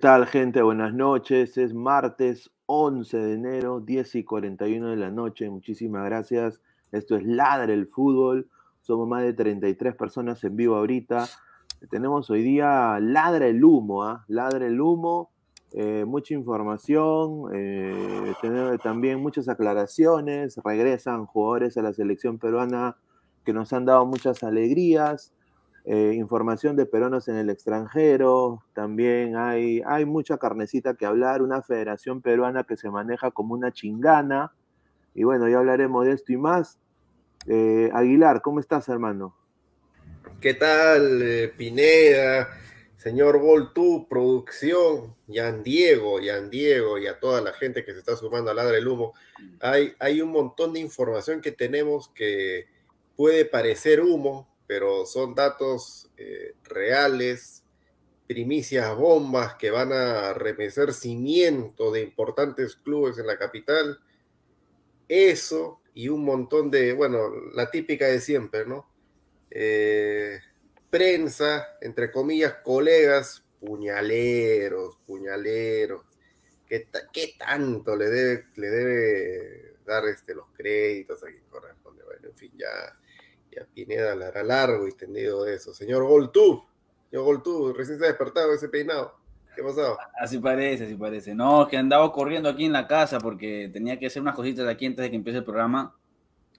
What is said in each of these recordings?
Tal, gente? Buenas noches. Es martes 11 de enero, 10 y 41 de la noche. Muchísimas gracias. Esto es Ladre el Fútbol. Somos más de 33 personas en vivo ahorita. Tenemos hoy día Ladra el Humo, ¿ah? Ladra el Humo. eh, mucha información, eh, tener también muchas aclaraciones. Regresan jugadores a la selección peruana que nos han dado muchas alegrías eh, información de peruanos en el extranjero, también hay, hay mucha carnecita que hablar, una federación peruana que se maneja como una chingana, y bueno, ya hablaremos de esto y más. Eh, Aguilar, ¿cómo estás, hermano? ¿Qué tal, eh, Pineda? Señor Voltú, producción, Yan Diego, Yan Diego y a toda la gente que se está sumando a Ladra el Humo. Hay, hay un montón de información que tenemos que puede parecer humo, pero son datos eh, reales, primicias bombas que van a remecer cimiento de importantes clubes en la capital. Eso y un montón de, bueno, la típica de siempre, ¿no? Eh, prensa, entre comillas, colegas, puñaleros, puñaleros. ¿Qué, qué tanto le debe, le debe dar este, los créditos a quien corresponde? Bueno, en fin, ya, ya Pineda le largo y tendido eso. Señor Goltú, señor Goltú, recién se ha despertado ese peinado. ¿Qué ha pasado? Así parece, así parece. No, que andaba corriendo aquí en la casa porque tenía que hacer unas cositas aquí antes de que empiece el programa.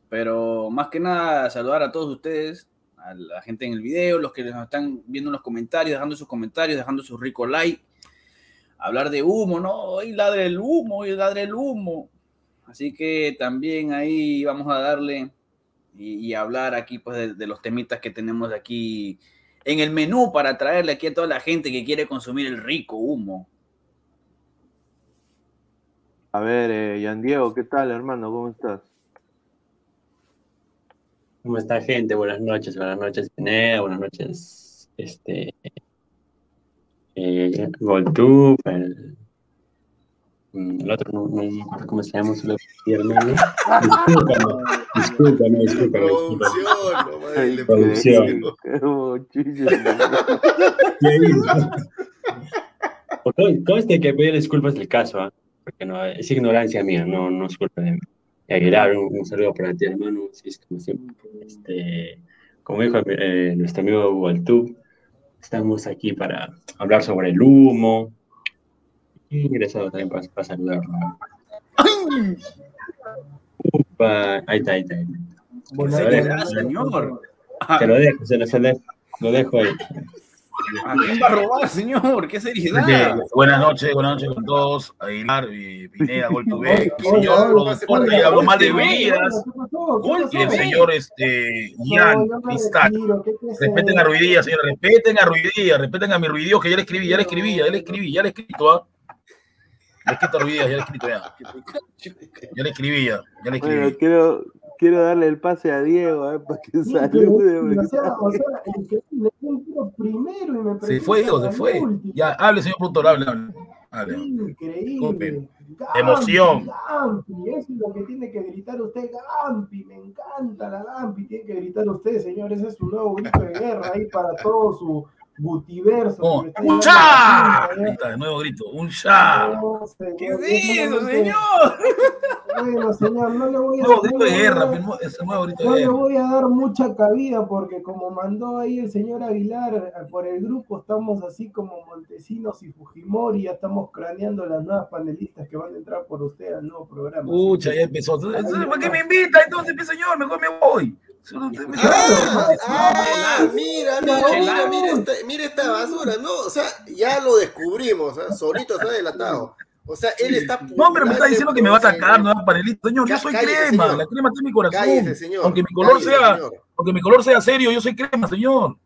Pero más que nada, saludar a todos ustedes, a la gente en el video, los que nos están viendo en los comentarios, dejando sus comentarios, dejando su rico like. Hablar de humo, ¿no? Hoy ladre el humo, hoy ladre el humo. Así que también ahí vamos a darle y, y hablar aquí pues de, de los temitas que tenemos aquí en el menú para traerle aquí a toda la gente que quiere consumir el rico humo. A ver, eh, Yan Diego, ¿qué tal, hermano? ¿Cómo estás? ¿Cómo está, gente? Buenas noches, buenas noches, Pineda, buenas noches, este, eh, el- El otro no, no, no me acuerdo cómo se llama, solo hermano. Discúlpame, discúlpame, discúlpame. Producción, no, madre, le Producción. todo- Conste que pedir disculpas del caso, ¿ah? porque no, es ignorancia mía, no, no es culpa de mí. Y Aguilar, un, un saludo para ti, hermano. Sí, es como siempre. Este, como dijo eh, nuestro amigo Waltub, estamos aquí para hablar sobre el humo. Ingresado también para, para saludarlo. Upa, ahí está, ahí está. Ahí está. Buenas Se lo noches, dejo, Ah, señor. se lo dejo, se lo, se lo- lo dejo ahí. ¿A quién va a robar, señor? ¿Qué seriedad? Gente, buenas noches, buenas noches con todos. Aguilar, eh, Pineda, Gol Oye, señor productor que habló mal de. ¿Qué Gol y el señor este, Ian Cristal. retiro, ¿qué te Respeten a Ruidía, señor, respeten a Ruidía, respeten a mi Ruidío que ya le escribí, ya le escribí, ya le escribí, ya le ¿ah? Ya le he escrito a Ruidía, ya le he escrito ya. Ya le escribí, ya, ya le Bueno, escribí. quiero, quiero darle el pase a Diego, eh, para que salude. o porque sea, o sea, el que le un primero y me Se fue, Diego, se fue. Ya, hable, señor productor, hable, hable. hable. Increíble. Gampi, Emoción. Gampi, eso es lo que tiene que gritar usted, Gampi, me encanta la Gampi, tiene que gritar usted, señor, ese es su nuevo grito de guerra ahí para todo su gutiverso. Está ¡Un llegando cha! a la Ahí punta, está, de nuevo grito, un señor, ¿Qué es eso, señor? Bueno, señor, no le voy a no guerra, dar- No le voy a dar mucha cabida porque como mandó ahí el señor Aguilar eh, por el grupo, estamos así como Montesinos y Fujimori, ya estamos craneando las nuevas panelistas que van a entrar por usted al nuevo programa. Pucha, ya empezó. ¿Para qué me invita entonces, mi señor? Mejor me voy. Ah, ah, mira, mira, mira, esta, mira esta basura, ¿no? O sea, ya lo descubrimos, ¿ah? solito está delatado. O sea, él está. No, pero me está diciendo que me va a atacar, no va a panelista. Señor, yo soy cállese, crema. señor. La crema está en mi corazón. Cállese, señor. Aunque mi color cállese, sea, señor. aunque mi color sea serio, yo soy crema, señor.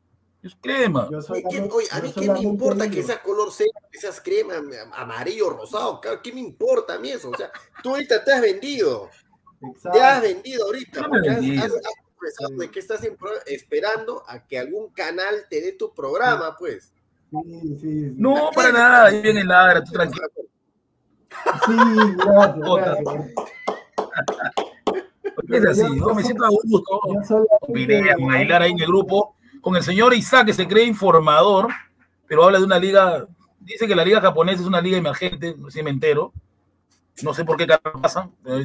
Yo soy crema. Yo ¿Qué- solamente- qué- Oye, a mí qué me importa que seas color seco, que seas crema, amarillo, rosado, ¿qué qué me importa a mí eso? O sea, tú ahorita te has vendido, exacto. te has vendido ahorita, has, has- has expresado de que estás esperando a que algún canal te dé tu programa, pues. Sí, sí, sí. No, para nada. Ahí viene ladra, tú tranquilo. Sí, gracias, gracias. Porque es así, ¿no? Me siento a gusto. Yo Aguilar ahí en el grupo. Con el señor Isaac, que se cree informador, pero habla de una liga. Dice que la liga japonesa es una liga emergente, no sé si me entero. No sé por qué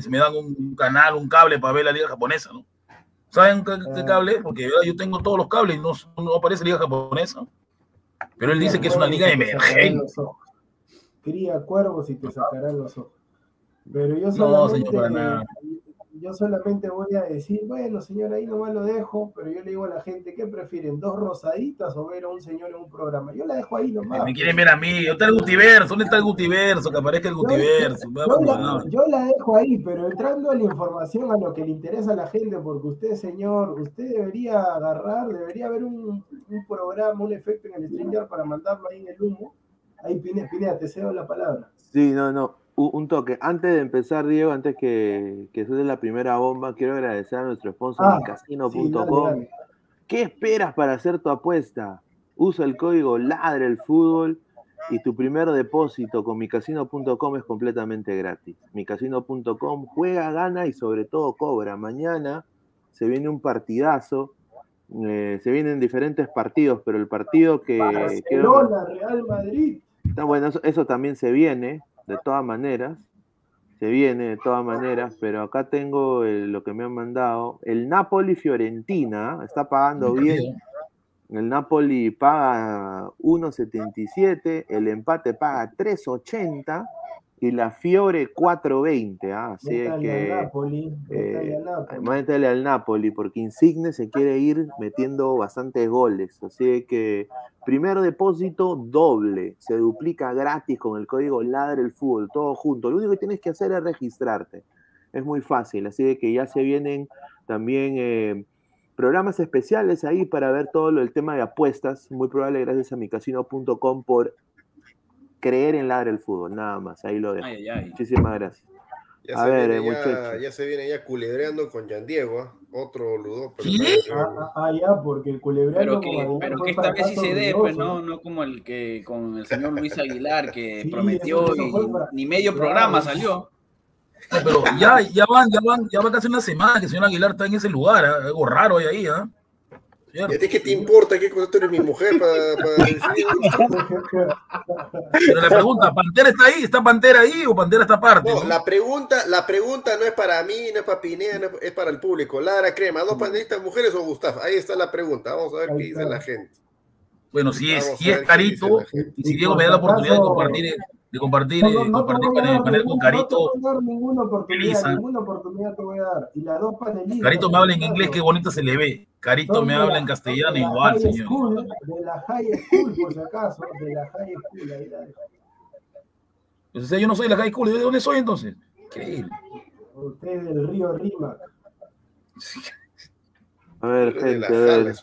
si Me dan un canal, un cable para ver la liga japonesa, ¿no? ¿Saben qué, qué cable? Porque yo- tengo todos los cables y no, no aparece liga japonesa. Pero él dice que es una liga emergente. Cría cuervos y te sacarán los ojos. Pero yo No, solamente, señor, para nada. Yo solamente voy a decir, bueno, señor, ahí nomás lo dejo, pero yo le digo a la gente, ¿qué prefieren? ¿Dos rosaditas o ver a un señor en un programa? Yo la dejo ahí nomás. Me quieren ver a mí. ¿Dónde está el Gutiverso? ¿Dónde está el Gutiverso? Que aparezca el Gutiverso. Yo la, yo la dejo ahí, pero entrando a la información, a lo que le interesa a la gente, porque usted, señor, usted debería agarrar, debería haber un, un programa, un efecto en el StreamYard para mandarlo ahí en el humo. Ahí, Pineda, te cedo la palabra. Sí, no, no. Un, toque. Antes de empezar, Diego, antes que, que suene la primera bomba, quiero agradecer a nuestro sponsor, Ah, micasino.com. Sí. ¿Qué esperas para hacer tu apuesta? Usa el código LADRE el fútbol y tu primer depósito con micasino.com es completamente gratis. Micasino.com juega, gana y sobre todo cobra. Mañana se viene un partidazo. eh, se vienen diferentes partidos, pero el partido que Barcelona, Real Madrid. Está bueno, eso, eso también se viene, de todas maneras. Se viene de todas maneras, pero acá tengo el- lo que me han mandado. El Napoli Fiorentina está pagando bien. El Napoli paga 1.77, el empate paga 3.80 y la Fiore 4.20. ¿ah? Así es Métale que al Napoli, métale eh, al Napoli. métele al Napoli porque Insigne se quiere ir metiendo bastantes goles. Así es que primer depósito doble, se duplica gratis con el código Ladre el Fútbol, todo junto. Lo único que tienes que hacer es registrarte. Es muy fácil, así que ya se vienen también eh, programas especiales ahí para ver todo lo, el tema de apuestas. Muy probable gracias a micasino.com por creer en Ladre el Fútbol, nada más. Ahí lo dejo. Ay, ay, ay. Muchísimas gracias. Ya, A se, ver, viene eh, ya, muchachos. ya se viene ya culebreando con Jan Diego, ¿ah? otro ludo. ¿Qué? Ah, ah, ah, ya, porque el culebreando Pero que, pero que esta vez sí se dé, pues, no, no como el que con el señor Luis Aguilar, que Sí, prometió y ni medio Claro. programa salió. No, pero ya, ya van, ya van, ya va casi una semana que el señor Aguilar está en ese lugar, ¿ah? algo raro hay ahí, ¿ah? Cierto. ¿Y a ti qué te importa? ¿Qué cosa tú eres mi mujer para, para decir? Pero la pregunta, ¿Pantera está ahí? ¿Está Pantera ahí o Pantera está aparte? No, no? la pregunta, la pregunta no es para mí, no es para Pineda, no es, para el público. Lara Crema, ¿dos panelistas mujeres o Gustavo? Ahí está la pregunta. Vamos a ver qué dice la gente. Bueno, si es, si es Carito, y si Diego me da la oportunidad de compartir, de compartir, No, eh, no, compartir voy a panel, dar panel con ningún- Carito. No te voy a dar ninguna oportunidad, ninguna oportunidad te voy a dar. Y las dos panelistas. Carito me habla en inglés, qué bonito se le ve. Carito me habla la- en castellano de la igual, high señor. School, de la high school, por si acaso, de la high school. Ahí. Pues, o sea, yo no soy de la high school, ¿de dónde soy entonces? Increíble. Usted es del río Rímac. A ver, gente, la a ver.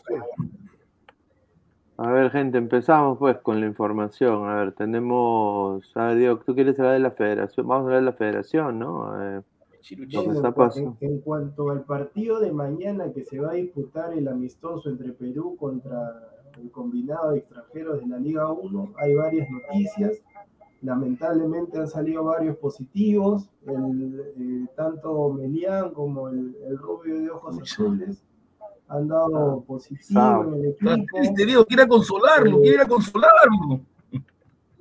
A ver, gente, empezamos pues con la información. A ver, tenemos. A ver, Diego, tú quieres hablar de la federación. Vamos a hablar de la federación, ¿no? Eh, Lo que está pasando. en cuanto al partido de mañana que se va a disputar el amistoso entre Perú contra el combinado de extranjeros de la Liga 1, hay varias noticias. Lamentablemente han salido varios positivos, el, eh, tanto Melián como el, el rubio de ojos azules han dado positivo en el equipo. triste, Diego, quiere consolarlo, quiere ir a consolarlo.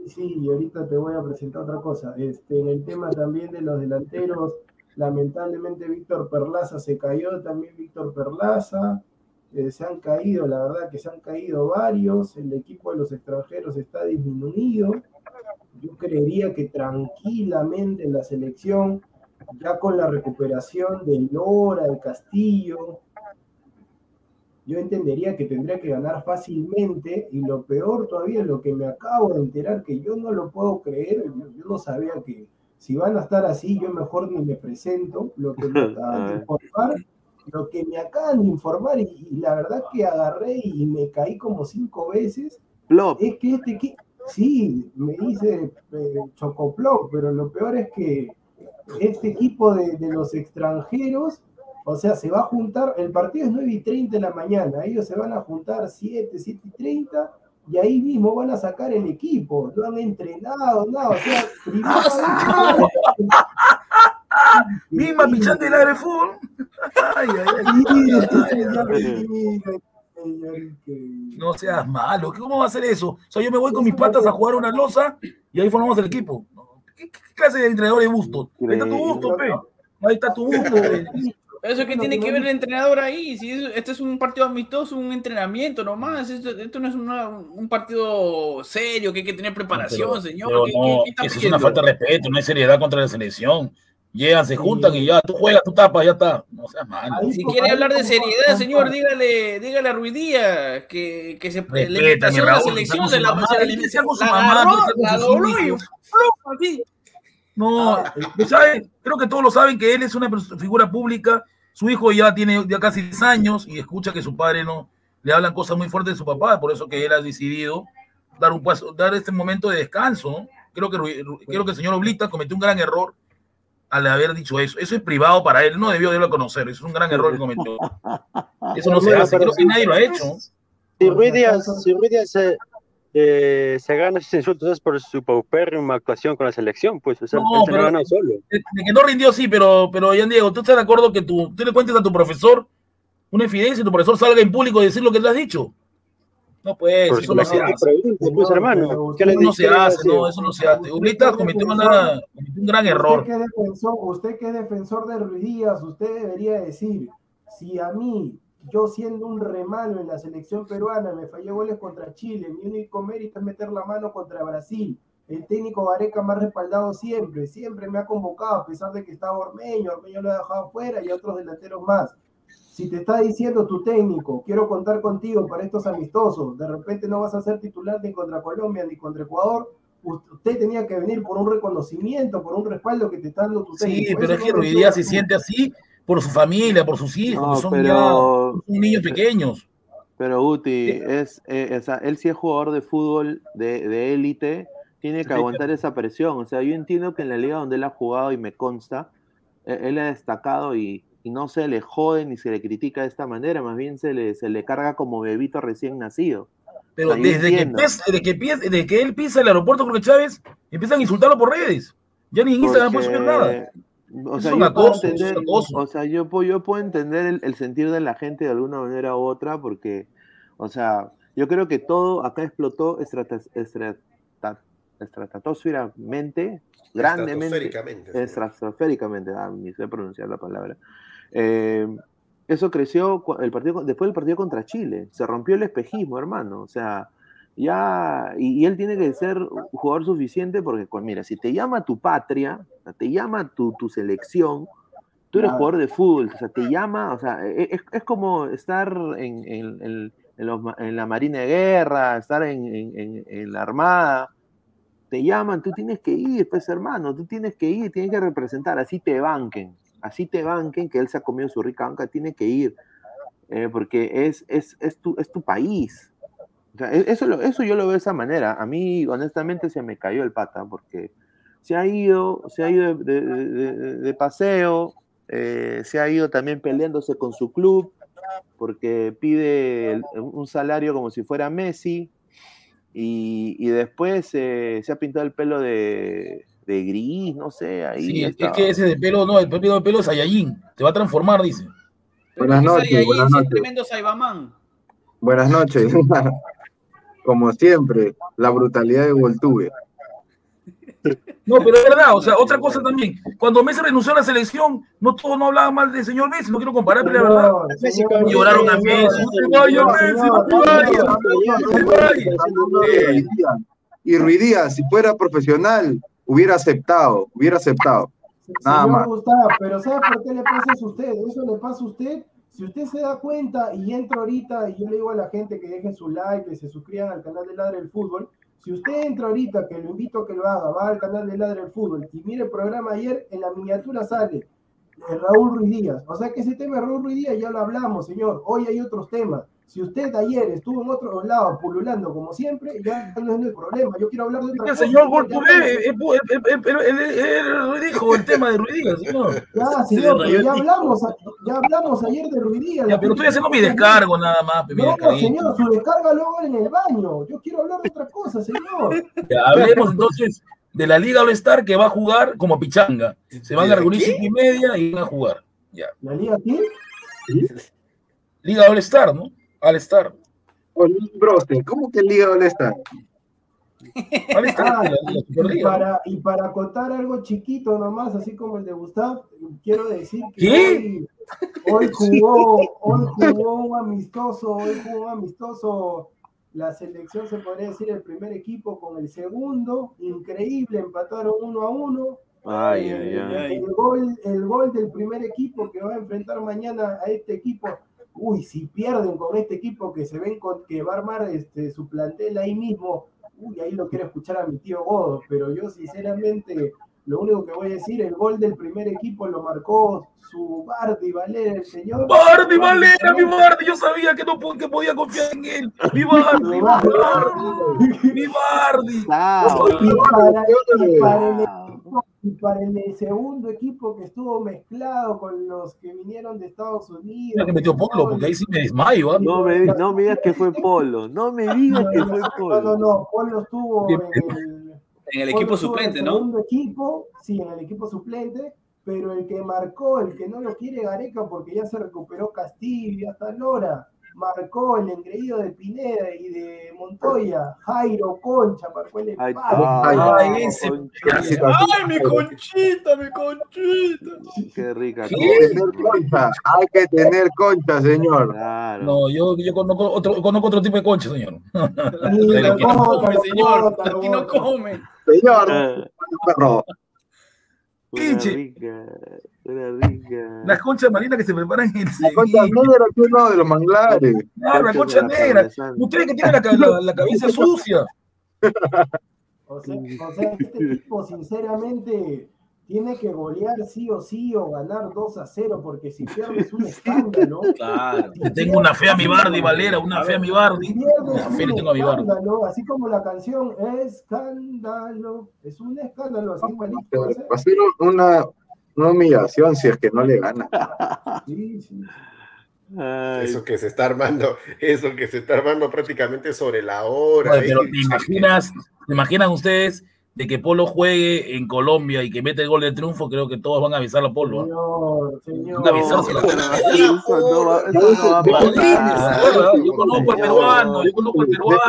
Sí, y ahorita te voy a presentar otra cosa. Este, en el tema también de los delanteros, lamentablemente Víctor Perlaza se cayó, también Víctor Perlaza. eh, se han caído, la verdad que se han caído varios. El equipo de los extranjeros está disminuido. Yo creería que tranquilamente en la selección, ya con la recuperación de Lora, de Castillo, yo entendería que tendría que ganar fácilmente y lo peor todavía, lo que me acabo de enterar, que yo no lo puedo creer, yo, yo no sabía que si van a estar así, yo mejor ni me presento, lo que me acaban de informar, lo que me acaban de informar y, y la verdad que agarré y me caí como cinco veces, Plop. es que este equipo, sí, me dice eh, Chocoplop, pero lo peor es que este equipo de, de los extranjeros, o sea, se va a juntar, el partido es 9 y 30 de la mañana, ellos se van a juntar 7, 7 y 30, y ahí mismo van a sacar el equipo, no han entrenado, nada, o sea, primero- Misma pichante del. Ay, ay, ay. Que- No seas malo, ¿cómo va a ser eso? O sea, yo me voy con mis patas a jugar una losa y ahí formamos el equipo. ¿Qué, qué clase de entrenador es Busto? Ahí está tu Busto, pe. Ahí está tu Busto. Eso que tiene que ver el entrenador ahí. Si es- este es un partido amistoso, un entrenamiento nomás. Esto, esto no es una- un partido serio que hay que tener preparación, Pero- señor. pero ¿Qué- no, qué- qué eso es una falta de respeto, no hay seriedad contra la selección. Llegan, se juntan y ya, tú juegas, tú tapas, ya está. No seas malo. Si quiere hablar de seriedad, señor, dígale, dígale a Ruidía que, que se Respeta, a la selección se la, la. No, ¿tú sabes? creo que todos lo saben que él es una figura pública. Su hijo ya tiene ya casi 10 años y escucha que su padre no le hablan cosas muy fuertes de su papá, por eso que él ha decidido dar un paso, dar este momento de descanso. ¿no? Creo que creo que el señor Oblita cometió un gran error al haber dicho eso. Eso es privado para él, no debió de conocer. Eso es un gran error que cometió. Eso no se hace, creo que nadie lo ha hecho. Si Ruiz Díaz, si Ruiz Díaz eh, se gana esos insultos es por su paupérrima actuación con la selección, pues, o sea, No, se pero- solo. De, de que no rindió, sí, pero, pero Ian Diego, ¿tú estás de acuerdo que tú, tú le cuentes a tu profesor una infidencia y tu profesor salga en público y decir lo que le has dicho? No, pues, Por eso no se hace. pues, No, hermano, ¿qué Eso no se hace, no, eso no se hace. Ublita cometió, una, cometió un gran error. Usted que, es defensor, usted que es defensor de Ruiz Díaz, usted debería decir, si a mí, yo siendo un remalo en la selección peruana, me falló goles contra Chile, mi único mérito es meter la mano contra Brasil. El técnico Gareca me ha respaldado siempre, siempre me ha convocado, a pesar de que estaba Ormeño, Ormeño lo ha dejado fuera y otros delanteros más. Si te está diciendo tu técnico, quiero contar contigo para estos amistosos, de repente no vas a ser titular ni contra Colombia ni contra Ecuador, usted tenía que venir por un reconocimiento, por un respaldo que te está dando tu técnico. Sí, pero es que no Díaz se siente así por su familia, por sus hijos, No, que son pero- ya son niños pequeños. Pero Guti, es, eh, o sea, él sí es jugador de fútbol de élite, tiene que aguantar esa presión. O sea, yo entiendo que en la liga donde él ha jugado y me consta, él, él ha destacado y, y no se le jode ni se le critica de esta manera, más bien se le, se le carga como bebito recién nacido. Pero O sea, yo desde que, desde, que desde que él pisa el aeropuerto Jorge Chávez, empiezan a insultarlo por redes. Ya ni en Instagram puede subir nada. O Es sea, un yo puedo acoso, es un entender, acoso. o sea, yo puedo, yo puedo entender el, el sentir de la gente de alguna manera u otra, porque, o sea, yo creo que todo acá explotó estrata- estrata- estratosféricamente, grandemente, Estratosféricamente, ah, ni sé pronunciar la palabra. Eh, eso creció el partido, después del partido contra Chile, se rompió el espejismo, hermano, o sea, ya, y, y él tiene que ser un jugador suficiente porque, pues, mira, si te llama tu patria, te llama tu, tu selección, tú eres jugador de fútbol, o sea, te llama, o sea, e- es, es como estar en, en- en- en los en la Marina de Guerra, estar en, en- en- en la Armada, te llaman, tú tienes que ir, pues hermano, tú tienes que ir, tienes que representar, así te banquen, así te banquen, que él se ha comido su rica banca, tiene que ir, eh, porque es, es, es, tu, es tu país. O sea, e- eso, lo- eso yo lo veo de esa manera. A mí, honestamente, se me cayó el pata, porque se ha ido, se ha ido de, de- de- de- de paseo, eh, se ha ido también peleándose con su club, porque pide el- un salario como si fuera Messi, y, y después eh, se ha pintado el pelo de, de gris, no sé, ahí Sí, es que ese de pelo, no, el pelo de pelo es Saiyajin. Se va a transformar, dice. Buenas noches, buenas noches. tremendo Saibamán. Buenas noches. Como siempre, la brutalidad de Voltuve. No, pero es verdad, o sea, otra cosa también. Cuando Messi renunció a la selección, no todos no hablaban mal del señor Messi, no quiero comparar, pero es verdad. Señor, Lloraron a señor, Messi. Y Ruidía, si fuera profesional, hubiera aceptado, hubiera aceptado. Nada más. Gustavo, pero ¿sabe por qué le pasa a usted? Eso le pasa a usted. Si usted se da cuenta y entra ahorita, y yo le digo a la gente que dejen su like, que se suscriban al canal de Ladre del Fútbol, si usted entra ahorita, que lo invito a que lo haga, va al canal de Ladre del Fútbol y mire el programa ayer, en la miniatura sale Raúl Ruiz Díaz. O sea que ese tema de Raúl Ruiz Díaz ya lo hablamos, señor. Hoy hay otros temas. Si usted ayer estuvo en otro lado pululando como siempre, ya no es el problema. Yo quiero hablar de otra El cosa. señor Goltubé hablamos. eh, eh, eh, dijo el tema de Ruidías, señor. Ya, señor, pero ya hablamos, ya hablamos ayer de. Ya, pero estoy haciendo mi descargo nada más, No, señor, su descarga luego en el baño. Yo quiero hablar de otra cosa, señor. Ya, hablemos entonces de la Liga All Star que va a jugar como pichanga. Se van a reunir cinco y media y van a jugar. Ya. ¿La Liga qué? Liga All Star, ¿no? All Star. Broste, ¿cómo que Liga All Star? All Ah, y, para, y para contar algo chiquito nomás, así como el de Gustav, quiero decir que ¿Qué? hoy, hoy jugó, hoy jugó un amistoso, hoy jugó un amistoso la selección, se podría decir, el primer equipo con el segundo, increíble, empataron uno a uno. Ay, Eh, ay, ay. El, gol, el gol del primer equipo que va a enfrentar mañana a este equipo, uy, si pierden con este equipo que se ven con, que va a armar este, su plantel ahí mismo, uy, ahí lo quiero escuchar a mi tío Godo, pero yo sinceramente lo único que voy a decir, el gol del primer equipo lo marcó su Bardi Valera, el señor. Bardi Valera, mi Bardi, yo sabía que no que podía confiar en él. Mi Bardi, mi Bardi, mi Bardi. Para el sao. equipo- y para el segundo equipo que estuvo mezclado con los que vinieron de Estados Unidos. Mira que metió Polo, porque ahí sí me desmayo. ¿ah? No me, no me digas que fue Polo, no me digas que fue No, no, Polo. no, Polo estuvo en el, En el Polo equipo suplente, en el ¿no? segundo equipo, sí, en el equipo suplente, pero el que marcó, el que no lo quiere Gareca porque ya se recuperó Castillo y hasta Lora, marcó el engreído de Pineda y de Montoya, Jairo Concha, marcó el empate. Ay, Ay, ese- concha, ¡Ay, mi conchita, mi conchita! Qué rica. ¿Qué? Hay que tener concha, hay que tener concha, señor. Claro. No, yo, yo conozco, otro, conozco otro tipo de concha, señor. Pero que no come, señor. Aquí no come. Señor, Ah, perro. Una Pinche. rica, rica. Las conchas marinas que se preparan en el La concha negra, uno de los manglares. Claro, la Conchas concha la negra. Ustedes que tienen la, ca- la- la cabeza sucia. O sea, o sea, este equipo sinceramente tiene que golear sí o sí o ganar 2 a 0 porque si pierde es un escándalo. Claro. Le tengo una fe a mi Bardi, Valera, una fe a mi Bardi. Una fe le tengo a mi Bardi. escándalo, así como la canción Escándalo, es un escándalo, así igualito. o sea, Va a ser una, una humillación si es que no le gana. Sí, sí. Ay, Eso que se está armando, eso que se está armando prácticamente sobre la hora. Oye, pero ¿eh? ¿te imaginas, ¿te imaginan ustedes de que Polo juegue en Colombia y que mete el gol de triunfo? Creo que todos van a avisarlo a Polo. ¿eh? Señor, señor. Una avisársela. eso no va, eso no va a pasar. Yo conozco al peruano, yo conozco al peruano.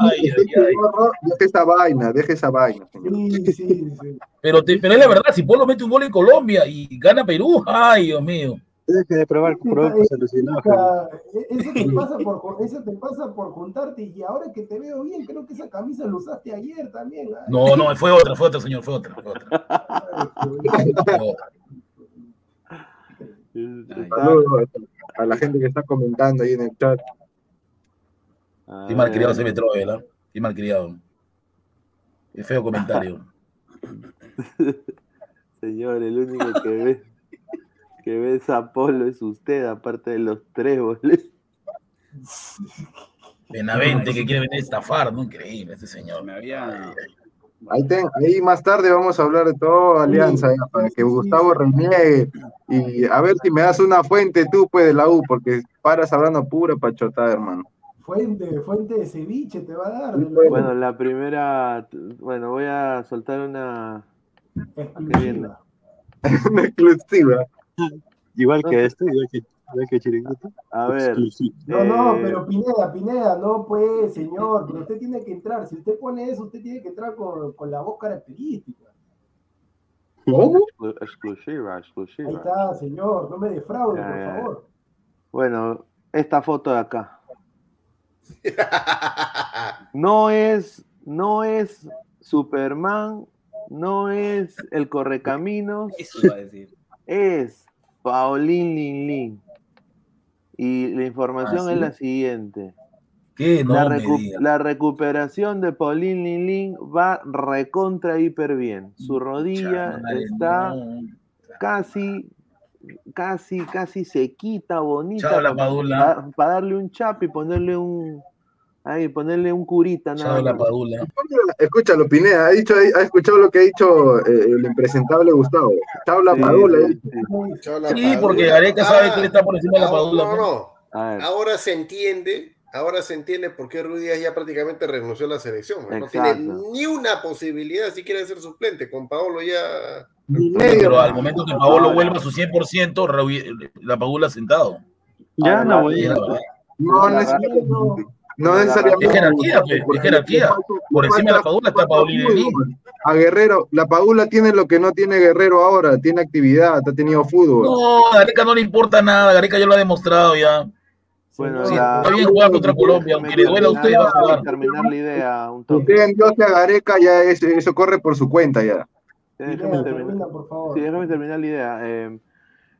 Ay, ay, ay. Deje esa vaina, deje esa vaina, señor. Sí, sí, sí. Pero, te- pero es la verdad, si Polo mete un gol en Colombia y gana Perú, ay, Dios mío. Deje de probar productos alucinógenos. E- Eso te, pasa por, eso te pasa por juntarte y ahora que te veo bien, creo que esa camisa la usaste ayer también. Ay, No, no, fue otra, fue otra, señor, fue otra, fue. Saludos a la gente que está comentando ahí en el chat. Estoy malcriado ese metro, ¿verdad? Estoy malcriado. Qué feo comentario. Señor, el único que ve que ve esa polo es usted, aparte de los tréboles. Benavente que quiere venir a estafar, ¿no? Increíble este señor. Me había. Ahí, ten- ahí más tarde vamos a hablar de todo Alianza, ya, para que Gustavo reniegue. Y a ver si me das una fuente tú, pues, de la U, porque paras hablando pura pachotada, hermano. Fuente, fuente de ceviche te va a dar. Bueno, la primera, bueno, voy a soltar una exclusiva. Una exclusiva. Igual que esto, igual que, igual que Chiringuito. A ver. No, no, eh, pero Pineda, Pineda, no pues, señor, pero usted tiene que entrar. Si usted pone eso, usted tiene que entrar con, con la voz característica. ¿Cómo? exclu- exclusiva, Ahí exclusiva. está, señor, no me defraude, por ya. favor. Bueno, esta foto de acá. No es, no es Superman, no es el Correcaminos, Eso iba a decir. Es Paulín Lin Lin. Y la información Ah, ¿sí? es la siguiente. ¿Qué? No la, recu- la recuperación de Paulín Lin Lin va recontra hiper bien. Su rodilla está casi, casi, casi sequita, bonita. Chao, la Padula. Para darle un chap y ponerle un. Ahí, ponerle un curita nada la. Padula. Escúchalo, Pineda, ha, dicho, ha escuchado lo que ha dicho eh, el impresentable Gustavo. Chao la Sí, padula. sí, eh. sí. Porque Gareca sabe Ah, que él está por encima de la Padula. No, ¿no? no. Ver, Ahora se entiende, ahora se entiende por qué Ruiz Díaz ya prácticamente renunció a la selección. No tiene ni una posibilidad si quiere ser suplente. Con Paolo ya. Ni Pero medio. al momento que Paolo vuelva a su 100%, Raúl- la Padula sentado. Ya Ahora, no voy a. No, necesariamente. No, No necesariamente. Es jerarquía, es jerarquía. Por encima de la Padula está Paulino Lin. A Guerrero, la Padula tiene lo que no tiene Guerrero ahora, tiene actividad, ha tenido fútbol. No, a Gareca no le importa nada, Gareca ya lo ha demostrado ya. bueno, Sí, la- está bien jugar contra Colombia, aunque le duela a usted, va a terminar, jugar. terminar la idea un toque. usted a Gareca, ya es- eso corre por su cuenta ya. Déjame terminar. termina, por favor. Sí, déjame terminar la idea. Eh,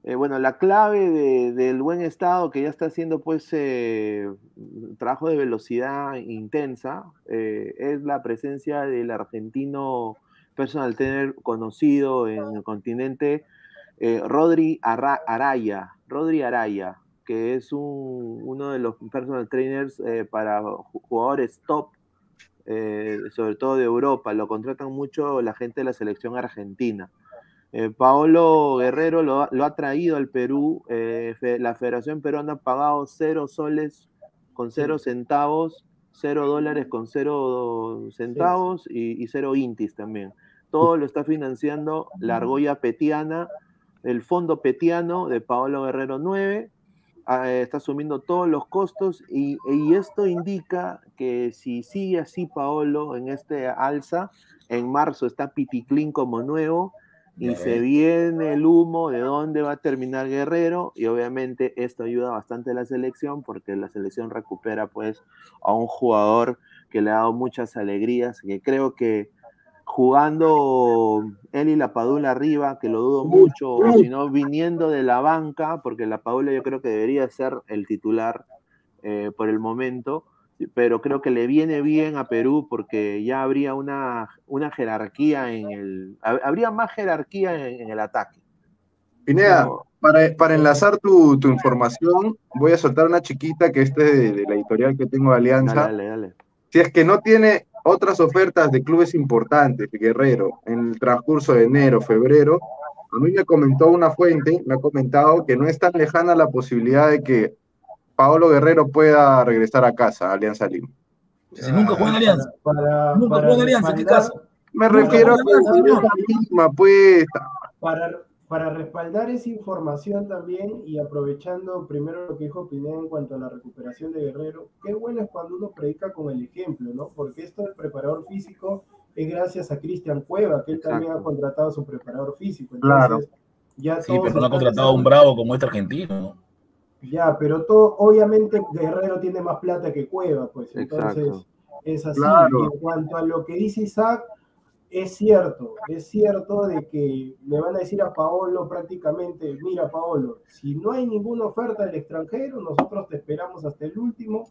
eh, bueno, la clave de- del buen estado que ya está haciendo pues eh, trabajo de velocidad intensa eh, es la presencia del argentino personal trainer conocido en el continente, eh, Rodri Arra- Araya, Rodri Araya, que es un- uno de los personal trainers para ju- jugadores top sobre todo de Europa, lo contratan mucho la gente de la selección argentina. Eh, Paolo Guerrero lo, ha- lo ha traído al Perú, eh, la Federación Peruana ha pagado cero soles con cero centavos, cero dólares con cero centavos y, y cero intis también. Todo lo está financiando la argolla petiana, el fondo petiano de Paolo Guerrero 9, ah, eh, está asumiendo todos los costos y, y esto indica que si sigue así Paolo en este alza, en marzo está Piticlin como nuevo y se viene el humo de dónde va a terminar Guerrero y obviamente esto ayuda bastante a la selección porque la selección recupera pues a un jugador que le ha dado muchas alegrías, que creo que jugando él y la Padula arriba, que lo dudo mucho, o si no viniendo de la banca, porque la Padula yo creo que debería ser el titular eh, por el momento, pero creo que le viene bien a Perú porque ya habría una, una jerarquía en el, hab- habría más jerarquía en, en el ataque. Pineda, No. para, para enlazar tu, tu información, voy a soltar una chiquita que este es de, de la editorial que tengo de Alianza. Dale, dale, dale. Si es que no tiene otras ofertas de clubes importantes, Guerrero, en el transcurso de enero, febrero, a mí me comentó una fuente, me ha comentado que no es tan lejana la posibilidad de que Paolo Guerrero pueda regresar a casa, a Alianza Lima. Si nunca jugó en Alianza. Para, Nunca jugó en Alianza, ¿qué casa? Me refiero a Alianza, Alianza Lima, pues, Para, para respaldar esa información también y aprovechando primero lo que dijo Pineda en cuanto a la recuperación de Guerrero, qué bueno es cuando uno predica con el ejemplo, ¿no? Porque esto del preparador físico es gracias a Cristian Cueva, que él también ha contratado a su preparador físico. Claro. Entonces, ya Sí, pero no ha contratado a un bravo como este argentino, ¿no? Ya, pero todo, obviamente Guerrero tiene más plata que Cueva, pues entonces Exacto. es así. Claro. Y en cuanto a lo que dice Isaac, es cierto, es cierto de que le van a decir a Paolo prácticamente, mira Paolo, si no hay ninguna oferta del extranjero, nosotros te esperamos hasta el último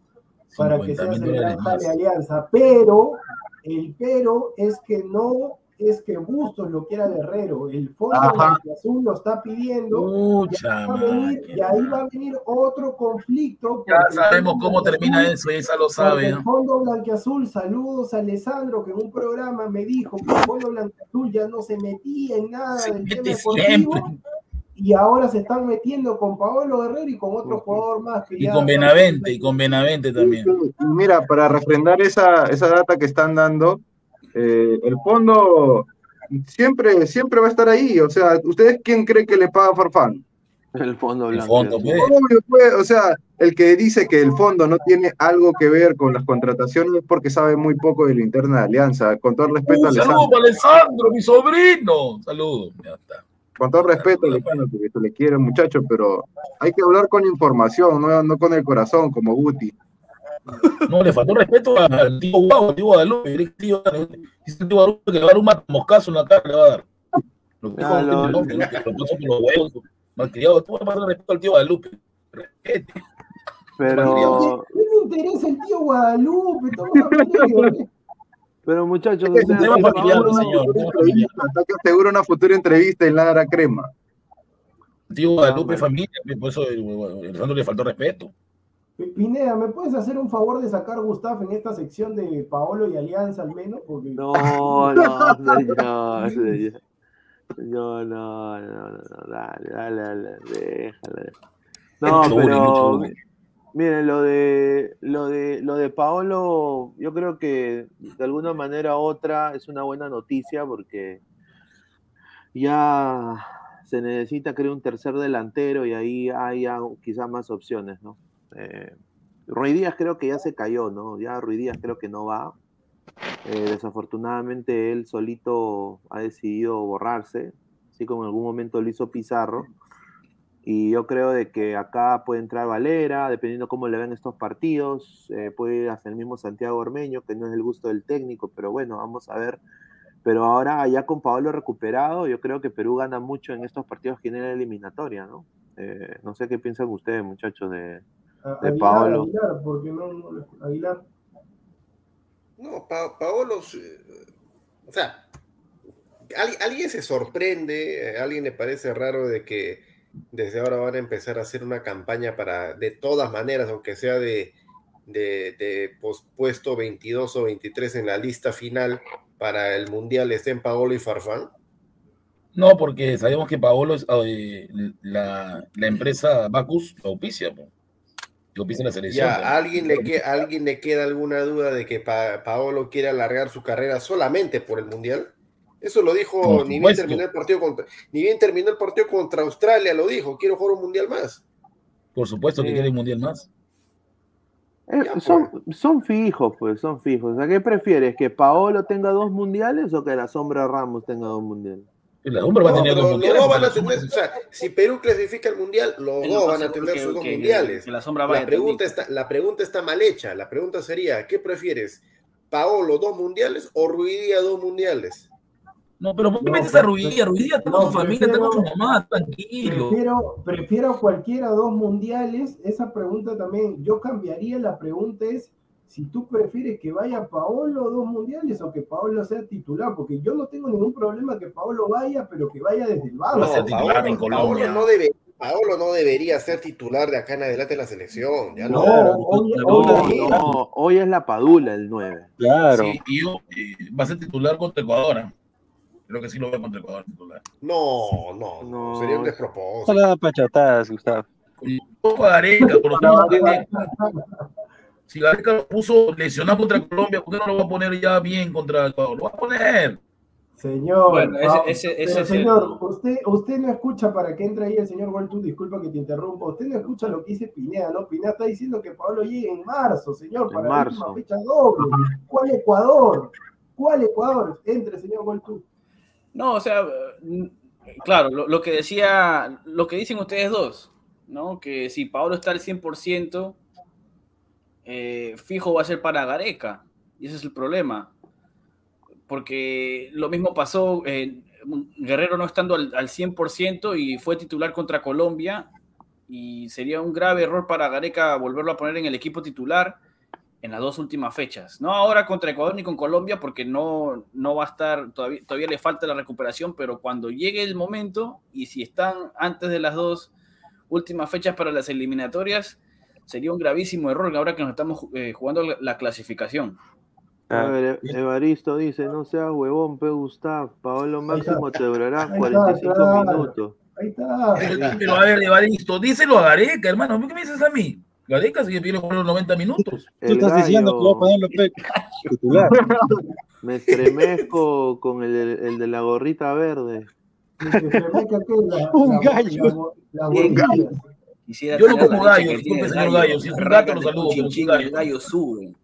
para que 50 seas el gran más. alianza, pero el pero es que no es que Bustos lo quiera Guerrero, el fondo Ajá. azul lo está pidiendo Mucha va a venir- y ahí va a venir otro conflicto. Ya sabemos cómo termina eso, esa lo sabe. El. Fondo Blanquiazul, saludos a Alessandro, que en un programa me dijo que el Fondo Blanquiazul ya no se metía en nada Se del tema mete deportivo, siempre. y ahora se están metiendo con Paolo Guerrero y con otro jugador más. Que Y ya con Benavente, y con Benavente también. Y mira, para refrendar esa, esa data que están dando, eh, el fondo siempre, siempre va a estar ahí. O sea, ¿ustedes quién cree que le paga Farfán? El fondo El blanco. fondo, pues. Obvio, pues, o sea, el que dice que el fondo no tiene algo que ver con las contrataciones es porque sabe muy poco de la interna de Alianza. Con todo el respeto a Un saludo Alessandro, para Alessandro, mi sobrino. Saludos. Ya está. con todo el respeto a Alessandro, porque se le quiere muchacho, pero hay que hablar con información, no, no con el corazón, como Guti. No, le faltó respeto al tío Guau, al tío Guadalupe. Que tío, dice el tío Guadalupe que le va a dar un moscazo en la cara, le va a dar. Lo que Ah, el tío, ¿no? que lo puso por los huevos. Malcriado, tú vas a pasar respeto al tío Guadalupe. Respete. Pero, ¿Qué le interesa el tío Guadalupe? De- pero muchachos, o Es sea, un tema familiar, Paolo- señor. Hasta que asegura una futura entrevista en Ladra Crema. El tío Guadalupe, bueno. familia, por eso el, el Alessandro le faltó respeto. Pineda, ¿me puedes hacer un favor de sacar Gustavo en esta sección de Paolo y Alianza al menos? Porque No, no, señor, señor. No, no, no, no, no, dale, dale, dale, déjale. No, pero bullying. miren, lo de lo de lo de Paolo, yo creo que de alguna manera u otra es una buena noticia porque ya se necesita creo un tercer delantero y ahí hay ya quizás más opciones, ¿no? Eh, Ruiz Díaz creo que ya se cayó, ¿no? Ya Ruiz Díaz creo que no va. Eh, desafortunadamente él solito ha decidido borrarse, así como en algún momento lo hizo Pizarro. Y yo creo de que acá puede entrar Valera, dependiendo cómo le ven estos partidos, eh, puede ir hasta el mismo Santiago Ormeño, que no es el gusto del técnico, pero bueno, vamos a ver. Pero ahora ya con Pablo recuperado, yo creo que Perú gana mucho en estos partidos que tiene la eliminatoria, ¿no? Eh, no sé qué piensan ustedes, muchachos, de, de Aguilar, Paolo. Aguilar, porque no, no Aguilar. No, Pa- Paolo, eh, o sea, ¿al- alguien se sorprende, a alguien le parece raro de que desde ahora van a empezar a hacer una campaña para, de todas maneras, aunque sea de, de, puesto 22 o 23 en la lista final para el Mundial, estén Paolo y Farfán. No, porque sabemos que Paolo es eh, la, la empresa Bacus lo auspicia, po. Lo auspicia la selección. Ya. ¿a alguien le, que, ¿a alguien le queda alguna duda de que Pa- Paolo quiere alargar su carrera solamente por el Mundial? Eso lo dijo ni bien terminó el partido contra, ni bien terminó el partido contra Australia, lo dijo, quiero jugar un Mundial más. Por supuesto que quiere un mundial más. Eh, Ya, son, son fijos, pues, son fijos. O sea, ¿qué prefieres? ¿Que Paolo tenga dos mundiales o que la sombra Ramos tenga dos mundiales? El hombre va a No, tener pero dos los mundiales. dos van a porque tener, o sea, si Perú clasifica el Mundial, los dos van a tener que- sus dos que- mundiales. que la sombra vaya La pregunta, está, la pregunta está mal hecha. La pregunta sería, ¿qué prefieres? ¿Paolo dos mundiales o Ruidía dos mundiales? No, pero ¿por qué No, metes a Ruidía? Ruidía está no, con su familia, está con su mamá, tranquilo. Prefiero, prefiero cualquiera dos mundiales. Esa pregunta también, yo cambiaría. La pregunta es si tú prefieres que vaya Paolo dos mundiales o que Paolo sea titular, porque yo no tengo ningún problema que Paolo vaya, pero que vaya desde el banco. Va ser titular en Colombia. Paolo no, debe- Paolo no debería ser titular de acá en adelante en la selección. Ya no. No, No, no, hoy es la Padula el 9. Claro. Sí, y yo, eh, va a ser titular contra Ecuador. ¿ah? Creo que sí lo veo contra Ecuador titular. No, no, no, sería un despropósito. Hola, pachotadas, Gustavo. Un poco a Gareca, por. Si Gareca lo puso lesionado contra Colombia, ¿por qué no lo va a poner ya bien contra Ecuador? Lo va a poner. Señor, Bueno, ese- ese- ese pero es el- señor, usted, usted no escucha para que entre ahí el señor Waltu, disculpa que te interrumpa, usted no escucha lo que dice Pineda, ¿no? Pineda está diciendo que Pablo llegue en marzo, señor, En para la marzo. última fecha doble. ¿Cuál Ecuador? ¿Cuál Ecuador? Entre, señor Waltu. No, o sea, claro, lo, lo que decía, lo que dicen ustedes dos, ¿no? Que si Pablo está al 100%, eh, fijo va a ser para Gareca. Y ese es el problema. Porque lo mismo pasó, eh, Guerrero no estando al, al 100% y fue titular contra Colombia. Y sería un grave error para Gareca volverlo a poner en el equipo titular en las dos últimas fechas. No ahora contra Ecuador ni con Colombia, porque no, no va a estar, todavía, todavía le falta la recuperación, pero cuando llegue el momento y si están antes de las dos últimas fechas para las eliminatorias, sería un gravísimo error ahora que nos estamos eh, jugando la, la clasificación. A ver, E- Evaristo dice, no seas huevón, pe Gustav, Paolo máximo te durará Ahí está, 45 claro. minutos. Ahí está. Pero, pero, a ver, Evaristo, díselo a Gareca, hermano. ¿Por qué me dices a mí? Gareca sigue pidiendo por los 90 minutos. Tú estás diciendo que voy a gallo, ponerlo pe, titular. me estremezco con el, el de la gorrita verde. Se remezca que la- Un la- gallo. la- la Bien, gordilla. Quisiera Yo lo la como gallo, disculpe, señor Gallo, si es un gato, lo saludo, tu pero es un chinchín, gallo. el gallo sube.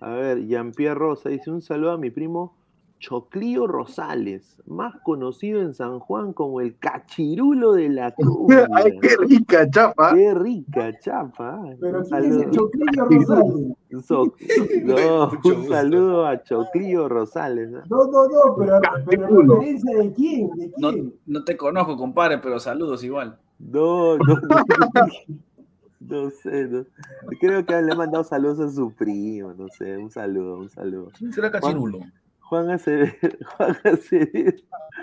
A ver, Jean-Pierre Rosa dice, un saludo a mi primo Choclío Rosales, más conocido en San Juan como el cachirulo de la cumbia. Ay, qué rica chapa. Qué rica chapa. Pero Un ¿quién es el saludo. Choclillo Rosales? So- No, no, un saludo a Choclío Rosales. ¿no? No, no, no, pero, pero referencia de quién, de No, quién. no te conozco, compadre, pero saludos igual. No, no, no. No sé, no. Creo que le he mandado saludos a su primo, no sé, un saludo, un saludo. ¿Quién será Cachirulo? Juan Acevedo, Juan Acevedo,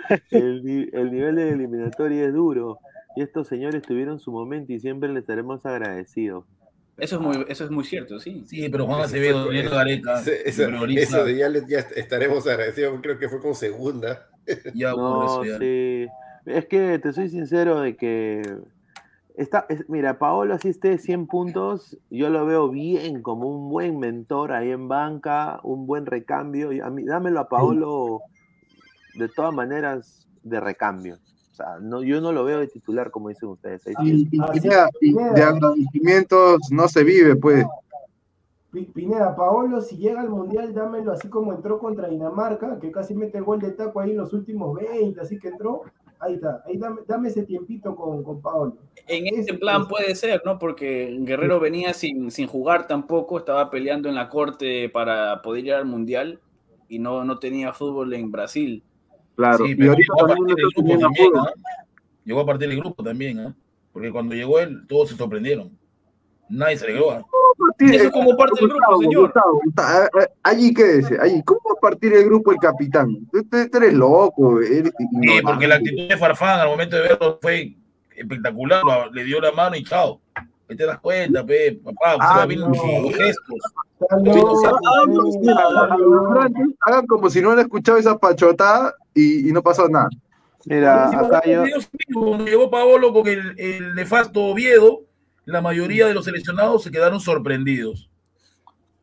el, ni- el nivel de eliminatoria es duro y estos señores tuvieron su momento y siempre les estaremos agradecidos. Eso es muy, eso es muy cierto, sí. Sí, pero Juan Acevedo, Daniel Gareca, prioriza- eso de ya, estaremos agradecidos, creo que fue con segunda. ya No, eso sí. Es que te soy sincero de que está, es- mira, Paolo así esté 100 puntos, yo lo veo bien como un buen mentor ahí en banca, un buen recambio. Y a mí, dámelo a Paolo de todas maneras de recambio. O sea, no, yo no lo veo de titular como dicen ustedes. ahí Pineda, Pineda. de agradecimientos no se vive, pues. Pi- Pineda, Paolo, si llega al Mundial, dámelo así como entró contra Dinamarca, que casi mete gol de taco ahí en los últimos 20, así que entró. Ahí está, ahí dame, dame ese tiempito con, con Paolo. En Ese este plan es- puede ser, ¿no? Porque Guerrero venía sin, sin jugar tampoco, estaba peleando en la corte para poder ir al Mundial y no, no tenía fútbol en Brasil. Claro. Sí, y pero ahorita llegó a partir no del grupo también. ¿ah? Llegó a partir del grupo también, ¿ah? Porque cuando llegó él, todos se sorprendieron. Nadie se alegró. ¿Ah? Eso como parte del grupo, Gustavo, señor. Gustavo, Gustavo, eh, eh, allí quédese, allí. ¿Cómo va a partir el grupo el capitán? Tú eres loco. Eres Sí, porque la actitud de Farfán al momento de verlo fue espectacular. Le dio la mano y chao. Ahí te das cuenta, pe, papá. Ah, Observa bien no. los gestos. Loco, sí, Hagan como si- no han escuchado esa pachotada y, y no pasó nada. Mira, acá yo, llegó Paolo con el, el nefasto Oviedo, la mayoría de los seleccionados se quedaron sorprendidos.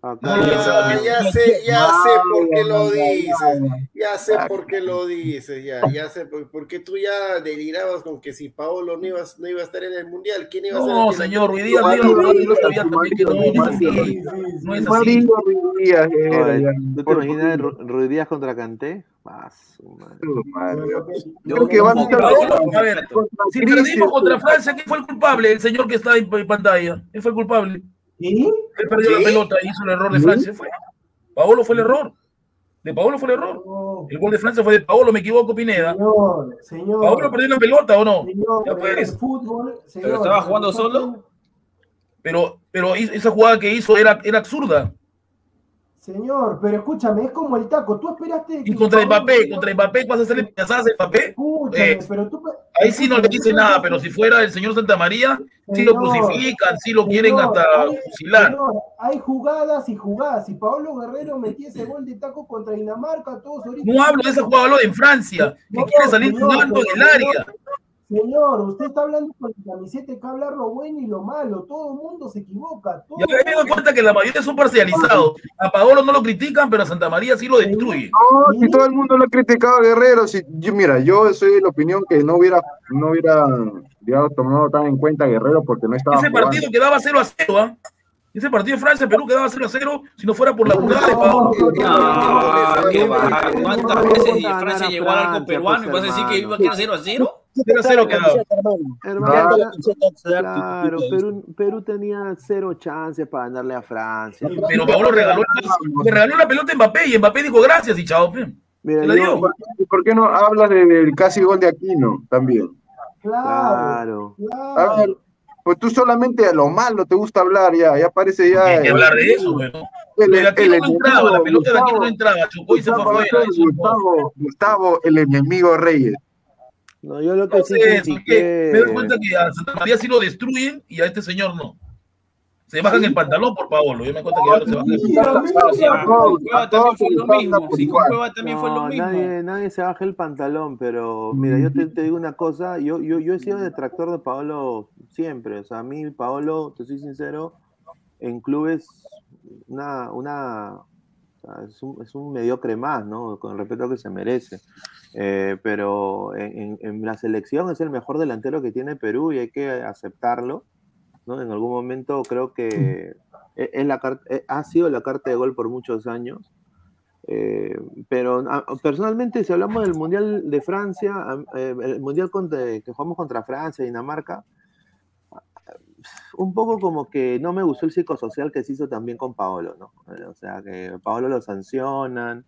No Ah, ya sé, ya sé por qué lo dices. Ya sé por qué lo dices, ya, ya sé, por- porque tú ya delirabas con que si Paolo no iba, no iba a estar en el mundial, ¿quién iba a ser? No, señor, hoy día Mario, Dios mío, Mario, yo sabía también que no, no es así. Sí, sí, No es así. Ruiz ya. ¿Tú te imaginas Ruiz Díaz contra Canté? Su madre. Yo Creo que van a estar A ver, Si perdimos contra Francia, ¿quién fue el culpable? El señor que está en en pantalla. Él fue el culpable. ¿Sí? Él perdió la pelota y hizo el error de ¿Sí? Francia. Fue. Paolo fue el error. De Paolo fue el error. No, El gol de Francia fue de Paolo, me equivoco, Pineda. señor, señor. Paolo perdió la pelota o no. Señor, Ya pues. el fútbol, señor, ¿Pero estaba jugando solo? Pero, pero esa jugada que hizo era, era absurda. Señor, pero escúchame, es como el taco. Tú esperaste. Y contra Mbappé, contra Mbappé, vas a hacerle piñazadas a Mbappé. Escúchame, Eh, pero tú. Ahí sí no le dice nada, pero si fuera el señor Santa María, sí lo Señor, crucifican, sí lo quieren Señor, hasta hay- fusilar. señor, hay jugadas y jugadas. Si Paolo Guerrero metía ese gol de taco contra Dinamarca, todos ahorita. No hablo de ese jugador, hablo de en Francia, que quiere salir señor, jugando en el área. Señor, usted está hablando con la camiseta, hay que hablar lo bueno y lo malo. Todo el mundo se equivoca. todo Ya me he dado cuenta que la mayoría son parcializados. A Paolo no lo critican, pero a Santa María sí lo destruye. No, si todo el mundo lo ha criticado a Guerrero, si, yo, mira, yo soy de la opinión que no hubiera, no hubiera, digamos, tomado tan en cuenta a Guerrero porque no estaba Ese jugando. partido quedaba 0 a 0, ¿ah? Ese partido de Francia-Perú quedaba 0 a 0 si no fuera por la jugada de va. ¿Cuántas veces Francia llegó al arco peruano y pues, vas a decir que iba a quedar 0 a 0? 0 a 0 quedaba. Claro. Perú, Perú tenía cero chances para ganarle a Francia. Pero Paolo regaló, el- le regaló la pelota a Mbappé y Mbappé dijo gracias y chao. Mira, la yo- dio. ¿Y por qué no hablas de- del casi gol de Aquino también? Claro, Claro. Pues tú solamente a lo malo te gusta hablar ya, ya parece ya. Hay que hablar de eso, bueno. el, aquí el no entraba, la pelota de aquí no Gustavo, entraba, chocó y se fue Gustavo, afuera. Gustavo, Gustavo, el enemigo Reyes. No, yo lo que sí Entonces, es que critiqué. me doy cuenta que a Santa María sí lo destruyen y a este señor no. Se bajan el pantalón por Paolo. Yo me cuenta que ahora se bajan el Sí, a todos también fue lo mismo. nadie, nadie se baja el pantalón, pero mira, yo te, te digo una cosa, yo, yo, yo he sido detractor de Paolo siempre, o sea, a mí Paolo, te soy sincero, en clubes una, una es, un, es un mediocre más, ¿no? Con el respeto que se merece. Eh, pero en, en- en la selección es el mejor delantero que tiene Perú y hay que aceptarlo, ¿no? En algún momento creo que es- es la eh, ha sido la carta de gol por muchos años. Eh, pero ah, personalmente, si hablamos del Mundial de Francia, eh, el Mundial contra- que jugamos contra Francia, Dinamarca, un poco como que no me gustó el psicosocial que se hizo también con Paolo, ¿no? Eh, O sea, que Paolo lo sancionan,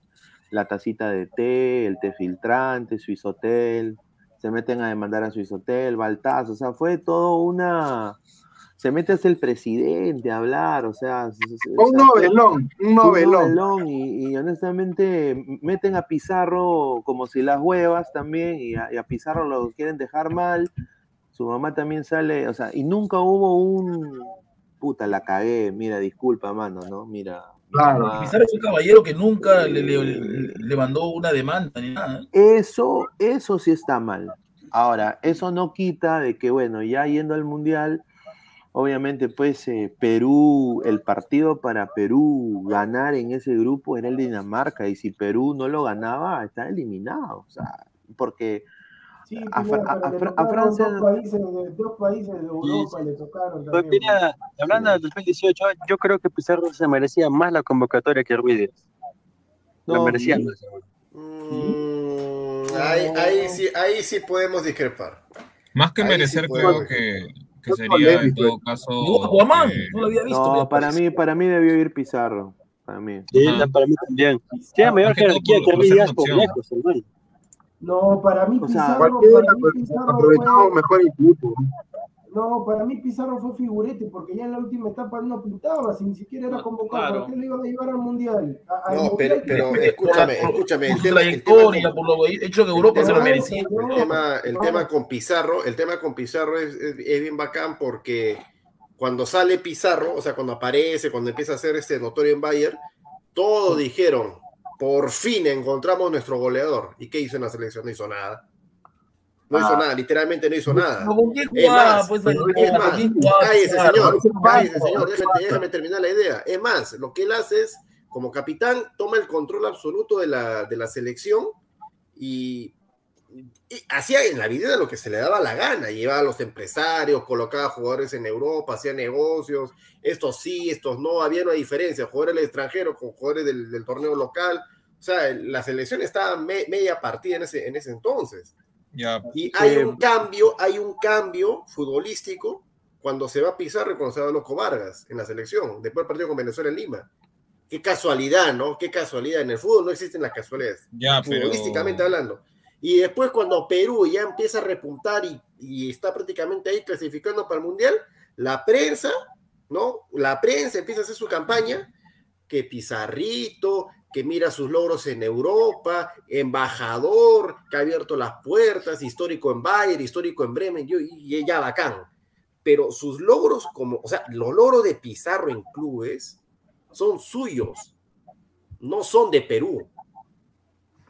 la tacita de té, el té filtrante, Suizotel, se meten a demandar a Suizotel, Baltaz, o sea, fue todo una... Se mete hasta el presidente a hablar, o sea... se- se- o Un sea, novelón, un un novelón. novelón y, y honestamente meten a Pizarro como si las huevas también y a, y a Pizarro lo quieren dejar mal. Su mamá también sale, o sea, y nunca hubo un puta, la cagué, mira, disculpa, mano, ¿no? Mira. mi Claro. mamá- Pizarro fue un caballero que nunca le, le- le mandó una demanda ni nada. ¿eh? Eso, eso sí está mal. Ahora, eso no quita de que, bueno, ya yendo al Mundial, obviamente, pues eh, Perú, el partido para Perú ganar en ese grupo era el Dinamarca, y si Perú no lo ganaba, está eliminado. O sea, porque Sí, A a a Francia- Dos países, dos países de Europa le tocaron Pues también. mira, hablando del 2018, yo creo que Pizarro se merecía más la convocatoria que Ruiz. No, merecía más. Mm, ahí, ahí sí, ahí sí podemos discrepar. Más que Ahí merecer, sí creo que, que Fue sería en todo caso. No, Guamán, eh, no lo había visto. no, para parece. mí, para mí debió ir Pizarro. Para mí. Sí, Ajá. para mí también. Tiene mayor Más que todo jerarquía que ser Díaz por lejos, hermano. No, para mí O sea, Pizarro, para mí pues, Pizarro aprovechó fue, mejor el equipo. No, para mí Pizarro fue figurete, porque ya en la última etapa él no pintaba, si ni siquiera era convocado, Claro. ¿por qué lo iban a llevar al mundial? A- No, mundial pero, escúchame, escúchame. El tema, el tema por lo hecho que Europa se lo merecía. el tema, el tema con Pizarro, el tema con Pizarro es, es- es bien bacán porque cuando sale Pizarro, o sea, cuando aparece, cuando empieza a ser este notorio en Bayern, todos dijeron, por fin encontramos nuestro goleador. ¿Y qué hizo en la selección? No hizo nada. No hizo nada, literalmente no hizo nada. ¿Pero ¿Con qué Es jugaba? más, Pues, es ¿con más, quién jugaba cállese, señor, cállese, señor, déjame, déjame terminar la idea. Es más, lo que él hace es, como capitán, toma el control absoluto de la, de la selección y, y hacía en la vida lo que se le daba la gana. Llevaba a los empresarios, colocaba jugadores en Europa, hacía negocios, estos sí, estos no, había una diferencia, jugadores del extranjero con jugadores del, del torneo local. O sea, la selección estaba me- media partida en ese, en ese entonces. Y hay Eh, un cambio, hay un cambio futbolístico cuando se va Pizarro y cuando se va Loco Vargas en la selección, después del partido con Venezuela en Lima. Qué casualidad, ¿no? Qué casualidad. En el fútbol no existen las casualidades, pero. futbolísticamente hablando. Y después cuando Perú ya empieza a repuntar y, y está prácticamente ahí clasificando para el Mundial, la prensa, ¿no? La prensa empieza a hacer su campaña, que Pizarrito, que mira sus logros en Europa, embajador, que ha abierto las puertas, histórico en Bayern, histórico en Bremen, yo, y ya bacán. Pero sus logros, como, o sea, los logros de Pizarro en clubes son suyos, no son de Perú.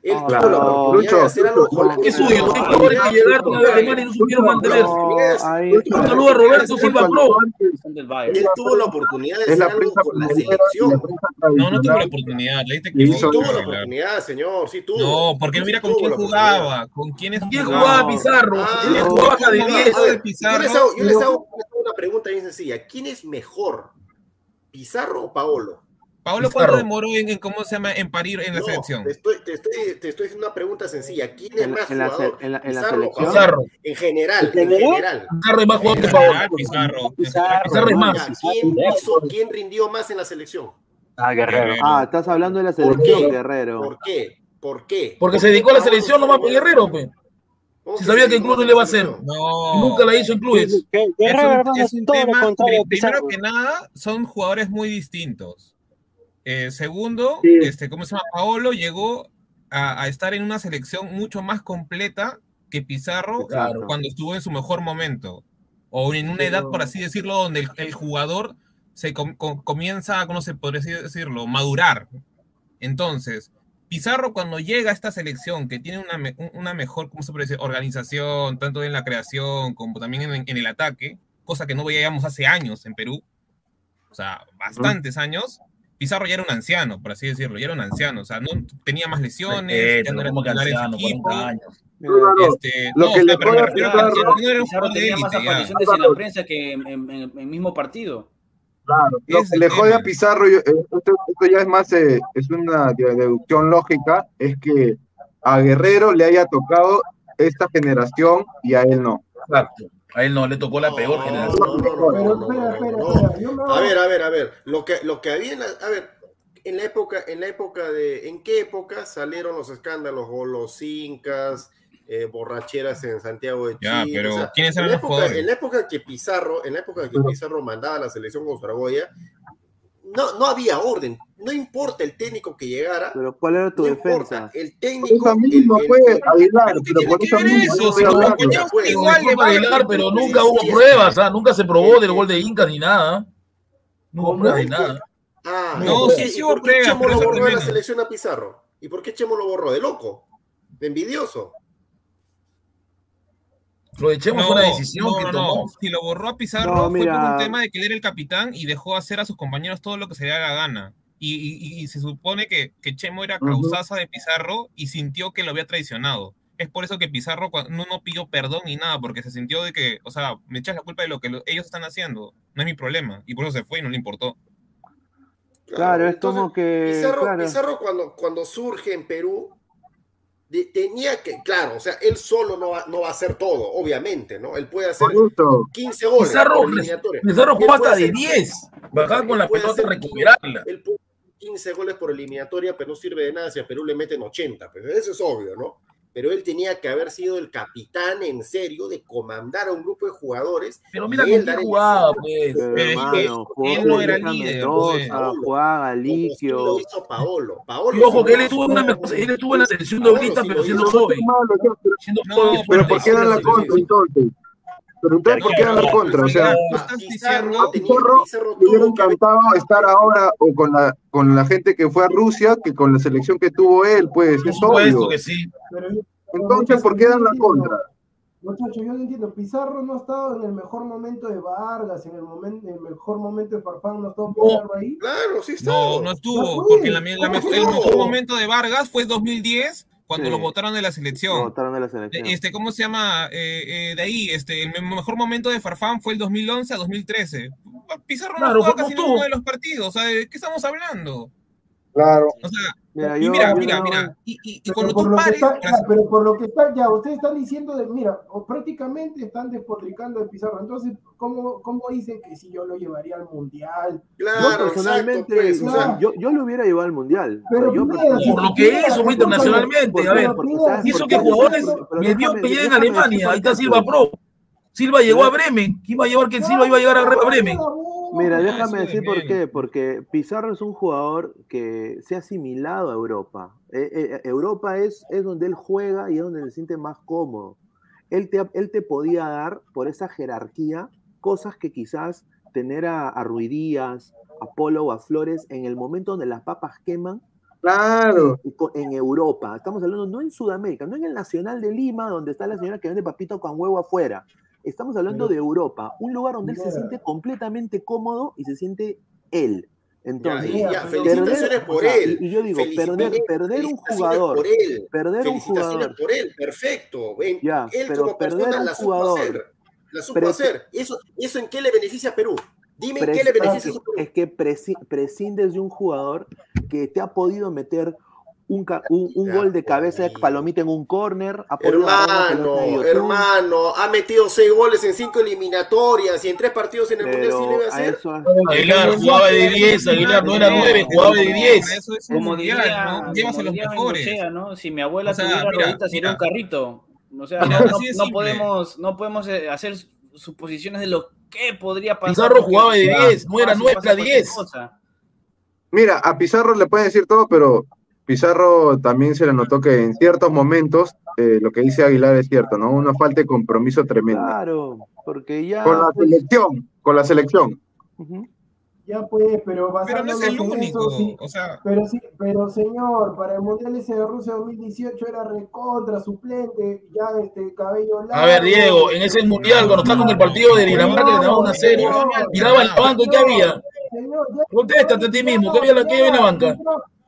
Él Ah, tuvo la claro, oportunidad Lucho, de hacer algo con la ¿qué Es suyo, hay jugadores que llegaron una vez a Alemania y no supieron mantenerse. Un saludo a Roberto Silva Pro. Él tuvo la oportunidad de hacer la algo con la selección. No, no tuvo la oportunidad. Le que hizo- Tuvo la oportunidad, señor, sí tuvo. No, porque Sí mira con tuvo quién jugaba, con ¿Quién jugaba. Pizarro? Ah, no, jugaba de no, 10. A ver, Pizarro, yo les hago, yo les pero- hago- les hago una pregunta bien sencilla. ¿Quién es mejor? ¿Pizarro o Paolo? Paolo, Pizarro. ¿cuánto demoró en, en cómo se llama en parir en la No, selección? Te estoy, te, estoy, te estoy haciendo una pregunta sencilla. ¿Quién es En más en la jugador? en la- en la ¿Pizarro o selección. Paolo? Pizarro. En general, ¿En en general? Pizarro es más jugador que En Paolo. general, Pizarro. en Pizarro. Pizarro es más. ¿quién, hizo- quién rindió más en la selección? Ah, Guerrero. Ah, estás hablando de la ¿Por selección, qué? Guerrero. ¿Por qué? ¿Por qué? Porque ¿Por se dedicó a la selección nomás mejor? Guerrero, pe. ¿Cómo Si sabía que dedicó incluso a le iba a hacer. No. Nunca la hizo en clubes. Es un, es un tema, primero Pizarro. que nada, son jugadores muy distintos. Eh, segundo, Sí. este, ¿cómo se llama? Paolo llegó a, a estar en una selección mucho más completa que Pizarro Claro. cuando estuvo en su mejor momento. O en una edad, por así decirlo, donde el, el jugador se com- com- comienza, ¿cómo se podría decirlo? Madurar. Entonces, Pizarro cuando llega a esta selección que tiene una, una mejor, ¿cómo se puede decir? Organización, tanto en la creación como también en, en el ataque, cosa que no veíamos hace años en Perú, o sea, bastantes años, Pizarro ya era un anciano, por así decirlo, ya era un anciano, o sea, no tenía más lesiones, ya no era titular en su equipo, 40 años. este, Lo no, que o sea, le pero me puede refiero a Pizarro- que no era un Pizarro tenía más apariciones en la prensa que en, el mismo partido. Claro, lo que le jode a Pizarro, yo- eh, esto, esto ya es más, eh, es una de- deducción lógica, es que a Guerrero le haya tocado esta generación y a él no. Exacto. A él no, le tocó la peor generación. no, no, Pero A ver, a ver, a ver. Lo que, lo que había en la, a ver, en la época, en la época de, ¿en qué época salieron los escándalos o los incas, eh, borracheras en Santiago de Ya, Chile? pero O sea, ¿quiénes en eran la los época, en la época que Pizarro, en la época que Pizarro mandaba a la selección con Zaragoza, no, no había orden. No importa el técnico que llegara. Pero ¿cuál era tu no defensa? importa. El Por técnico. eso mismo el- el- fue Aguilar, ¿Pero por eso mismo eso? Si a los hablar. compañeros pues, igual le Disculpa, Aguilar, pero nunca hubo sí, pruebas, sí. ¿ah? nunca se probó Sí, del gol de Inca ni nada. No hubo pruebas ni nada. Ah, No, ¿y por sí, qué- sí por qué Chemo lo borró de la selección a Pizarro? ¿Y por qué Chemo lo borró? ¿De loco? ¿De envidioso? Lo de Chemo No, fue una decisión no, que tomó. no. Si lo borró a Pizarro No, fue por un tema de que él era el capitán y dejó hacer a sus compañeros todo lo que se le la gana. Y, y- y se supone que, que Chemo era causaza de Pizarro y sintió que lo había traicionado. Es por eso que Pizarro no, no pidió perdón ni nada, porque se sintió de que, o sea, me echas la culpa de lo que lo- ellos están haciendo. No es mi problema. Y por eso se fue y no le importó. Claro, es entonces, como que. Pizarro, claro. Pizarro cuando, cuando surge en Perú, de- tenía que, claro, o sea, él solo no va, no va a hacer todo, obviamente, ¿no? Él puede hacer Por eso, 15 goles Pizarro, por eliminatoria. Pizarro Él jugó hasta puede de hacer- 10. Bajaba con la pelota hacer recuperarla. Él puede hacer 15 goles por eliminatoria, pero no sirve de nada si a Perú le meten 80. Pero eso es obvio, ¿no? Pero él tenía que haber sido el capitán en serio de comandar a un grupo de jugadores. Pero mira quién jugaba, pues. Pero, Pero es que hermano, jugó él no era líder, pues. sí Galiquio. lo hizo Paolo. Paolo Y ojo que él estuvo en, una, él estuvo en la selección de ahorita, pero siendo joven. malo, yo, pero, Siendo joven, pero fue ¿por qué dan la contra entonces? Pero entonces, ¿por qué dan la contra? O sea, Pizarro Pizarro hubiera encantado estar ahora o con la, con la gente que fue a Rusia que con la selección que tuvo él, pues, es obvio. que sí. Entonces, ¿por qué dan la contra? Muchachos, yo no entiendo. Pizarro no ha estado en el mejor momento de Vargas, en el, momento, en el mejor momento de Farfán, no estuvo Pizarro ahí. Claro, sí está. No, no estuvo, No, porque la, la- ¿cómo el no? mejor momento de Vargas fue 2010, cuando Sí. lo votaron de la Lo selección. botaron de la selección. Este, ¿Cómo se llama? Eh, eh, de ahí, este, el me- mejor momento de Farfán fue el 2011 a 2013. Pizarro Claro, no ¿cómo casi ninguno de los partidos, o sea, ¿de qué estamos hablando? Claro. O sea, Mira, y yo- mira, yo mira, mira, y, y- y Pero cuando por, tú lo que pares, está, para- ya, pero por lo que está, ya, ustedes están diciendo de, mira, o prácticamente están despotricando de Pizarro. Entonces, ¿cómo, ¿cómo dicen que si yo lo llevaría al mundial? Yo Claro, personalmente, exacto, pues, o sea, yo, yo lo hubiera llevado al mundial. O sea, Pero yo personalmente- Por lo que escúchame, internacionalmente, a ver, Hizo que jugadores quieres- pero me dio déjame- pelea en déjame Alemania. Ahí está Silva. Pro. Silva llegó a Bremen. ¿Quién iba a llevar que Silva iba a llegar a a Bremen? Mira, déjame decir por qué. Porque Pizarro es un jugador que se ha asimilado a Europa. Eh, eh, Europa es, es donde él juega y es donde se siente más cómodo. Él te, él te podía dar, por esa jerarquía, cosas que quizás tener a, a Ruiz Díaz, a Polo o a Flores en el momento donde las papas queman Claro. co- en Europa. Estamos hablando no en Sudamérica, no en el Nacional de Lima, donde está la señora que vende papito con huevo afuera. Estamos hablando de Europa, un lugar donde él se siente completamente cómodo y se siente él. Entonces, Ya, ya, felicitaciones o por él. Y, y yo digo, perder, perder un jugador, por él. perder un jugador, por él, perfecto. Ven, Ya, él pero como perder persona un la supo jugador, hacer. La supo hacer. ¿Eso, ¿Eso en qué le beneficia a Perú? Dime en qué le beneficia es, a Perú. es que prescindes de un jugador que te ha podido meter un, gol de cabeza de palomita en un córner, Hermano, hermano, ha metido seis goles en cinco eliminatorias y en tres partidos en el Mundial sí le va a hacer. eso Aguilar jugaba de 10, Aguilar no era 9, jugaba de 10. Eso es un Como diría. Llevas a los mejores. Si mi abuela O sea, tuviera mira, rueditas sería un carrito. O sea, Mira, no, podemos, no podemos eh, hacer suposiciones de lo que podría pasar. Pizarro jugaba de 10, no era fácil 9, pasa era cualquier 10. cosa. Mira, a Pizarro le pueden decir todo, pero Pizarro también se le notó que en ciertos momentos eh, lo que dice Aguilar es cierto, ¿no? Una falta de compromiso tremendo. Claro, porque ya. Con la pues, selección, con la selección. Ya pues, pero Pero no es el único. eso, sí. O sea, Pero sí, pero señor, para el Mundial ese de Rusia 2018 era recontra, suplente, ya este cabello largo. A ver, Diego, en ese mundial, cuando está con el partido de Dinamarca, que ganaba 1 a 0, miraba al banco y ¿qué había? Señor, ya- Contéstate a ti mismo, ¿qué había, la- qué había en la banca?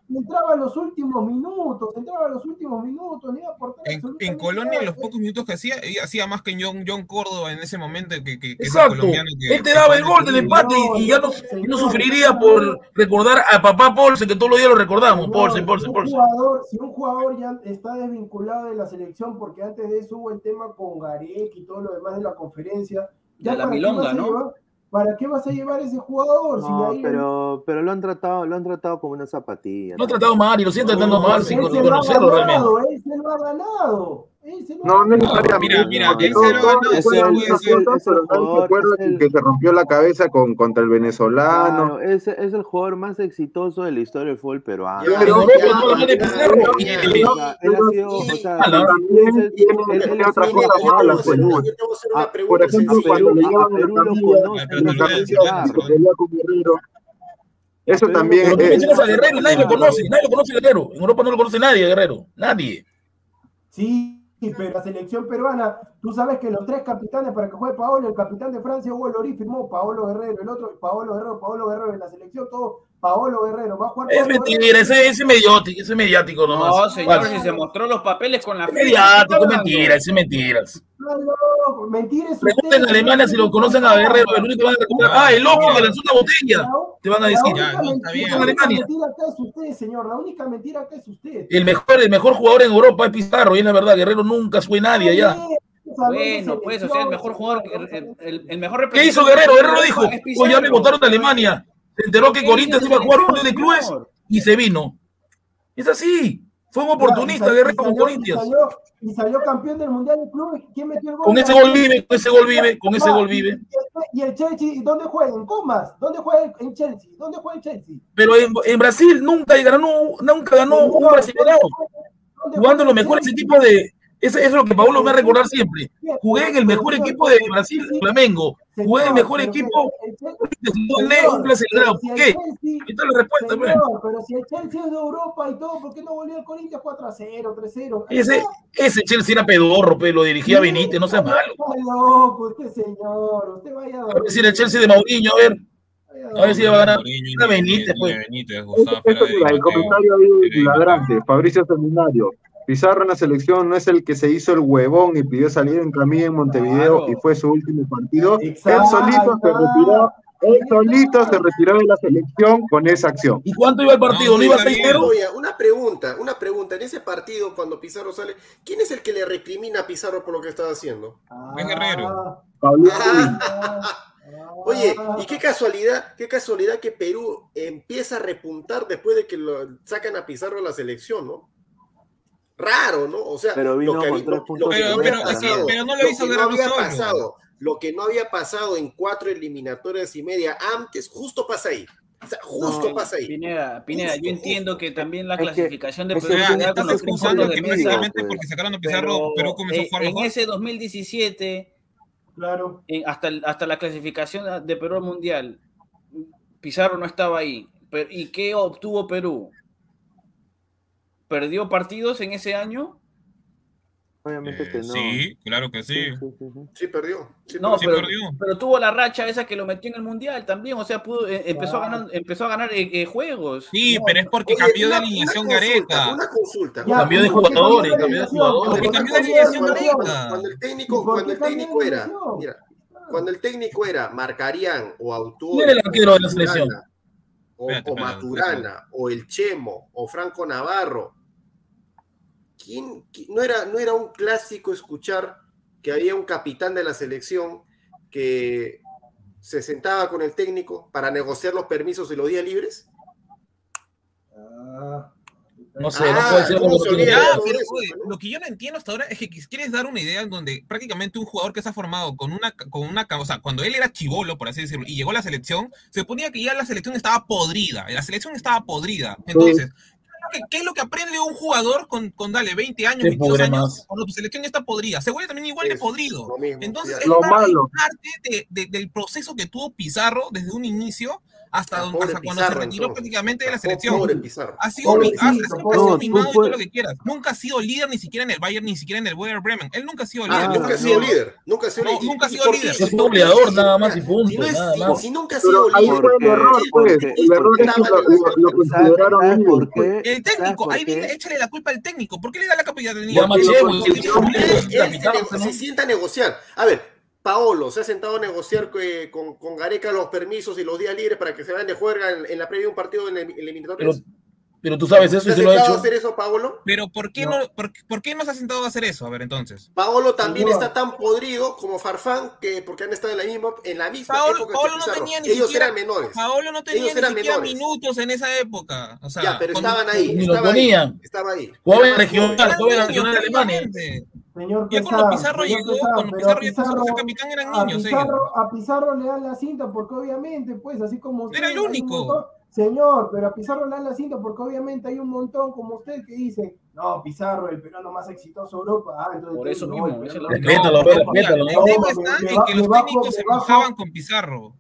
Entraba, en los últimos minutos, entraba en los últimos minutos, no iba a aportar en, Colonia, en nada. los pocos minutos que hacía, hacía más que John, John Córdoba en ese momento. Que, Exacto. colombiano que- Él te daba el gol del empate y, y ya no, no sufriría por recordar a papá Paulsen, que todos los días lo recordamos. Señor, Paulsen, Paulsen, si un jugador, si un jugador ya está desvinculado de la selección, porque antes de eso hubo el tema con Garek y todo lo demás de la conferencia, ya De la milonga, ¿no? llevar- ¿Para qué vas a llevar ese jugador? Si No, ahí- pero, pero lo han tratado, lo han tratado como una zapatilla. Lo ha tratado mal y lo sigue tratando mal sin él se lo ha conocerlo realmente. ganado, él se lo ha ganado. No, no necesariamente. mira, el el- que se rompió la cabeza con, contra el venezolano. Claro, es, es el jugador más exitoso de la historia del fútbol peruano. Pero él ha sido, o sea, Ah, tiene otra Mira, cosa mala, Ah, Por ejemplo, cuando le llevan la Ah. Eso también es, Guerrero y nadie lo conoce, nadie lo conoce a Guerrero. En Europa no lo conoce nadie, Guerrero. Nadie. Sí, pero la selección peruana, tú sabes que los tres capitanes para que juegue Paolo, el capitán de Francia, Hugo Lorí, firmó Paolo Guerrero, el otro, Paolo Guerrero, Paolo Guerrero en la selección, todo Paolo Guerrero, va a jugar Es mentira, ese, ese mediático, ese mediático nomás. No, señor, si se mostró los papeles con la Es mediático, ¿qué es está mentira, es mentiras. No, mentira es Pregunten en Alemania si lo conocen a Guerrero, el único que van a recordar. Ah, el loco que lanzó una botella. te van a decir. La Ya, única, está mentira, bien. la única Alemania. mentira acá es usted, señor, la única mentira acá es usted. El mejor, el mejor jugador en Europa es Pizarro, y es la verdad, Guerrero nunca fue nadie allá. Bueno, pues, o sea, el mejor jugador, el, el- el mejor ¿Qué hizo Guerrero? Guerrero dijo, es pues ya me votaron de Alemania. Se enteró que ¿Qué Corinthians iba a jugar un de clubes y se vino. Es así. Fue un oportunista, y Guerrero, con Corinthians. Y salió, y salió campeón del Mundial de Clubes. ¿Quién metió el gol? Con ese gol vive, con ese gol vive, con ese gol vive. Y el Chelsea, ¿y ¿dónde juega? ¿En Comas? ¿Dónde juega en Chelsea? ¿Dónde juega en Chelsea? Pero en, en Brasil nunca ganó, nunca ganó un brasileño. ¿Dónde Jugando los mejores equipos de. Eso, es lo que Pablo me va a recordar siempre. Jugué en el mejor equipo de Brasil, Flamengo. Jugué en el mejor equipo de un brasileño. si ¿Por qué? Esta es la respuesta, pues. Señor, pero si el Chelsea es de Europa y todo, ¿por qué no volvió el Corinthians 4 a 0, 3 a 0? Ese, ese Chelsea era pedorro, pero lo dirigía Benítez, no seas malo. Está loco usted, señor. Usted vaya a A ver si era el Chelsea de Mourinho, a ver. A ver si va a ganar. Benítez, pues. Benítez, Gustavo el comentario ahí ladrante, Fabricio Seminario. Pizarro en la selección no es el que se hizo el huevón y pidió salir en camilla en Montevideo Claro. y fue su último partido. Exacto. Él solito se retiró, él solito se retiró de la selección con esa acción. ¿Y cuánto iba el partido? No, ¿No iba está bien. 6-0? Oye, una pregunta, una pregunta. En ese partido, cuando Pizarro sale, ¿quién es el que le recrimina a Pizarro por lo que estaba haciendo? Guerrero. Pablo Ah, Oye, y qué casualidad, qué casualidad que Perú empieza a repuntar después de que lo sacan a Pizarro de la selección, ¿no? Raro, ¿no? O sea, Pero vino lo que, había- lo- lo que Pero- no había pero- es pasado, pero no lo lo hizo que no había pasado, lo que no había pasado en cuatro eliminatorias y media antes, justo pasa ahí. O sea, justo No, pasa ahí. Pineda, Pineda, Justo, yo entiendo que también la Es que- clasificación de es que Perú tú se da estás con los tres excusando que de mesa, precisamente pues. porque sacaron a Pizarro, pero Perú comenzó a en, jugar en mejor. ese 2017, Claro. en- hasta, hasta la clasificación de Perú al Mundial, Pizarro no estaba ahí. Pero- ¿Y qué obtuvo Perú? ¿Perdió partidos en ese año? Obviamente Eh, que no. Sí, claro que sí. Sí, sí, sí, sí. Sí, perdió. Sí, No, sí pero, perdió. pero tuvo la racha esa que lo metió en el Mundial también. O sea, pudo, eh, empezó, a ganar, empezó a ganar eh, eh, juegos. Sí, No, pero es porque Oye, cambió de una- alineación una consulta. Una consulta. Ya, Cambió de ¿y por qué jugadores, cambió de jugadores. Porque ¿Por qué cambió de alineación? Gareca. Cuando el ¿Y técnico, cuando el técnico de era, mira, cuando el técnico era Marcarián o Autor ¿Quién era el arquero de la selección? o, Espérate, o espérate, Maturana o el Chemo o Franco Navarro, ¿quién, qui- no, era, no era un clásico escuchar que había un capitán de la selección que se sentaba con el técnico para negociar los permisos y los días libres? Ah, No sé, Ah, no puede ser ¿cómo lo se que? Ya, oye, ¿no? lo que yo no entiendo hasta ahora es que quieres dar una idea en donde prácticamente un jugador que se ha formado con una, con una, o sea, cuando él era chivolo, por así decirlo, y llegó a la selección, se ponía que ya la selección estaba podrida, la selección estaba podrida. Entonces, ¿qué, qué es lo que aprende un jugador con, con dale, 20 años, Se 22 pudre años, cuando tu selección ya está podrida? Se vuelve también igual de podrido. lo mismo, Entonces, es Lo parte, malo. parte de- de- del proceso que tuvo Pizarro desde un inicio hasta, Ah, donde, pobre hasta cuando Pizarro, se retiró entonces. prácticamente de la Ah, selección. Pobre. Ha sido, mi- ha, siempre ha pobre. sido No, mimado tú y todo fue- lo que quieras. Nunca ha sido líder ni siquiera en el Bayern, ni siquiera en el Werder Bremen. Él nunca ha sido líder. Ah, Nunca nunca ha sido líder. Nunca ha sido No, líder. nunca ha ¿Y sido líder. Es ¿Y por qué? goleador nada más y punto, Si, no es- nada si- nunca ha Pero sido ahí líder. fue el error, pues. El error es que lo, consideraron. El ¿Sabes técnico, ahí viene, échale la culpa al técnico. ¿Por qué le da la nego- ¿no? se sienta a negociar. A ver, Paolo se ha sentado a negociar con, con Gareca los permisos y los días libres para que se vayan de juerga en, en la previa de un partido en el Pero, eliminatorio. pero tú sabes eso ¿Se y ha se lo ha sentado a hecho. hacer eso, Paolo? Pero ¿por qué No. no, por, por qué no se ha sentado a hacer eso? A ver, entonces. Paolo también Seguro. está tan podrido como Farfán, que porque han estado en la misma, en la misma Paolo, época Paolo que no tenía ni Ellos siquiera, eran menores. Paolo no tenía Ellos ni siquiera menores. minutos en esa época. O sea, ya, pero cuando- estaban ahí. Ni lo Estaba ahí. ponían. Estaba ahí. Jugaba en Era más regional, joven. regional de Alemania. Señor Ya cuando Pizarro llegó, cuando Pizarro ya Pizarro- capitán eran a niños. Pizarro, a Pizarro le dan la cinta porque obviamente, pues, así como usted, Era el único. montón- Señor, pero a Pizarro le dan la cinta porque obviamente hay un montón como usted que dice, no, Pizarro, el peruano más exitoso de Europa. Ah, entonces, Por eso no, mismo, el tema está en que los técnicos se mojaban con Pizarro.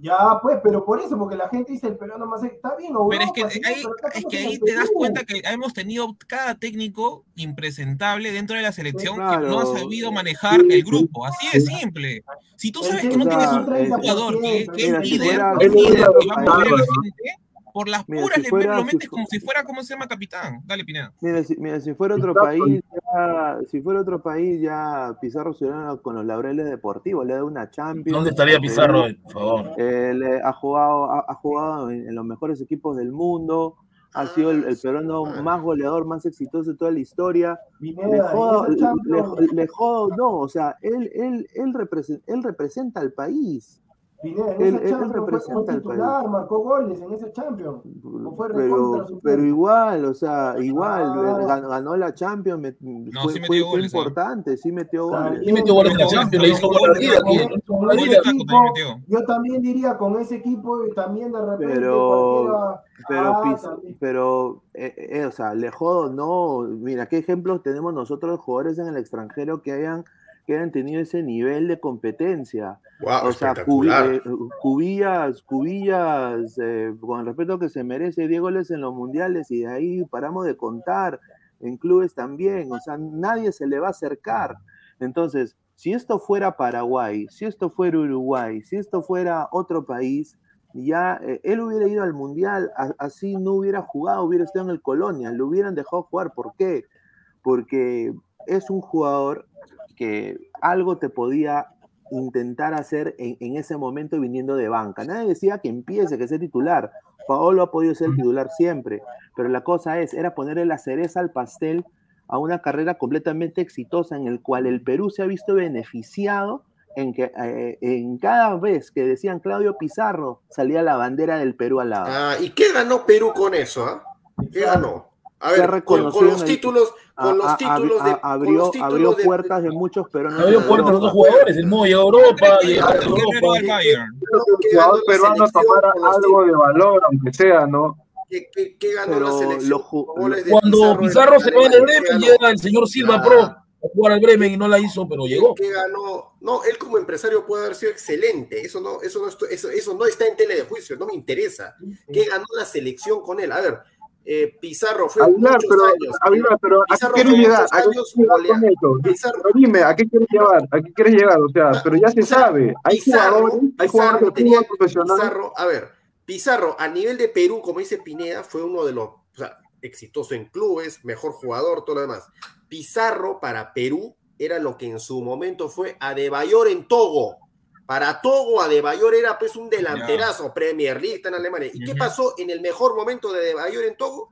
Ya, pues, pero por eso, porque la gente dice el peruano más está bien, Pero es Europa, que, señor, ahí, pero es que ahí te das cuenta que hemos tenido cada técnico impresentable dentro de la selección que Claro. no ha sabido manejar Sí, el grupo. Así de simple. Si tú sabes que no tienes un jugador que, que es líder, que es líder, que va a mover a la gente, por las Mira, puras si le- fuera- lo metes como si fuera, ¿cómo se llama capitán? Dale, Pineda. Mira, si, mira, si fuera otro país, ya, si fuera otro país, ya Pizarro se con los laureles deportivos, le da una Champions. ¿Dónde estaría Perú, Pizarro, por favor? eh, le ha jugado, ha, ha jugado en, en los mejores equipos del mundo, ha sido el, el peruano Ah, más goleador, más exitoso de toda la historia. Le jodo, le, le- jodo, no, o sea, él, él, él, represen- él representa al país. Pineda, en Él- esa él Champions fue titular, marcó goles en esa Champions. O fue recontra Pero, igual, o sea, igual, Ah. ganó, ganó la Champions, me- fue, sí metió fue goles, ¿ah? importante, sí metió goles. Y metió goles en la Champions, le hizo gol a la yo también diría con ese equipo y también de repente Pero- Pero, Ah, pero eh, eh, o sea, le jodo, no, mira, ¿qué ejemplos tenemos nosotros jugadores en el extranjero que hayan, que hayan tenido ese nivel de competencia? Guau, o sea, Cubi- espectacular. eh, Cubillas, Cubillas, eh, con el respeto que se merece, 10 goles en los mundiales y de ahí paramos de contar, en clubes también, o sea, nadie se le va a acercar. Entonces, si esto fuera Paraguay, si esto fuera Uruguay, si esto fuera otro país, ya eh, él hubiera ido al mundial, a- así no hubiera jugado, hubiera estado en el Colonia, lo hubieran dejado jugar. ¿Por qué? Porque es un jugador que algo te podía intentar hacer en, en ese momento viniendo de banca. Nadie decía que empiece, que sea titular. Paolo ha podido ser titular siempre, pero la cosa es, era ponerle la cereza al pastel a una carrera completamente exitosa en el cual el Perú se ha visto beneficiado en que eh, en cada vez que decían Claudio Pizarro salía la bandera del Perú al lado. Ah, ¿Y qué ganó Perú con eso? ah? ¿Qué ganó? A ver, con, los títulos, con los títulos de, abrió, abrió de- puertas de muchos peruanos. Abrió en puertas a Europa. otros jugadores. El Modo llegó a Europa, llegó a Europa. El jugador peruano tomara algo de valor, aunque sea, ¿no? ¿Qué, qué- qué ganó Pero la selección? de Cuando Pizarro se va del ¿Qué Bremen, llega el señor Silva Nada. Pro a jugar al Bremen y no la hizo, pero ¿Qué- llegó. qué ganó? No, él como empresario puede haber sido excelente. Eso no, eso no, eso, eso no está en tele de juicio, no me interesa. ¿Qué ganó la selección con él? A ver, eh, Pizarro fue Aguilar, muchos pero, años. Aguilar, pero ¿a qué quieres llegar? ¿A qué quieres llegar con esto? Dime, ¿a qué quieres llevar? ¿A qué quieres llegar? O sea, pero ya se o sea, sabe. Hay Pizarro, jugadores, hay Pizarro jugadores tenía- profesional. Pizarro, a ver, Pizarro a nivel de Perú, como dice Pineda, fue uno de los, o sea, exitoso en clubes, mejor jugador, todo lo demás. Pizarro para Perú era lo que en su momento fue Adebayor en Togo. Para Togo, Adebayor era pues un delanterazo, Premier League, está en Alemania. ¿Y qué Ujú. pasó en el mejor momento de Adebayor en Togo?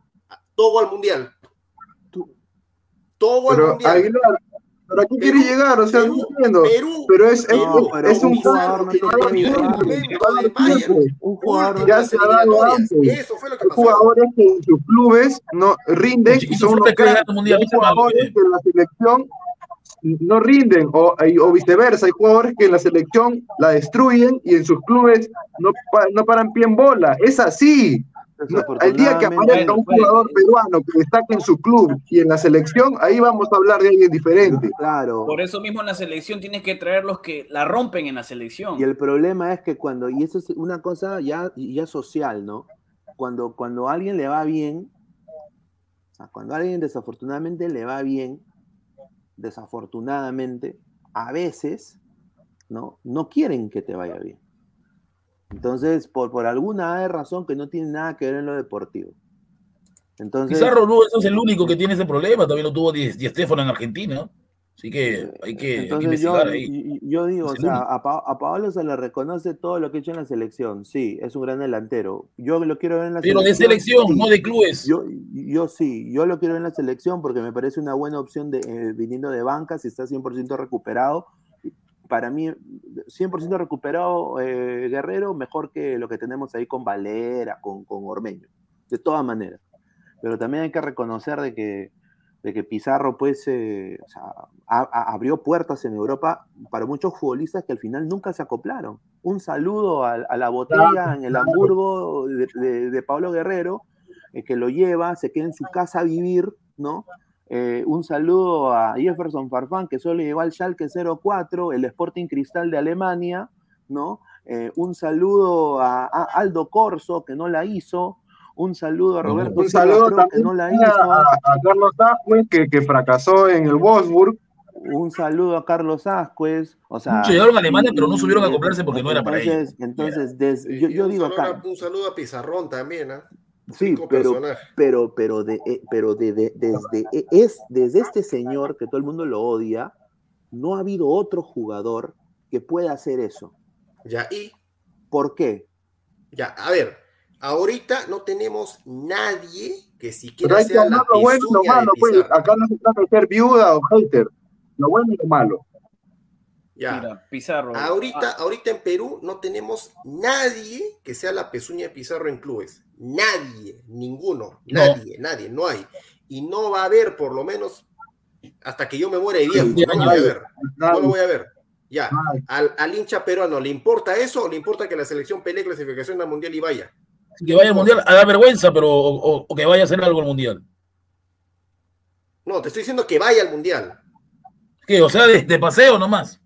Togo al Mundial. Togo al Mundial. Aguilar, ¿pero a qué quieres llegar? O sea, no Perú, entiendo. Perú, Pero es, es, No, pero es un un jugador no que. Un jugador Ya se ha dado antes. Eso fue lo que pasó. jugadores que en sus clubes no rinden y son no mal, jugadores oye. que en la selección no rinden o, o viceversa. Hay jugadores que en la selección la destruyen y en sus clubes no, no paran pie en bola. Es así. El día que aparezca un Bueno, jugador peruano que destaque en su club y en la selección, ahí vamos a hablar de alguien diferente. Claro. Por eso mismo en la selección tienes que traer los que la rompen en la selección. Y el problema es que cuando, y eso es una cosa ya, ya social, ¿no? Cuando, cuando a alguien le va bien, o sea, cuando a alguien desafortunadamente le va bien, desafortunadamente, a veces, ¿no? No quieren que te vaya bien. Entonces, por, por alguna razón que no tiene nada que ver en lo deportivo. Entonces, Pizarro no es el único que tiene ese problema. También lo tuvo Di, Di en Argentina. Así que hay que, hay que Entonces yo, investigar ahí. y- y- yo digo, o sea, a, Pa- a Paolo se le reconoce todo lo que ha hecho en la selección. Sí, es un gran delantero. Yo lo quiero ver en la Pero de selección. selección, sí. no de clubes. Yo, yo sí, yo lo quiero ver en la selección porque me parece una buena opción de, eh, viniendo de banca, si está 100% recuperado. Para mí, 100% recuperado eh, Guerrero, mejor que lo que tenemos ahí con Valera, con, con Ormeño, de todas maneras. Pero también hay que reconocer de que, de que Pizarro pues, eh, o sea, a- a- abrió puertas en Europa para muchos futbolistas que al final nunca se acoplaron. Un saludo a, a la botella en el Hamburgo de, de- de Pablo Guerrero, eh, que lo lleva, se queda en su casa a vivir, ¿no? Eh, un saludo a Jefferson Farfán, que solo llegó al Schalke 04, el Sporting Cristal de Alemania, ¿no? Un saludo a, a Aldo Corso, que no la hizo. Un saludo a Roberto Un Silva saludo también no la a, hizo. a Carlos Ascuez, que, que fracasó en el Wolfsburg. Un saludo a Carlos Ascuez. O sea, llegaron a Alemania, y- pero no supieron y- acoplarse porque no era para ellos. entonces, Entonces, des- yo, digo saludo acá, a- un saludo a Pizarrón también, ¿ah? sí, pero, pero, pero, de, eh, pero de, de- desde, eh, es, desde este señor que todo el mundo lo odia, no ha habido otro jugador que pueda hacer eso. Ya, y ¿Por qué? ya, a ver, ahorita no tenemos nadie que Pero siquiera hay que sea hablar lo bueno y lo malo, pues. Pizarro. Acá no se trata de ser viuda o hater. Lo bueno y lo malo. Ya. Mira, Pizarro. Ahorita, Ah, ahorita en Perú no tenemos nadie que sea la pezuña de Pizarro en clubes. Nadie, ninguno, No. nadie, nadie, no hay. Y no va a haber, por lo menos, hasta que yo me muera de viejo, Sí, no lo voy a ver. No lo voy a ver. Ya. Al, al hincha peruano, ¿le importa eso o le importa que la selección pelee clasificación al mundial y vaya? Que vaya al mundial a dar vergüenza, pero o, o- o que vaya a hacer algo al mundial. No, te estoy diciendo que vaya al mundial. ¿Qué? O sea, de, de paseo nomás.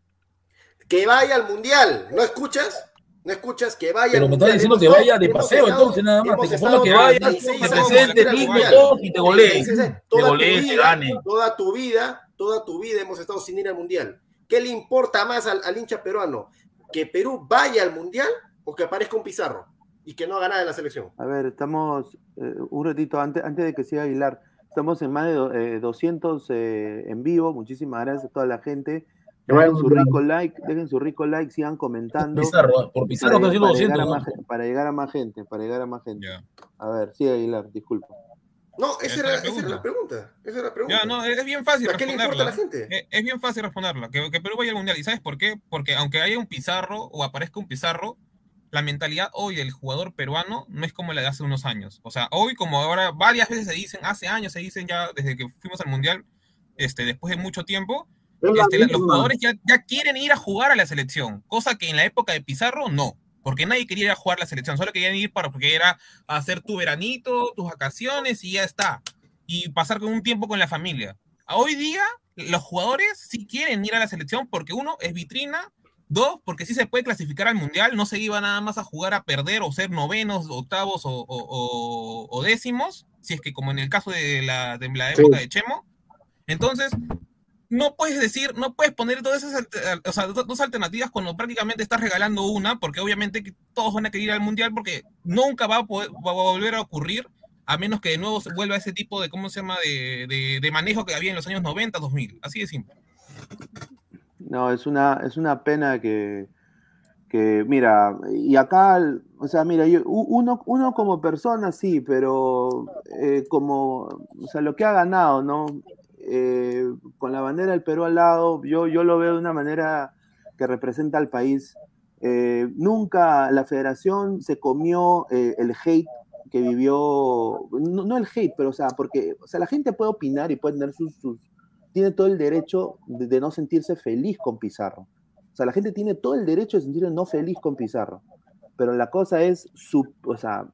Que vaya al mundial. ¿No escuchas? ¿No escuchas? Que vaya Pero al me mundial. estás diciendo que vaya de paseo, estado- entonces nada más. Te estado que vaya, 36 te presente, todo y te golee. 36 años. Te Toda tu golee, te vida, gane. Toda tu vida, toda tu vida hemos estado sin ir al mundial. ¿Qué le importa más al, al hincha peruano? ¿Que Perú vaya al mundial o que aparezca un Pizarro y que no haga nada en la selección? A ver, estamos eh, un ratito antes, antes de que siga Aguilar. Estamos en más de do- eh, 200 eh, en vivo. Muchísimas gracias a toda la gente. Dejen su rico like, dejen su rico like, sigan comentando. Pizarro, por Pizarro para, llegar 200. a ¿no? más, gen- para llegar a más gente, para llegar a más gente. A ver, sigue Aguilar, disculpa. No, esa Esa era, es la esa era la pregunta. Esa era la pregunta. Ya, no, es bien fácil ¿A qué le importa a la gente? Es, es bien fácil responderla. Que, que Perú vaya al mundial. ¿Y sabes por qué? Porque aunque haya un Pizarro o aparezca un Pizarro, la mentalidad hoy del jugador peruano no es como la de hace unos años. O sea, hoy como ahora varias veces se dicen, hace años se dicen ya desde que fuimos al Mundial, este, después de mucho tiempo, este, los jugadores ya, ya quieren ir a jugar a la selección, cosa que en la época de Pizarro no porque nadie quería ir a jugar la selección, solo querían ir para porque era hacer tu veranito, tus vacaciones y ya está. Y pasar con un tiempo con la familia. Hoy día, los jugadores sí quieren ir a la selección porque uno es vitrina, dos, porque sí se puede clasificar al mundial, no se iba nada más a jugar a perder o ser novenos, octavos o, décimos, si es que como en el caso de la, de la época de Chemo. Entonces, no puedes decir, no puedes poner todas esas o sea, dos alternativas cuando prácticamente estás regalando una, porque obviamente todos van a querer ir al mundial porque nunca va a, poder, va a volver a ocurrir a menos que de nuevo se vuelva ese tipo de, ¿cómo se llama?, de, de, manejo que había en los años 90, 2000. Así de simple. No, es una, es una pena que, que, mira, y acá, o sea, mira, yo, uno, uno como persona sí, pero eh, como, o sea, lo que ha ganado, ¿no? Eh, con la bandera del Perú al lado, yo, yo lo veo de una manera que representa al país. Eh, nunca la federación se comió el hate que vivió, no, el hate, pero o sea, porque o sea, la gente puede opinar y puede tener sus, tiene todo el derecho de, no sentirse feliz con Pizarro. O sea, la gente tiene todo el derecho de sentirse no feliz con Pizarro. Pero la cosa es, su, o sea,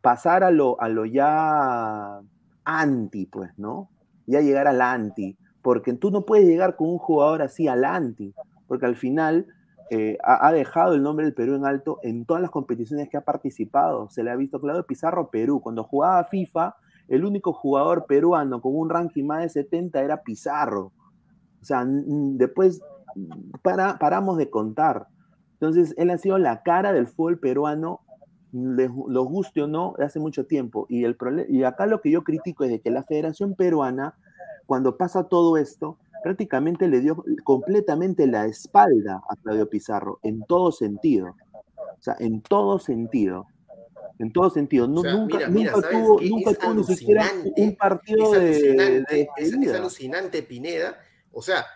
pasar a lo, a lo ya anti, pues, ¿no? ya llegar al anti, porque tú no puedes llegar con un jugador así al anti, porque al final eh, ha, dejado el nombre del Perú en alto en todas las competiciones que ha participado. Se le ha visto claro Pizarro Perú. Cuando jugaba FIFA, el único jugador peruano con un ranking más de 70 era Pizarro. O sea, después para, paramos de contar. Entonces, él ha sido la cara del fútbol peruano, lo guste o no, hace mucho tiempo. Y, el y acá lo que yo critico es de que la Federación Peruana cuando pasa todo esto, prácticamente le dio completamente la espalda a Claudio Pizarro, en todo sentido. O sea, en todo sentido. En todo sentido. nunca, nunca tuvo, nunca tuvo ni siquiera un partido de, es, alucinante, Pineda. O sea,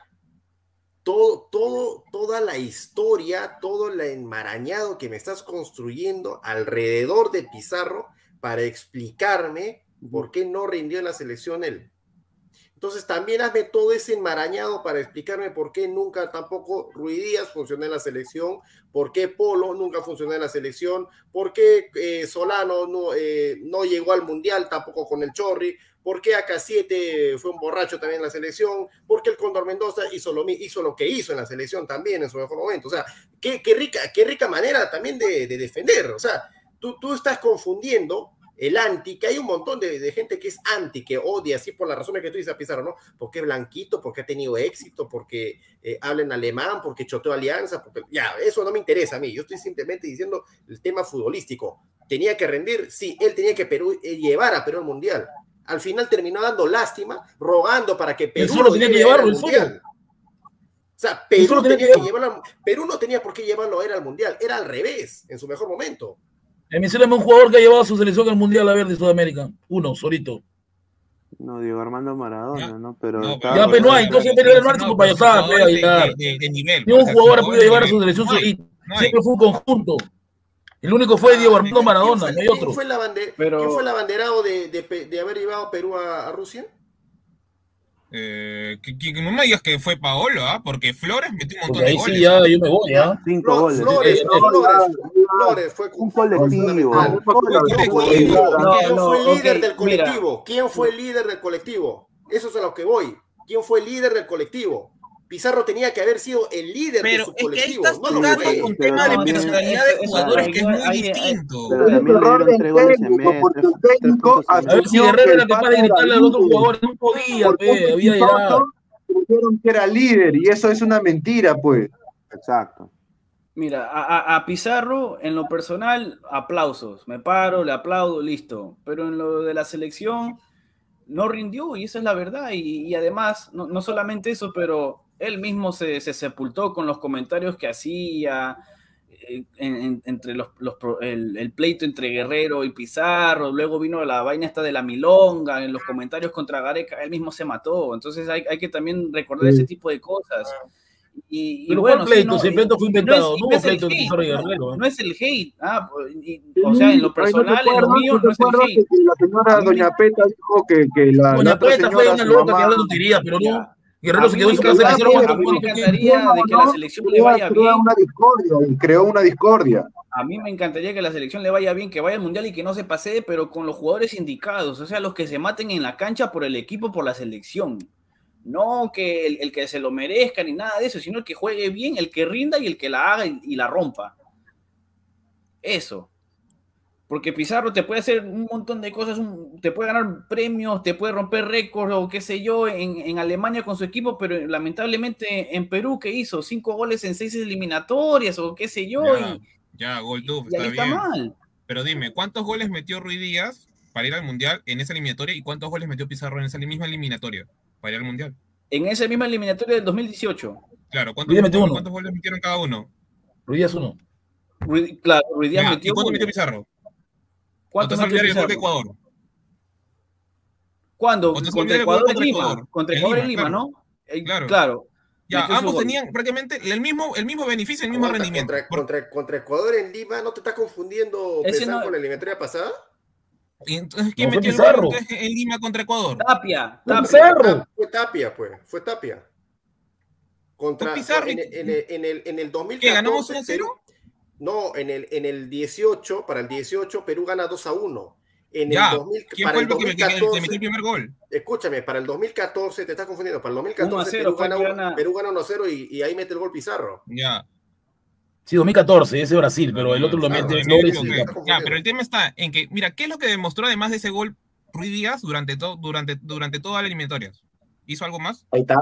todo, todo, toda la historia, todo el enmarañado que me estás construyendo alrededor de Pizarro para explicarme por qué no rindió en la selección él. Entonces también hazme todo ese enmarañado para explicarme por qué nunca tampoco Ruidías funcionó en la selección, por qué Polo nunca funcionó en la selección, por qué eh, Solano no, eh, no llegó al Mundial tampoco con el Chorri, por qué AK7 fue un borracho también en la selección, por qué el Condor Mendoza hizo lo, hizo lo que hizo en la selección también en su mejor momento. O sea, qué, qué rica, qué rica manera también de, de defender. O sea, tú, tú estás confundiendo el anti, que hay un montón de, gente que es anti, que odia, así por las razones que tú dices, Pizarro, ¿no? Porque es blanquito, porque ha tenido éxito, porque eh, habla en alemán, porque choteó alianza, porque ya, eso no me interesa a mí, yo estoy simplemente diciendo el tema futbolístico. ¿Tenía que rendir? Sí, él tenía que Perú, eh, llevar a Perú al Mundial. Al final terminó dando lástima, rogando para que Perú lo tenía que llevarlo al Mundial. O sea, Perú, tenía que llevarlo, Perú no tenía por qué llevarlo a él al Mundial, era al revés, en su mejor momento. Mencióname un jugador que ha llevado a su selección al Mundial a ver de Sudamérica. Uno, solito. No, Diego Armando Maradona, ¿no? Pero. No, ya, pero no hay. Entonces, pero el marco para allá, de, de, de, nivel. Ni un jugador ha podido llevar a su selección solito. Siempre fue un conjunto. El único fue Diego Armando Maradona, no hay otro. ¿Quién fue, la pero... ¿Quién fue el abanderado de, de, haber llevado a Perú a, a Rusia? Eh, que, que, no me digas que fue Paolo, ¿ah? Porque Flores metió un montón de goles. Sí, ya, yo me voy, ¿ah? Cinco goles. Flores, Flores, Flores, fue un colectivo. ¿Quién fue el líder del colectivo? ¿Quién fue el líder del colectivo? Eso es a lo que voy. ¿Quién fue el líder del colectivo? Pizarro tenía que haber sido el líder de su colectivo. Es que ahí estás tocando un tema de personalidad de jugadores que es muy distinto. Pero también error del técnico, porque el técnico a ver si Guerrero era capaz de gritarle al otro jugador, no podía, pe, había llegado. Dijeron que era líder y eso es una mentira, pues. Exacto. Mira, a, a, Pizarro, en lo personal, aplausos. Me paro, le aplaudo, listo. Pero en lo de la selección, no rindió y esa es la verdad. Y, y además, no, no, solamente eso, pero él mismo se, sepultó con los comentarios que hacía eh, entre los, el, pleito entre Guerrero y Pizarro, luego vino la vaina esta de la milonga, en los comentarios contra Gareca, él mismo se mató, entonces hay, que también recordar ese tipo de cosas. Y, y Pero bueno, ¿cuál sí, pleito? no, Si el pleito fue y inventado, y no es el pleito de hate, Pizarro y no, Guerrero, ¿eh? no es el hate, ah, pues, y- o sea, en lo personal, ¿no en lo mío, ¿No no es el hate. la señora Doña Peta dijo que, que la, Doña Peta fue una loca que tonterías, pero no. Guerrero A se mí quedó en me su casa y Ya, hicieron encantaría, pero a mí me cuánto tiempo. encantaría de que la selección le vaya creó bien. una discordia, y creó una discordia. A mí me encantaría que la selección le vaya bien, que vaya al mundial y que no se pasee, pero con los jugadores indicados, o sea, los que se maten en la cancha por el equipo, por la selección. No que el, el que se lo merezca ni nada de eso, sino el que juegue bien, el que rinda y el que la haga y, y la rompa. Eso. Porque Pizarro te puede hacer un montón de cosas, un- te puede ganar premios, te puede romper récords o qué sé yo en, en Alemania con su equipo, pero lamentablemente en Perú, ¿qué hizo? Cinco goles en seis eliminatorias o qué sé yo. Ya, y, ya, Golduf, y ahí está está bien. mal. Pero dime, ¿cuántos goles metió Ruiz Díaz para ir al Mundial en esa eliminatoria y cuántos goles metió Pizarro en esa misma eliminatoria para ir al Mundial? En esa misma eliminatoria del 2018. Claro, ¿cuántos, metió cuántos- uno. cuántos goles metieron cada uno? Ruiz Díaz uno. Ruiz- claro, Ruiz Díaz Ya, ¿Y metió. cuánto uno. metió Pizarro? ¿Cuánto ¿O te vas a metió olvidar el gol de Pizarro? Ecuador? ¿Cuándo? ¿O te vas a Contra Ecuador en contra Lima. Ecuador? Contra Ecuador en Lima, Lima, claro. ¿no? Eh, Claro. Ya, ambos gol. tenían prácticamente el mismo, el mismo beneficio, el mismo Aguanta, rendimiento. Contra, Por- contra, contra Ecuador en Lima, ¿no te estás confundiendo no- con la eliminatoria pasada? y entonces, ¿Quién No, fue metió el gol en Lima contra Ecuador? Tapia, Tapia. Pizarro. Ah, fue Tapia, pues, fue Tapia. Contra, Fue Pizarro. en, en el, en, el, en el 2014, ¿Qué, ganamos 1-0? No, en el, en el 18, para el 18, Perú gana 2 a 1. En Ya, el 2000, ¿Quién para fue el el que, 2014, metió el primer gol? escúchame, para el 2014, te estás confundiendo, para el 2014 1 a 0 Perú, gana, gana- Perú gana 1 a 0 y, y ahí mete el gol Pizarro. Ya. Sí, 2014, ese Brasil, pero el otro lo mete está Ya, pero el tema está en que, mira, ¿qué es lo que demostró además de ese gol Ruiz Díaz durante, todo durante, durante toda la eliminatoria? ¿Hizo algo más? Ahí está.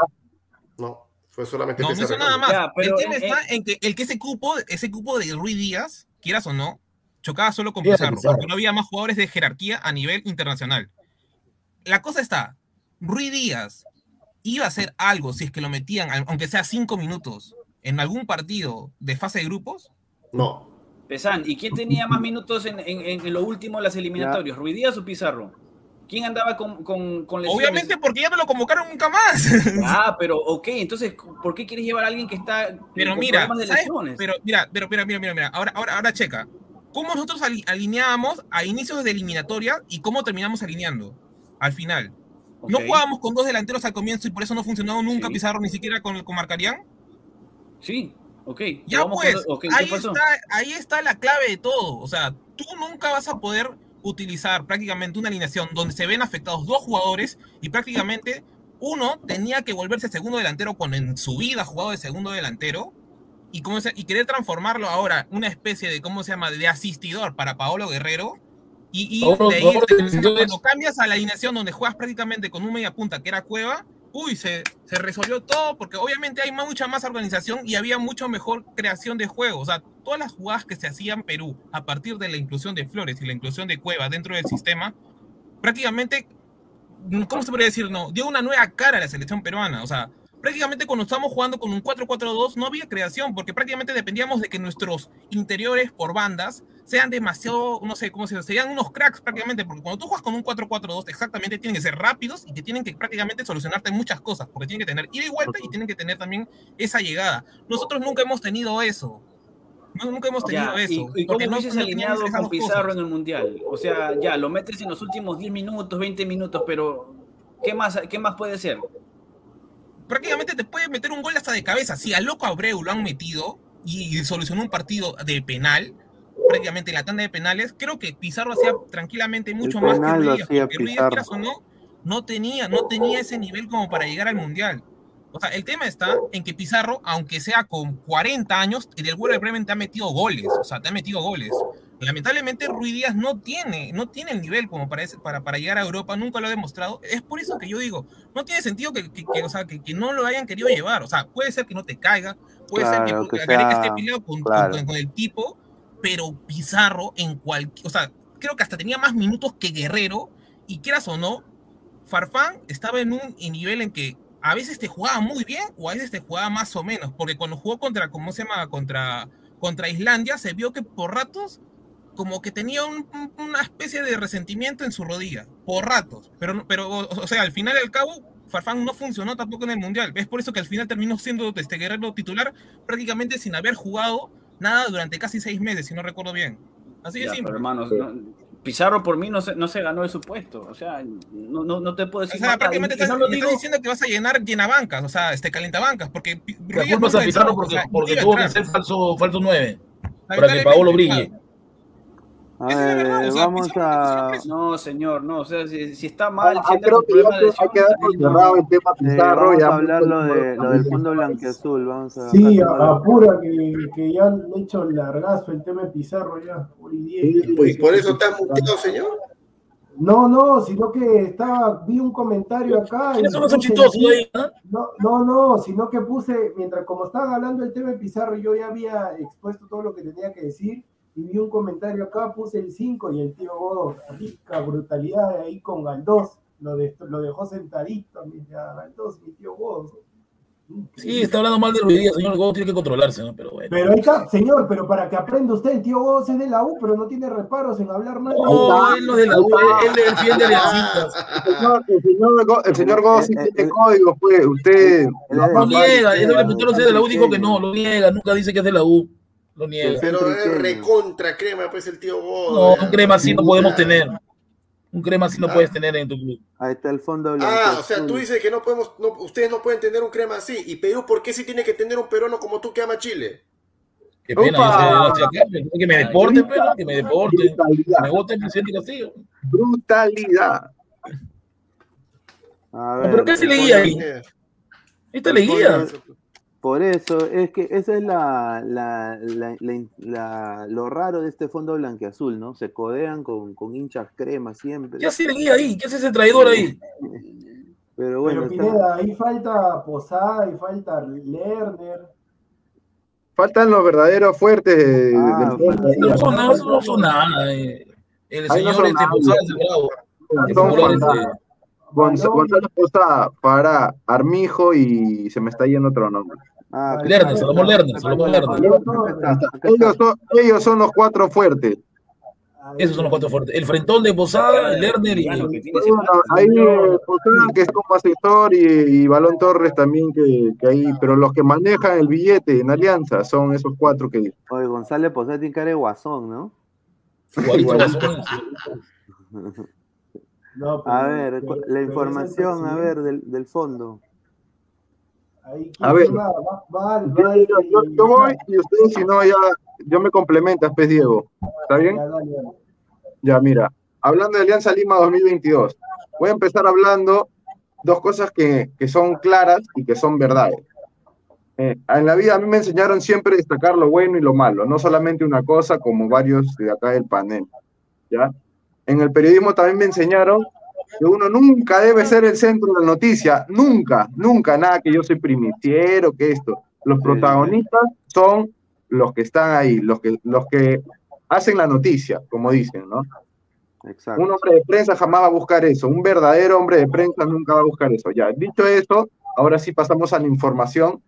No, fue solamente No, hizo nada más. Ya, pero el tema en- está en que el que ese cupo, ese cupo de Ruiz Díaz, quieras o no, chocaba solo con Pizarro, Pizarro. porque no había más jugadores de jerarquía a nivel internacional. La cosa está, Ruiz Díaz iba a hacer algo si es que lo metían, aunque sea cinco minutos, en algún partido de fase de grupos. No, Pesán, ¿y quién tenía más minutos en, en, en lo último de las eliminatorias? ¿Ruiz Díaz o Pizarro? ¿Quién andaba con, con, con lesiones? Obviamente porque ya no lo convocaron nunca más. Ah, pero ok, entonces, ¿por qué quieres llevar a alguien que está Pero con mira, problemas de lesiones? pero mira, pero mira, mira, mira, mira. Ahora, ahora, ahora checa. ¿Cómo nosotros ali- alineábamos a inicios de eliminatoria y cómo terminamos alineando al final? ¿No jugábamos con dos delanteros al comienzo y por eso no funcionó nunca Sí. Pizarro ni siquiera con, con Marcarián? Sí, ok. Ya pues, ahí está la clave de todo. O sea, tú nunca vas a poder utilizar prácticamente una alineación donde se ven afectados dos jugadores y prácticamente uno tenía que volverse segundo delantero cuando en su vida ha jugado de segundo delantero y, cómo se- y querer transformarlo ahora una especie de, ¿cómo se llama?, de asistidor para Paolo Guerrero. Y, y de ahí, cuando cambias a la alineación donde juegas prácticamente con un media punta que era Cueva, uy, se, resolvió todo porque obviamente hay mucha más organización y había mucho mejor creación de juego. O sea, todas las jugadas que se hacían en Perú a partir de la inclusión de Flores y la inclusión de Cueva dentro del sistema, prácticamente, ¿cómo se podría decir? No, dio una nueva cara a la selección peruana. O sea, prácticamente cuando estábamos jugando con un 4-4-2 no había creación porque prácticamente dependíamos de que nuestros interiores por bandas sean demasiado, no sé cómo se dice, sean unos cracks prácticamente, porque cuando tú juegas con un 4-4-2 exactamente tienen que ser rápidos y que tienen que prácticamente solucionarte muchas cosas, porque tienen que tener ida y vuelta y tienen que tener también esa llegada. Nosotros nunca hemos tenido eso. No, nunca hemos tenido Ya, eso. ¿Y, y porque cómo no- no alineado esas con Pizarro cosas. en el Mundial? O sea, ya, lo metes en los últimos 10 minutos, 20 minutos, pero ¿qué más, qué más puede ser? prácticamente te puede meter un gol hasta de cabeza. Si a Loco Abreu lo han metido y, y solucionó un partido de penal, prácticamente la tanda de penales, creo que Pizarro hacía tranquilamente mucho más que Ruiz porque Ruiz o no, no tenía, no tenía ese nivel como para llegar al Mundial. O sea, el tema está en que Pizarro, aunque sea con 40 años, en el vuelo de Bremen te ha metido goles, o sea, te ha metido goles. Lamentablemente Ruiz Díaz no tiene, no tiene el nivel como para, ese- para, para llegar a Europa, nunca lo ha demostrado. Es por eso que yo digo, no tiene sentido que, que- que, o sea, que, que no lo hayan querido llevar. O sea, puede ser que no te caiga, puede Claro, ser que, que sea- esté peleado con, claro. con- con el tipo, pero Pizarro en cualquier, o sea, creo que hasta tenía más minutos que Guerrero, y quieras o no, Farfán estaba en un nivel en que a veces te jugaba muy bien o a veces te jugaba más o menos, porque cuando jugó contra, ¿cómo se llama? Contra, contra Islandia, se vio que por ratos como que tenía un- un- una especie de resentimiento en su rodilla, por ratos, pero, pero o, o sea, al final y al cabo Farfán no funcionó tampoco en el Mundial. Es por eso que al final terminó siendo este guerrero titular prácticamente sin haber jugado nada durante casi seis meses, si no recuerdo bien. Así de Ya, simple. pero hermanos, no- Pizarro por mí no se, no se ganó de su puesto. O sea, no, no, no te puedo O decir sea, más nada. prácticamente estás, no lo me digo- estás diciendo que vas a llenar llenabancas, o sea, este calentabancas, porque Pi- La Ruiz culpa es no a Pizarro porque, o sea, porque tuvo que ser falso, falso 9. Para que Paolo o sea, brille. A Esa es la ver, verdad, o sea, vamos a. No, señor, no. O sea, si, si está mal, Ah, siente creo que ya de hay que dar por lesión, cerrado el tema eh, Pizarro. vamos ya a hablar lo, de, lo del fondo blanqueazul. Vamos a. Sí, a- a- apura que, que ya han hecho el largazo el tema de Pizarro ya. Hoy día. Uy, por eso está muteado, señor. No, no, sino que estaba, vi un comentario acá. ¿Quiénes y son los chistosos ahí? ah? No, no, no, sino que puse, mientras como estaban hablando del tema de Pizarro, yo ya había expuesto todo lo que tenía que decir y vi un comentario acá, puse el 5 y el tío Godo, rica brutalidad ahí con Galdós, lo, de, lo dejó sentadito, mira, Galdós, mi tío Godo. Sí, está hablando mal de Ruiz Díaz, señor Gómez tiene que controlarse, ¿no? Pero bueno. Pero ahí está, señor, pero para que aprenda usted, el tío Godos es de la U, pero no tiene reparos en hablar nada. No, él no es de la U, él él defiende aliancistas. El señor, el señor, Go- el señor Go sí Eh, eh, tiene eh, código, pues. Usted. Lo niega, eso le preguntaron si es de la U, dijo que no, lo niega, nunca dice que es de la U. Lo. Pero es recontra crema, pues el tío No, Godo. un crema así no podemos tener. Un crema así no puedes tener en tu club. Ahí está el fondo Ah, o sea, tú dices que no podemos, no, ustedes no pueden tener un crema así. ¿Y Perú por qué sí tiene que tener un peruano como tú que ama Chile? Qué pena, yo sé, no que me deporten, pero que me deporten. Que Brutalidad. me voten presidente Castillo. Brutalidad. A No, pero ¿qué se el leía ahí? Esta el leía. Por eso, es que esa es la, la, la- la- la- lo raro de este fondo blanqueazul, ¿no? Se codean con, con hinchas crema siempre. ¿Qué hace leía ahí? ¿Qué hace ese traidor ahí? Pero bueno, Pero está- Pineda, ahí falta Posada, ahí falta Lerner. Faltan los verdaderos fuertes de- Ah, del No son nada, eso no son nada. eh. El Ahí no señor son este. Posada es el bravo. El este, Balón. Gonzalo Posada para Armijo y se me está yendo otro nombre. Ah, Lerner. Salomón Lerner, Salomón Lerner. Ellos son, ellos son los cuatro fuertes. Esos son los cuatro fuertes. El frentón de Posada, el Lerner y. Bueno, ahí Posada que es como asesor y, y Balón Torres también que, que ahí, pero los que manejan el billete en Alianza son esos cuatro que Oye, González Posada tiene cara de guasón, ¿no? Igualito Guasón. No, A ver, la información, a ver, del, del fondo. Ahí, A ver. Va, va, va, yo, va, yo- yo- voy y ustedes si no ya yo me complementas, pues Diego. ¿Está bien? Dale. Ya, mira, hablando de Alianza Lima 2022, voy a empezar hablando dos cosas que, que son claras y que son verdades. Eh, en la vida a mí me enseñaron siempre a destacar lo bueno y lo malo, no solamente una cosa como varios de acá del panel. ¿ya? En el periodismo también me enseñaron que uno nunca debe ser el centro de la noticia, nunca, nunca, nada que yo soy primiciero, que esto. Los protagonistas son los que están ahí, los que, los que hacen la noticia, como dicen, ¿no? Exacto. Un hombre de prensa jamás va a buscar eso, un verdadero hombre de prensa nunca va a buscar eso. Ya, dicho eso, ahora sí pasamos a la información.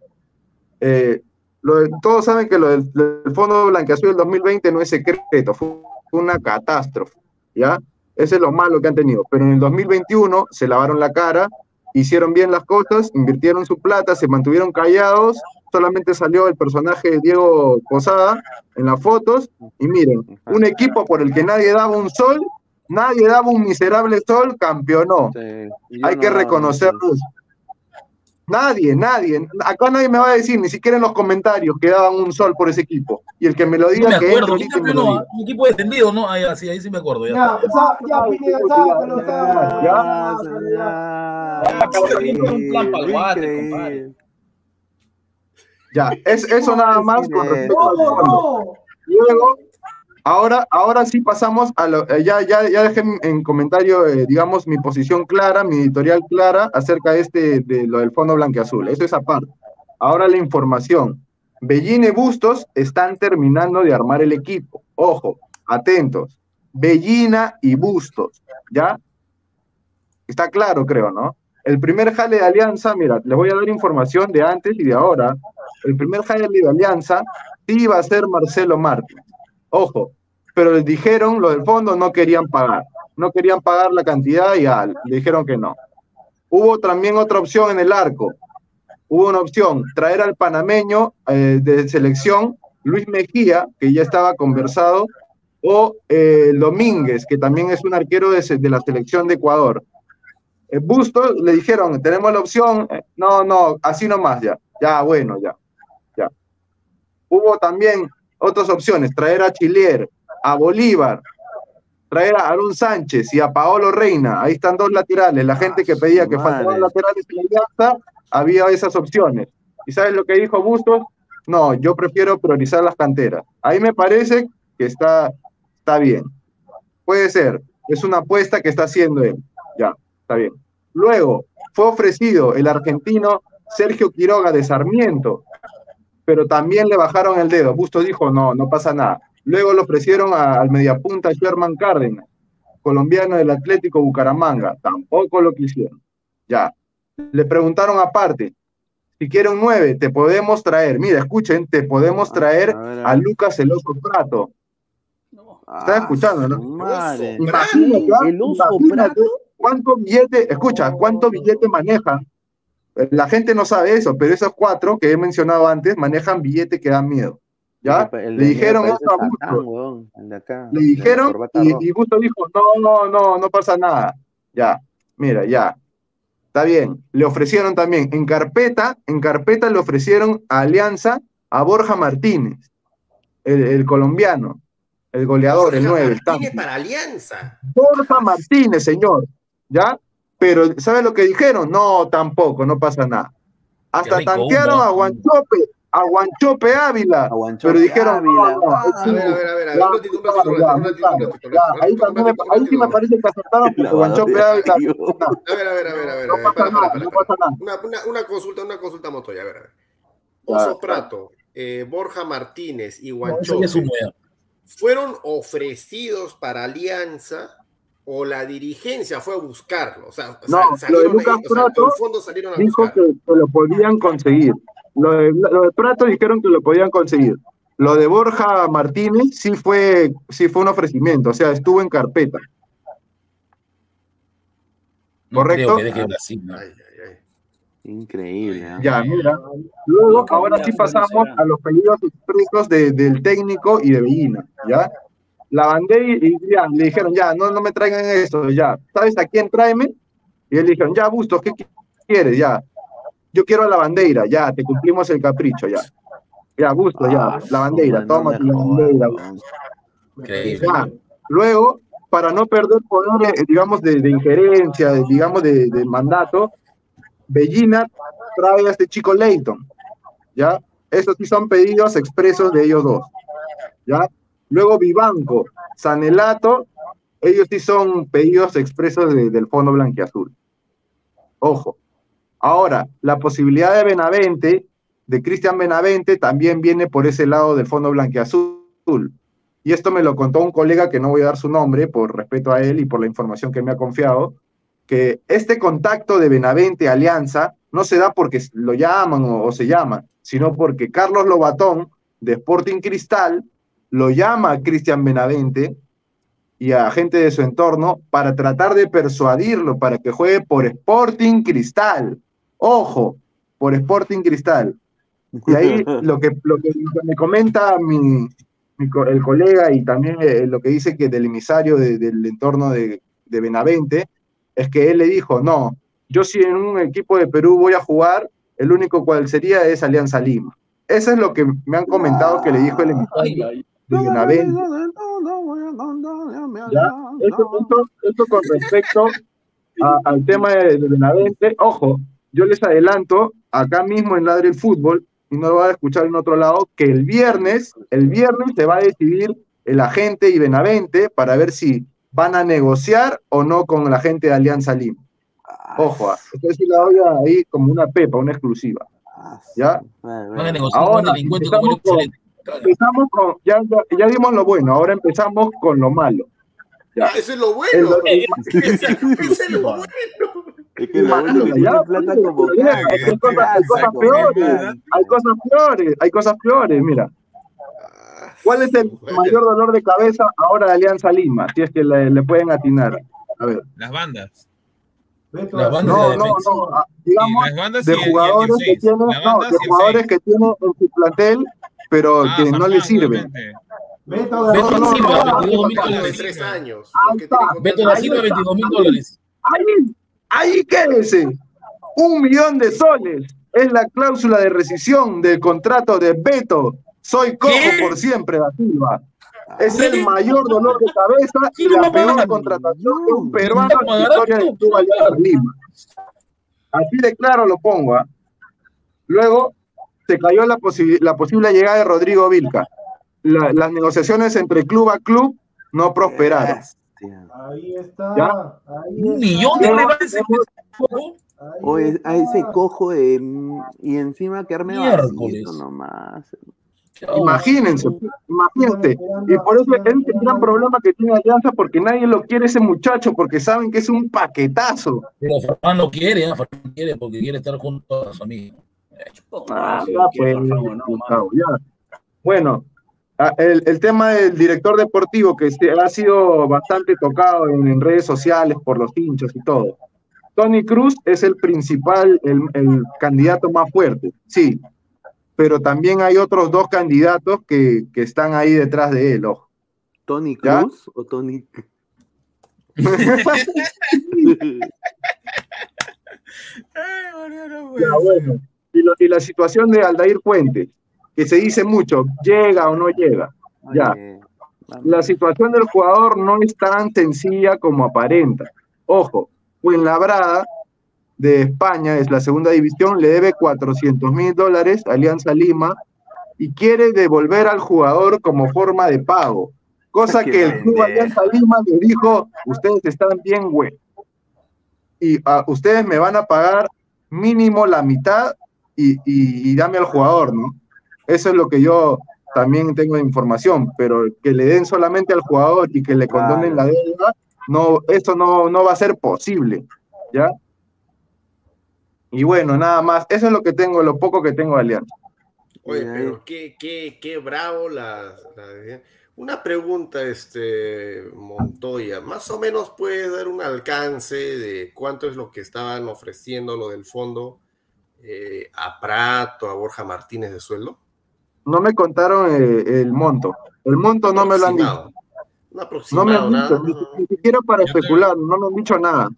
Eh, lo de- todos saben que lo del, del Fondo Blanqueazul del 2020 no es secreto, fue una catástrofe, ¿ya? Ese es lo malo que han tenido. Pero en el 2021 se lavaron la cara, hicieron bien las cosas, invirtieron su plata, se mantuvieron callados, solamente salió el personaje de Diego Posada en las fotos, y miren, un equipo por el que nadie daba un sol, nadie daba un miserable sol, campeonó. Sí, Hay no que reconocerlo. Nadie, nadie. Acá nadie me va a decir, ni siquiera en los comentarios, que daban un sol por ese equipo. Y el que me lo No diga, me que diga. Un equipo descendido, ¿no? Ahí, sí, ahí sí me acuerdo. Ya. Ya, sa- ya, Pineda, sácalo, Ya, sácalo, ya, ya. Es, eso nada más con respecto no. Luego, ahora, ahora sí pasamos a lo, eh, ya, ya, ya dejé en, en comentario, eh, digamos, mi posición clara, mi editorial clara acerca de este, de lo del Fondo Blanqueazul. Eso es aparte. Ahora la información. Bellín y Bustos están terminando de armar el equipo. Ojo, atentos. Bellina y Bustos, ¿ya? Está claro, creo, ¿no? El primer jale de Alianza, mira, les voy a dar información de antes y de ahora. El primer jale de Alianza sí iba a ser Marcelo Martins. Ojo, pero les dijeron, lo del fondo no querían pagar. No querían pagar la cantidad y le dijeron que no. Hubo también otra opción en el arco. Hubo una opción, traer al panameño eh, de selección, Luis Mejía, que ya estaba conversado, o eh, Domínguez, que también es un arquero de, de la selección de Ecuador. Eh, Bustos le dijeron, tenemos la opción, eh, no, no, así nomás ya, ya, bueno, ya. Hubo también otras opciones, traer a Chilier, a Bolívar, traer a Aaron Sánchez y a Paolo Reina, ahí están dos laterales, la gente que pedía que faltaban madre. laterales en la alianza, había esas opciones. ¿Y sabes lo que dijo Bustos? No, yo prefiero priorizar las canteras. Ahí me parece que está, está bien. Puede ser, es una apuesta que está haciendo él. Ya, está bien. Luego, fue ofrecido el argentino Sergio Quiroga de Sarmiento, pero también le bajaron el dedo. Bustos dijo, no, no pasa nada. Luego le ofrecieron a- al mediapunta Sherman Cárdenas, colombiano del Atlético Bucaramanga. Tampoco lo quisieron. Ya. Le preguntaron aparte, si quiere un 9, te podemos traer. Mira, escuchen, te podemos traer a ver, a a ver. Lucas El Oso Prato. Estás escuchando, ¿no? Madre. Imagínate, El oso imagínate cuánto billete, escucha, cuánto billete manejan. La gente no sabe eso, pero esos cuatro que he mencionado antes manejan billete que dan miedo. ¿Ya? El Le dijeron eso a parece Satán, Bustos. weón, el de acá, Le dijeron y, Bustos dijo, no, no, no, no pasa nada. Ya, mira, ya. Está bien. Le ofrecieron también, en carpeta, en carpeta le ofrecieron a Alianza a Borja Martínez, el, el colombiano, el goleador, el Borja 9, el Martínez para Alianza. Borja Martínez, señor. ¿Ya? Pero, ¿sabe lo que dijeron? No, tampoco, no pasa nada. Hasta rico, tantearon a Guanchope, a Guanchope Ávila. pero dijeron, Ávila, no, no, ah, A ver, a ver, a ver, ahí sí me parece que acertaron porque Guanchope Ávila. A ver, a ver, a ver, a ver. No a ver, pasa para, nada, para, para, no para. pasa nada. Una, consulta, una consulta Montoya, a ver, a ver. Oso. Prato, eh, Borja Martínez y Guanchope fueron ofrecidos para Alianza o la dirigencia fue a buscarlo. O sea, No, lo de Lucas ahí, o sea, Prato en fondo salieron a dijo buscar. que, que lo podían conseguir. Lo de, lo de Prato dijeron que lo podían conseguir. Lo de Borja Martínez sí fue, sí fue un ofrecimiento, o sea, estuvo en carpeta. ¿Correcto? creo que deje Brasil. ¿no? Ay, ay, ay. Increíble. ¿ah? Ya, mira. Luego, ahora sí pasamos a los pedidos expresos de- del técnico y de Bellina, ¿ya? La bandera y ya, le dijeron, ya, no, no me traigan eso, ya. ¿Sabes a quién tráeme? Y él dijeron, ya, Bustos, ¿qué qui- quieres? Ya. Yo quiero a la bandera, ya, te cumplimos el capricho, ya. Ya, Bustos, ya, Ah, la bandera, toma la bandera. Increíble. Ya. Luego, para no perder poder, eh, digamos, de, de injerencia, de- digamos, de, de mandato, Bellina trae a este chico Leighton, ¿ya? Estos sí son pedidos expresos de ellos dos, ¿ya? Luego Vivanco, Sanelato, ellos sí son pedidos expresos de- del Fondo Blanquiazul. Ojo. Ahora, la posibilidad de Benavente, de Cristian Benavente, también viene por ese lado del Fondo Blanquiazul. Y esto me lo contó un colega que no voy a dar su nombre por respeto a él y por la información que me ha confiado, que este contacto de Benavente Alianza no se da porque lo llaman o, o se llama, sino porque Carlos Lobatón de Sporting Cristal lo llama a Cristian Benavente y a gente de su entorno para tratar de persuadirlo para que juegue por Sporting Cristal. Ojo, por Sporting Cristal. Y ahí lo que, lo me comenta mi, el colega y también eh, lo que dice que del emisario de- del entorno de, de Benavente, es que él le dijo, no, yo si en un equipo de Perú voy a jugar, el único cual sería es Alianza Lima. Eso es lo que me han comentado que le dijo el emisario Benavente. eso con respecto a- al tema de, de Benavente, ojo, yo les adelanto acá mismo en Ladre el Fútbol, y no lo van a escuchar en otro lado, que el viernes, el viernes se va a decidir el agente y Benavente para ver si van a negociar o no con la gente de Alianza Lima. Ojo, ah, esto sí la doy ahí como una pepa, una exclusiva. ¿Ya? Van a negociar con Ahora, delincuente como el empezamos con, ya, ya, ya dimos lo bueno, ahora empezamos con lo malo. Ya. Ah, eso es lo El- bueno. Eso es lo bueno. Es que lo bueno que Ya, tiene plata como ya, caga. hay cosas, hay cosas Exacto, peores, hay cosas peores, hay cosas peores, mira. Ah, ¿Cuál es el bueno. mayor dolor de cabeza ahora de Alianza Lima? Si es que le, le pueden atinar. A ver, Las bandas. Beto La da banda Silva. No, no, no. ah, Digamos, las bandas de jugadores que seis. tiene, La no, banda de y el jugadores que tiene en su plantel, pero Ah, que no le sirven. Beto da Silva, no, 22 mil de dólares. tres años. Beto da Silva, 22 mil dólares. Ahí, ahí quédese. Un millón de soles es la cláusula de rescisión del contrato de Beto. Soy cojo ¿Qué? por siempre, da Silva. Es ¿Qué? el mayor dolor de cabeza y ¿Quién lo va la peor contratación de un ¿Quién peruano lo en la historia del ¿Quién Club lo va a Alianza pagar? Lima. Así de claro lo pongo. ¿ah? Luego se cayó la, posi- la posible llegada de Rodrigo Vilca. La- las negociaciones entre club a club no prosperaron. Ahí está. ¿Ya? Ahí Un millón de dólares. Oye, a ese cojo de. Y encima que arme Miércoles. vacío nomás. Imagínense, imagínense. Y por eso es el gran problema que tiene Alianza, porque nadie lo quiere ese muchacho, porque saben que es un paquetazo. Pero Farfán no quiere, ¿eh? Quiere porque quiere estar junto a su amigo. Ah, quiere pues. Bueno, ah, el, el tema del director deportivo que se- ha sido bastante tocado en, en redes sociales por los hinchas y todo. Tony Cruz es el principal, el, el candidato más fuerte, sí, pero también hay otros dos candidatos que, que están ahí detrás de él, ojo. ¿Tony ¿Ya? Cruz o Tony.? Ay, boludo, no Ya, puede bueno. Y, lo- y la situación de Aldair Fuentes, que se dice mucho, llega o no llega. Ya. Vamos. La situación del jugador no es tan sencilla como aparenta. Ojo, Fuenlabrada de España, es la segunda división, le debe 400 mil dólares a Alianza Lima y quiere devolver al jugador como forma de pago. Cosa que el club. Alianza Lima le dijo, ustedes están bien, güey. Y ah, ustedes me van a pagar mínimo la mitad y, y- y dame al jugador, ¿no? Eso es lo que yo también tengo de información, pero que le den solamente al jugador y que le condonen la deuda, no, eso no, no va a ser posible, ¿ya? Y bueno, nada más, eso es lo que tengo, lo poco que tengo de Alianza. Oye, pero qué, qué, qué bravo la, la- Una pregunta, este, Montoya. Más o menos puedes dar un alcance de cuánto es lo que estaban ofreciendo lo del fondo eh, a Prato, a Borja Martínez de sueldo. No me contaron eh, el monto, el monto no me lo han dicho, no me han dicho, ni, ni siquiera para especular, no me han dicho nada,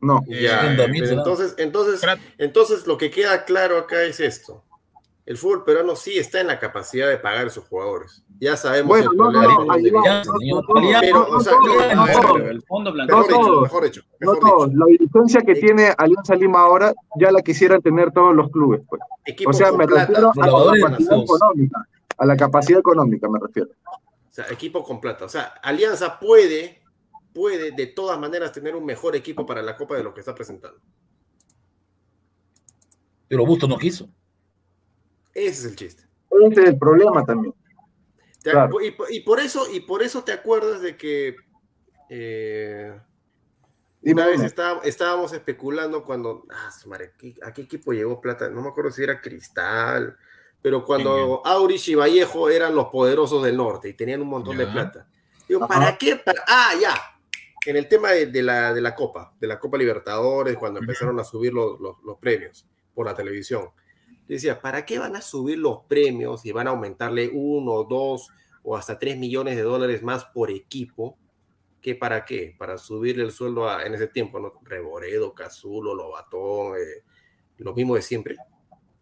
no. Ya, 30 mil pero será. entonces, entonces, entonces lo que queda claro acá es esto. El fútbol peruano sí está en la capacidad de pagar a sus jugadores. Ya sabemos Bueno, el no, problema no, de no, señor. Pero, o sea, mejor, No todos, dicho. la dirigencia que Eh, tiene Alianza Lima ahora ya la quisieran tener todos los clubes, pues. Equipo O sea, con me plata, refiero a la capacidad económica, a la capacidad económica me refiero. O sea, equipo con plata. O sea, Alianza puede, puede de todas maneras tener un mejor equipo para la Copa de lo que está presentando. Pero Busto no quiso. Ese es el chiste. Ese es el problema también. Te- Claro. y, por- y por eso, y por eso te acuerdas de que eh, una vez estaba- estábamos especulando cuando ah, su madre, ¿qué- ¿a qué equipo llegó plata? No me acuerdo si era Cristal, pero cuando Aurich y Vallejo eran los poderosos del norte y tenían un montón de plata. Digo, Ajá. ¿para qué? Para- ah, ya. En el tema de, de la, de la Copa, de la Copa Libertadores, cuando empezaron a subir los, los- los premios por la televisión. Decía, ¿para qué van a subir los premios y van a aumentarle uno, dos o hasta tres millones de dólares más por equipo? ¿Qué para qué? Para subirle el sueldo a, en ese tiempo, ¿no? Reboredo, Cazulo, Lobatón, eh, lo mismo de siempre.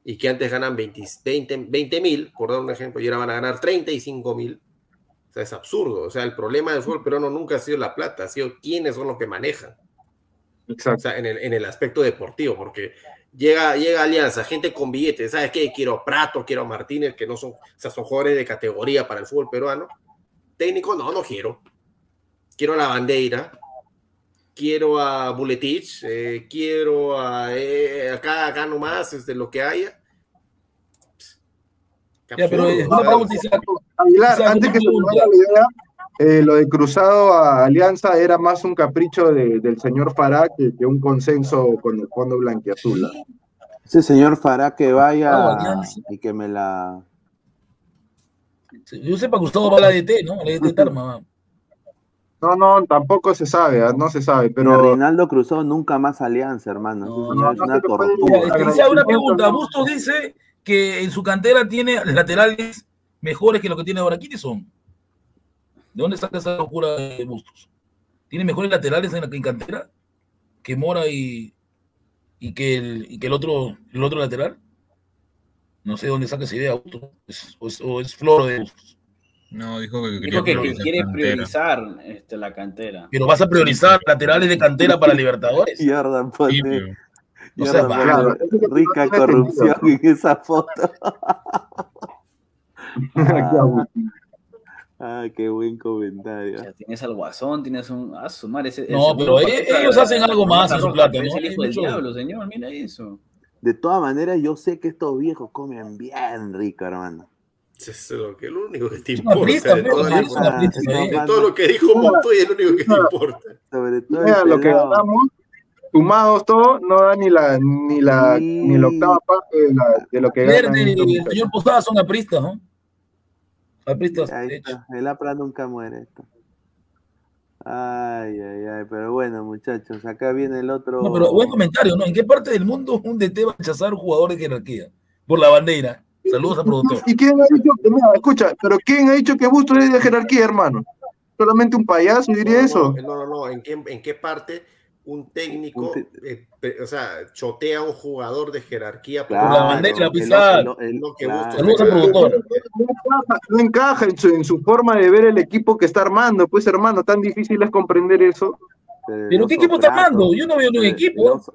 Y que antes ganan 20 mil, por dar un ejemplo, y ahora van a ganar 35 mil. O sea, es absurdo. O sea, el problema del fútbol peruano nunca ha sido la plata, ha sido quiénes son los que manejan. O Exacto. sea, en el, en el aspecto deportivo, porque llega, llega Alianza, gente con billetes, ¿sabes qué? Quiero Prato, quiero Martínez, que no son, o sea, son jugadores de categoría para el fútbol peruano. Técnico, no, no quiero. Quiero a la bandera, quiero a Buletich, eh, quiero a eh, acá, acá nomás, desde lo que haya. Ya, pero una pregunta. Aguilar, Isaac, antes que se me vaya la idea, eh, lo de cruzado a Alianza era más un capricho de- del señor Fará que, que un consenso con el fondo blanquiazul. Ese señor Fará que vaya No, Alianza. y que me la. Yo sepa que Gustavo va a la DT, ¿no? A la DT Tarma. va. No, no, tampoco se sabe, ah, no se sabe, Pero Reinaldo cruzó nunca más alianza, hermano. Eso No, es no una tortura. hice una pregunta. Bustos dice que en su cantera tiene laterales mejores que lo que tiene ahora. ¿Quiénes son? ¿De dónde saca esa locura de Bustos? ¿Tiene mejores laterales en la en cantera que Mora y, y que el, y que el otro el otro lateral? No sé dónde saca esa idea, Bustos. Es- o, es, o es floro de Bustos. No, dijo que Dijo que, que priorizar quiere cantera. priorizar este, la cantera. Pero vas a priorizar laterales de cantera para Libertadores. Jordan Sí, O sea, rica corrupción en esa foto. Ah, qué buen O comentario. sea, tienes al guasón, tienes un. Ah, su madre, ese- No, ese- pero e- esa- ellos hacen algo más en su plata, ¿no? Es el hijo del diablo, señor, mira eso. De todas maneras, yo sé que estos viejos comen bien rico, hermano. Es lo, que, lo único que te importa. prisa, de, todo lo que dijo Montoya es lo único que te importa. Sobre todo mira, lo que ganamos, sumados todos, no da ni la, ni la, Sí. ni la octava parte de, la- de lo que ganan. Verde y estos el señor Posada son apristas, ¿no? Apristas. Ahí de hecho. está, el APRA nunca muere esto. Ay, ay, ay, pero bueno, muchachos, acá viene el otro. No, pero buen comentario, ¿no? ¿En qué parte del mundo un DT va a rechazar un jugador de jerarquía? Por la bandera. Saludos al productor. ¿Y quién ha dicho que, mira, escucha, pero quién ha dicho que Bustos es de jerarquía, hermano? Solamente un payaso diría No, eso. No, no, no. ¿En qué, en qué parte un técnico, Un te- eh, o sea, chotea a un jugador de jerarquía por Claro, la bandera, el- No. No encaja, en, su, en su forma de ver el equipo que está armando. Pues, hermano, tan difícil es comprender eso. ¿Pero qué equipo está armando? Yo no veo ningún equipo. El oso,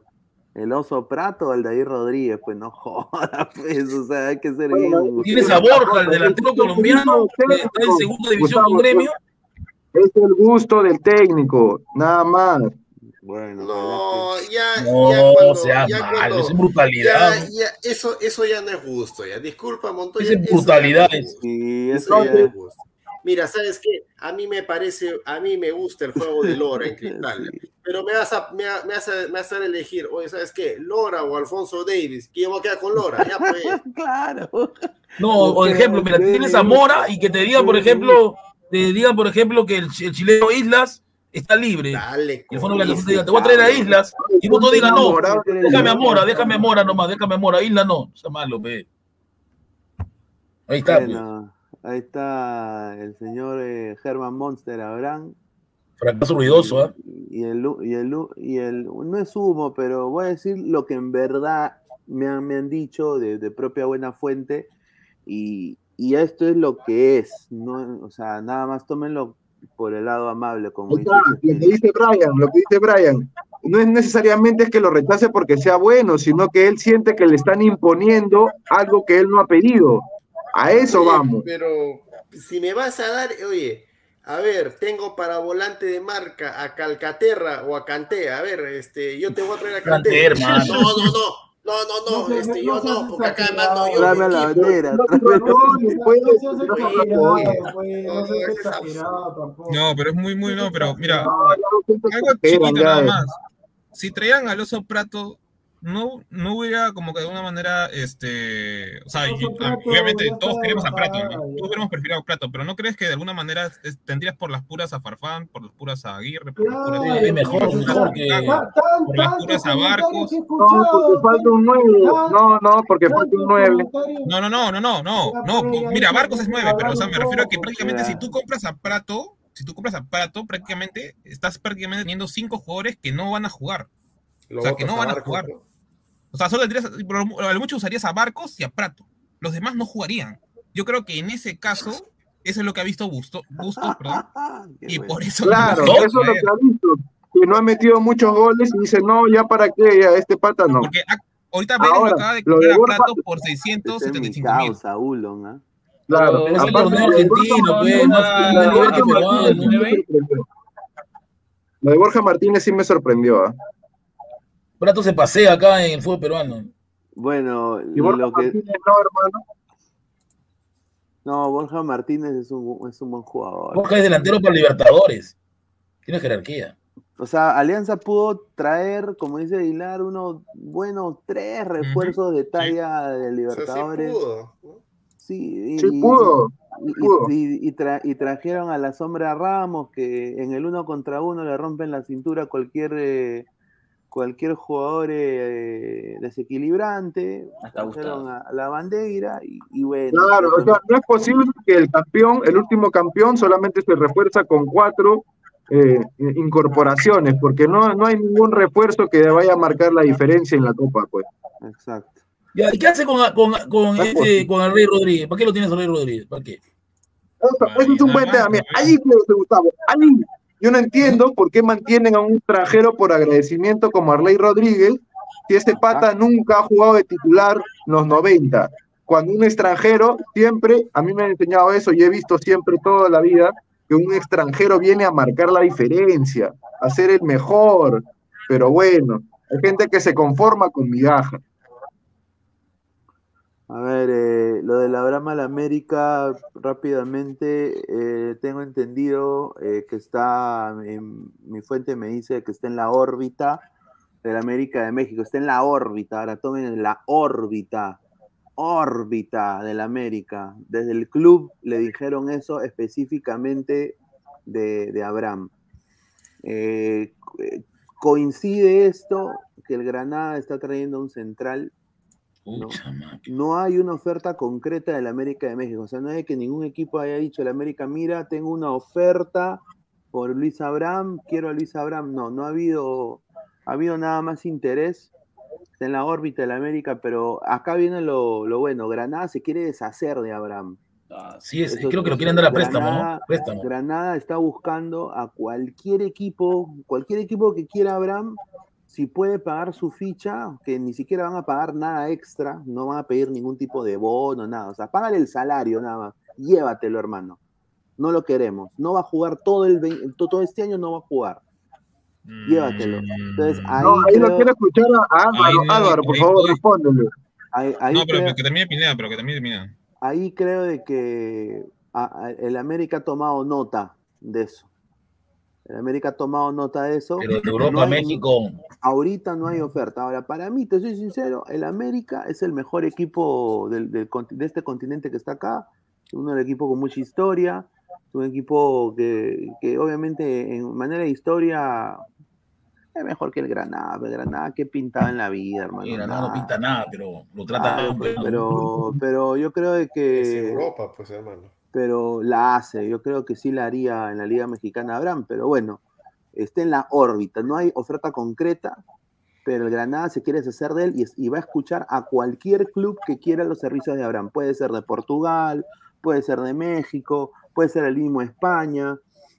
el oso Prato o el David Rodríguez, pues no joda, pues, o sea, hay que ser bien. Tienes a Borja, el delantero colombiano, que está en segunda división con gremio. Es el gusto del técnico, nada más. Bueno, No, ya, ya No, cuando, sea ya malo, cuando- es brutalidad. ya, ya, eso, eso ya no es gusto, ya. Disculpa, Montoya. Es eso no gusto. que- Sí, Eso eso ya no es gusto. Mira, ¿sabes qué? A mí me parece, a mí me gusta el juego de Lora en Cristal, Sí. pero me vas a, me, me vas a, me vas a elegir, oye, ¿sabes qué? Lora o Alfonso Davis, que yo me voy a quedar con Lora, ya pues. Claro. No, por ejemplo, mira, tienes a Mora y que te digan, por ejemplo, te digan, por ejemplo, que el chileno Islas está libre. Dale, Y el fondo de la con Casita diga, te voy a traer a Islas, y vos no digas no. Déjame a Mora, déjame a Mora nomás, déjame a Mora, Isla no. Sea malo, ve. Ahí está. Bueno, ahí está el señor eh, Germán Monster Abraham. Fracaso ruidoso, ¿ah? Y el, y, el, y el, no es humo, pero voy a decir lo que en verdad me han, me han dicho de, de propia buena fuente. Y, y esto es lo que es. No, o sea, nada más tómenlo por el lado amable, como Ahí dice lo que dice Brian, lo que dice Brian. No es necesariamente que lo rechace porque sea bueno, sino que él siente que le están imponiendo algo que él no ha pedido. A eso Oye, vamos. Pero si me vas a dar, oye, a ver, tengo para volante de marca a Calcaterra o a Canté. A ver, este, yo te voy a traer a Canté. No, no, no. No, no, no, No este, no yo no, porque acá exagerado. mando yo. Tráeme la bandera. No, no, no, No no, pues, no no. No, pero es muy, muy, no, pero mira, no, algo chiquito nada más. Si traían al oso Prato, no, no hubiera como que de alguna manera, este, o sea, yo- obviamente todos queremos a Prato. Todos hubiéramos preferido a Prato, pero ¿no crees que de alguna manera es- tendrías por las puras a Farfán, por las puras a Aguirre, por las puras mejor, mejor que- tan- por las puras a Barcos. No, porque falta un 9. No, no, porque falta un tantos 9. comentarios. No, no, no, no, no, no, no. Mira, Barcos es ya, nueve, pero o sea, me refiero a que prácticamente si tú compras a Prato, si tú compras a Prato, prácticamente estás prácticamente teniendo cinco jugadores que no van a jugar. Lo O sea, que no van a jugar. ¿No? O sea, solo tendrías, lo a lo mucho usarías a Barcos y a Prato. Los demás no jugarían. Yo creo que en ese caso, eso es lo que ha visto Busto, Bustos, perdón, Qué y bueno. por eso Claro, no, eso es lo que ha visto. Que no ha metido muchos goles y dice, no, ya para qué, ya este pata no. porque a- ahorita Vélez lo acaba de comprar a Borja- Prato por Ese es mi 675 mil. causa, Ulon, ¿ah? Claro, Pero es el torneo argentino, pues, no nivel que peruano, ¿no? Lo de Borja Martínez sí me sorprendió. ¿ah? Prato se pasea acá en el fútbol peruano. Bueno, Y Borja lo que. Martínez no, hermano. No, Borja Martínez es un, es un buen jugador. Borja es delantero para Libertadores. Tiene jerarquía. O sea, Alianza pudo traer, como dice Aguilar, unos buenos tres refuerzos de talla de O sea, sí Libertadores. pudo, ¿no? Sí, y- Sí pudo. pudo. Y, y- y tra- y trajeron a la sombra Ramos, que en el uno contra uno le rompen la cintura a cualquier, eh, cualquier jugador eh, desequilibrante. Hasta Trajeron a, a la bandera y, y bueno. Claro, pues, o sea, no es posible que el campeón, el último campeón, solamente se refuerza con cuatro eh, incorporaciones, porque no, no hay ningún refuerzo que vaya a marcar la diferencia en la Copa, pues. Exacto. Ya, ¿y qué hace con, con, con, este, con el Rey Rodríguez? ¿Para qué lo tienes al Rey Rodríguez? ¿Para qué? Eso, eso es un buen tema. Mira, ahí que Gustavo, ahí yo no entiendo por qué mantienen a un extranjero por agradecimiento como Arley Rodríguez, si este pata nunca ha jugado de titular en los 90. Cuando un extranjero siempre, a mí me han enseñado eso y he visto siempre toda la vida que un extranjero viene a marcar la diferencia, a ser el mejor. Pero bueno, hay gente que se conforma con migaja. A ver, eh, lo de la Brama a la América, rápidamente, eh, tengo entendido eh, que está, en- mi fuente me dice que está en la órbita de la América de México, está en la órbita, ahora tomen en la órbita, órbita de la América. Desde el club le dijeron eso específicamente de, de Abraham. Eh, eh, coincide esto que el Granada está trayendo un central no, no hay una oferta concreta del América de México. O sea, no hay que ningún equipo haya dicho el América, mira, tengo una oferta por Luis Abraham, quiero a Luis Abraham. No, no ha habido, ha habido nada más interés en la órbita del América, pero acá viene lo, lo bueno. Granada se quiere deshacer de Abraham. Sí, es, Eso- creo que lo quieren dar a préstamo, Granada- ¿no? Préstamo. Granada está buscando a cualquier equipo, cualquier equipo que quiera Abraham, si puede pagar su ficha, que ni siquiera van a pagar nada extra, no van a pedir ningún tipo de bono, nada. O sea, págale el salario nada más. Llévatelo, hermano. No lo queremos. No va a jugar todo el todo este año, no va a jugar. Llévatelo. Entonces, ahí, No, ahí lo creo- quiero escuchar a Álvaro. Ahí no, Álvaro, por ahí favor, respóndele. ahí- ahí no, pero, creo- que termine Pineda, pero que termine Pineda. ahí creo de que a- a- el América ha tomado nota de eso. El América ha tomado nota de eso. Pero de Europa, hay- México. Ahorita no hay oferta. Ahora, para mí, te soy sincero, el América es el mejor equipo del, del de este continente que está acá. Uno del equipo con mucha historia. Un equipo que, que obviamente en manera de historia es mejor que el Granada. El Granada que pintaba en la vida, hermano. Sí, Granada no pinta nada, pero lo trata bien, pero- pero, yo creo de Es que Europa, pues hermano. Pero la hace. Yo creo que sí la haría en la Liga Mexicana Abraham, pero bueno, está en la órbita. No hay oferta concreta, pero el Granada se quiere deshacer de él y, es- y va a escuchar a cualquier club que quiera los servicios de Abraham. Puede ser de Portugal, puede ser de México, puede ser el mismo España,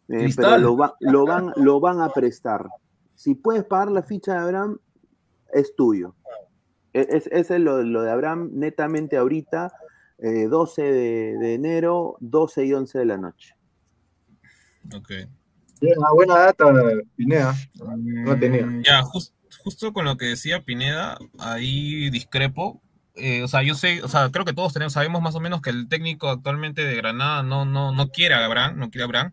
eh, pero lo, va- lo, van, lo van a prestar. Si puedes pagar la ficha de Abraham, es tuyo. E- Es, ese es lo, lo de Abraham netamente ahorita, eh, 12 de, de enero, 12 y 11 de la noche. Ok. Una buena data, Pineda. No tenía. Mm, Ya, jus- justo con lo que decía Pineda, ahí discrepo. Eh, o sea, yo sé, o sea, creo que todos tenemos, sabemos más o menos que el técnico actualmente de Granada no, no, no quiere a Abraham, no quiere a Abraham,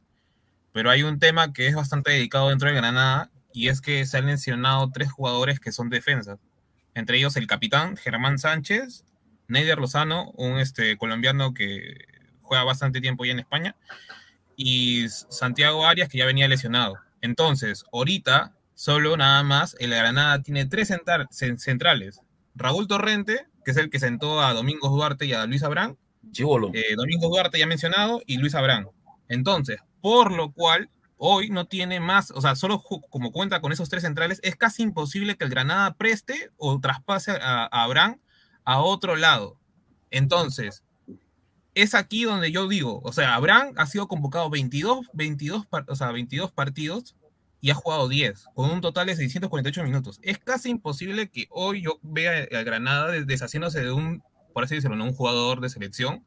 pero hay un tema que es bastante dedicado dentro de Granada y es que se han mencionado tres jugadores que son defensas, entre ellos el capitán Germán Sánchez, Neider Lozano, un este, colombiano que juega bastante tiempo ya en España, y Santiago Arias, que ya venía lesionado. Entonces, ahorita, solo nada más, el Granada tiene tres central- cen- centrales. Raúl Torrente, que es el que sentó a Domingos Duarte y a Luis Abrán. Eh, Domingos Duarte ya mencionado y Luis Abrán. Entonces, por lo cual, hoy no tiene más, o sea, solo como cuenta con esos tres centrales, es casi imposible que el Granada preste o traspase a, a Abrán a otro lado. Entonces, es aquí donde yo digo, o sea, Abraham ha sido convocado 22, 22, par- o sea, 22 partidos y ha jugado 10, con un total de 648 minutos. Es casi imposible que hoy yo vea a Granada des- deshaciéndose de un, por así decirlo, un jugador de selección,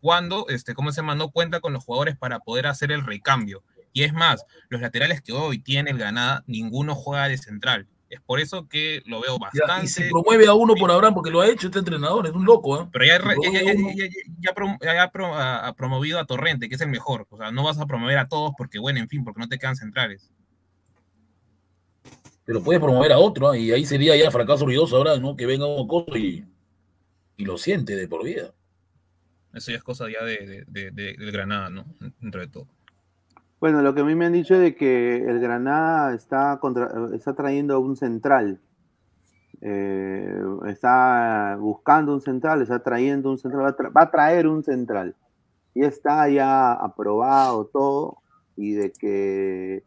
cuando, este, ¿cómo se llama? No cuenta con los jugadores para poder hacer el recambio. Y es más, los laterales que hoy tiene el Granada, ninguno juega de central. Es por eso que lo veo bastante. y se promueve a uno por Abraham porque lo ha hecho este entrenador, es un loco, ¿eh? Pero ya, ya, ya- ya- ya- ya prom- ya ha pro- ha- ha promovido a Torrente, que es el mejor. O sea, no vas a promover a todos porque, bueno, en fin, porque no te quedan centrales. Pero puede promover a otro, ¿ah? y ahí sería ya fracaso ruidoso ahora, ¿no? Que venga un costo y, y lo siente de por vida. Eso ya es cosa ya de, de- de- del Granada, ¿no? Entre todo. Bueno, lo que a mí me han dicho es de que el Granada está, contra- está trayendo un central. Eh, está buscando un central, está trayendo un central, va a, tra- va a traer un central. Y está ya aprobado todo y de que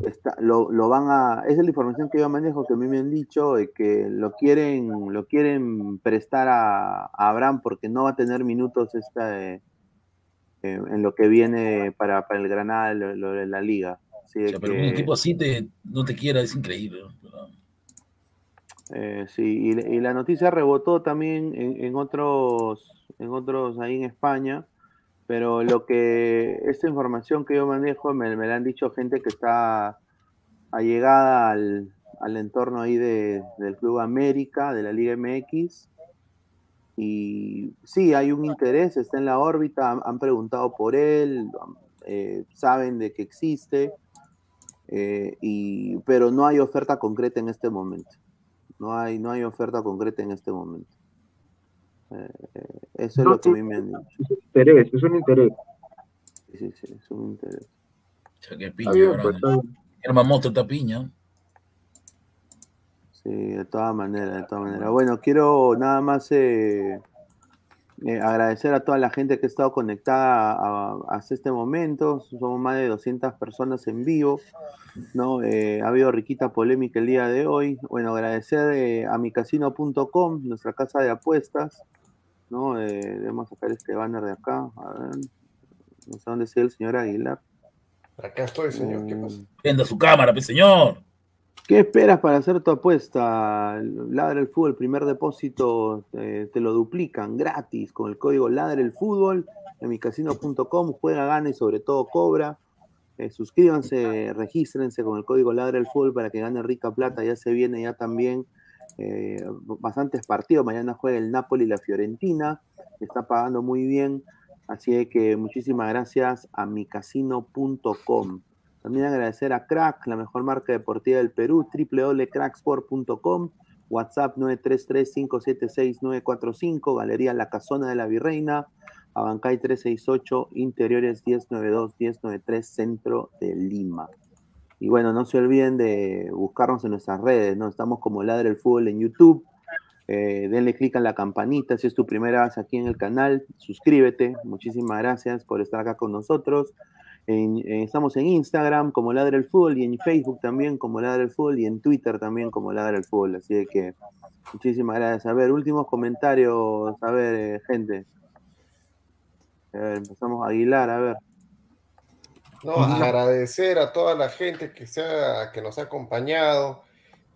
está, lo, lo van a... Esa es la información que yo manejo, que a mí me han dicho, de que lo quieren, lo quieren prestar a, Abraham porque no va a tener minutos esta, eh, en lo que viene para, para el Granada, lo, lo de la liga. Así O de sea, pero que- un equipo así te, no te quiera es increíble. Eh, sí, y, y la noticia rebotó también en, en otros, en otros ahí en España, pero lo que, esta información que yo manejo me, me la han dicho gente que está allegada al, al entorno ahí de, del Club América, de la Liga MX, y sí, hay un interés, está en la órbita, han, han preguntado por él, eh, saben de que existe, eh, y, pero no hay oferta concreta en este momento. No hay, no hay oferta concreta en este momento. Eh, eso es No, lo que a mí me han dicho. Es un interés, es un interés. Sí, sí, sí, es un interés. O sea, que piña, ahora, pues, está está piña. Sí, de todas maneras, de todas maneras. Bueno, quiero nada más eh, eh, agradecer a toda la gente que ha estado conectada a- hasta este momento. Somos más de 200 personas en vivo. ¿no? Eh, ha habido riquita polémica el día de hoy. Bueno, agradecer eh, a micasino.com, nuestra casa de apuestas. ¿no? Eh, a sacar este banner de acá. A ver. No sé dónde está el señor Aguilar. Acá estoy, señor. ¿Qué pasa? Venda su cámara, señor. ¿Qué esperas para hacer tu apuesta? Ladra el fútbol, primer depósito eh, te lo duplican gratis con el código Ladra el fútbol en micasino.com. Juega, gana y sobre todo cobra. Eh, suscríbanse, regístrense con el código Ladra el fútbol para que gane rica plata. Ya se viene ya también eh, bastantes partidos. Mañana juega el Napoli y la Fiorentina. Está pagando muy bien. Así que muchísimas gracias a micasino.com. También agradecer a Crack, la mejor marca deportiva del Perú, www.cracksport.com, WhatsApp 933-576-945, Galería La Casona de la Virreina, Abancay 368, Interiores 1092-1093, Centro de Lima. Y bueno, no se olviden de buscarnos en nuestras redes, ¿no? Estamos como Ladre el Fútbol en YouTube. Eh, denle clic a la campanita si es tu primera vez aquí en el canal. Suscríbete. Muchísimas gracias por estar acá con nosotros. Eh, estamos en Instagram como Ladre el Fútbol y en Facebook también como Ladre el Fútbol y en Twitter también como Ladre el Fútbol. Así que muchísimas gracias. A ver, últimos comentarios. A ver, eh, gente. A empezamos Aguilar, a ver. No, agradecer a toda la gente que, se ha- que nos ha acompañado.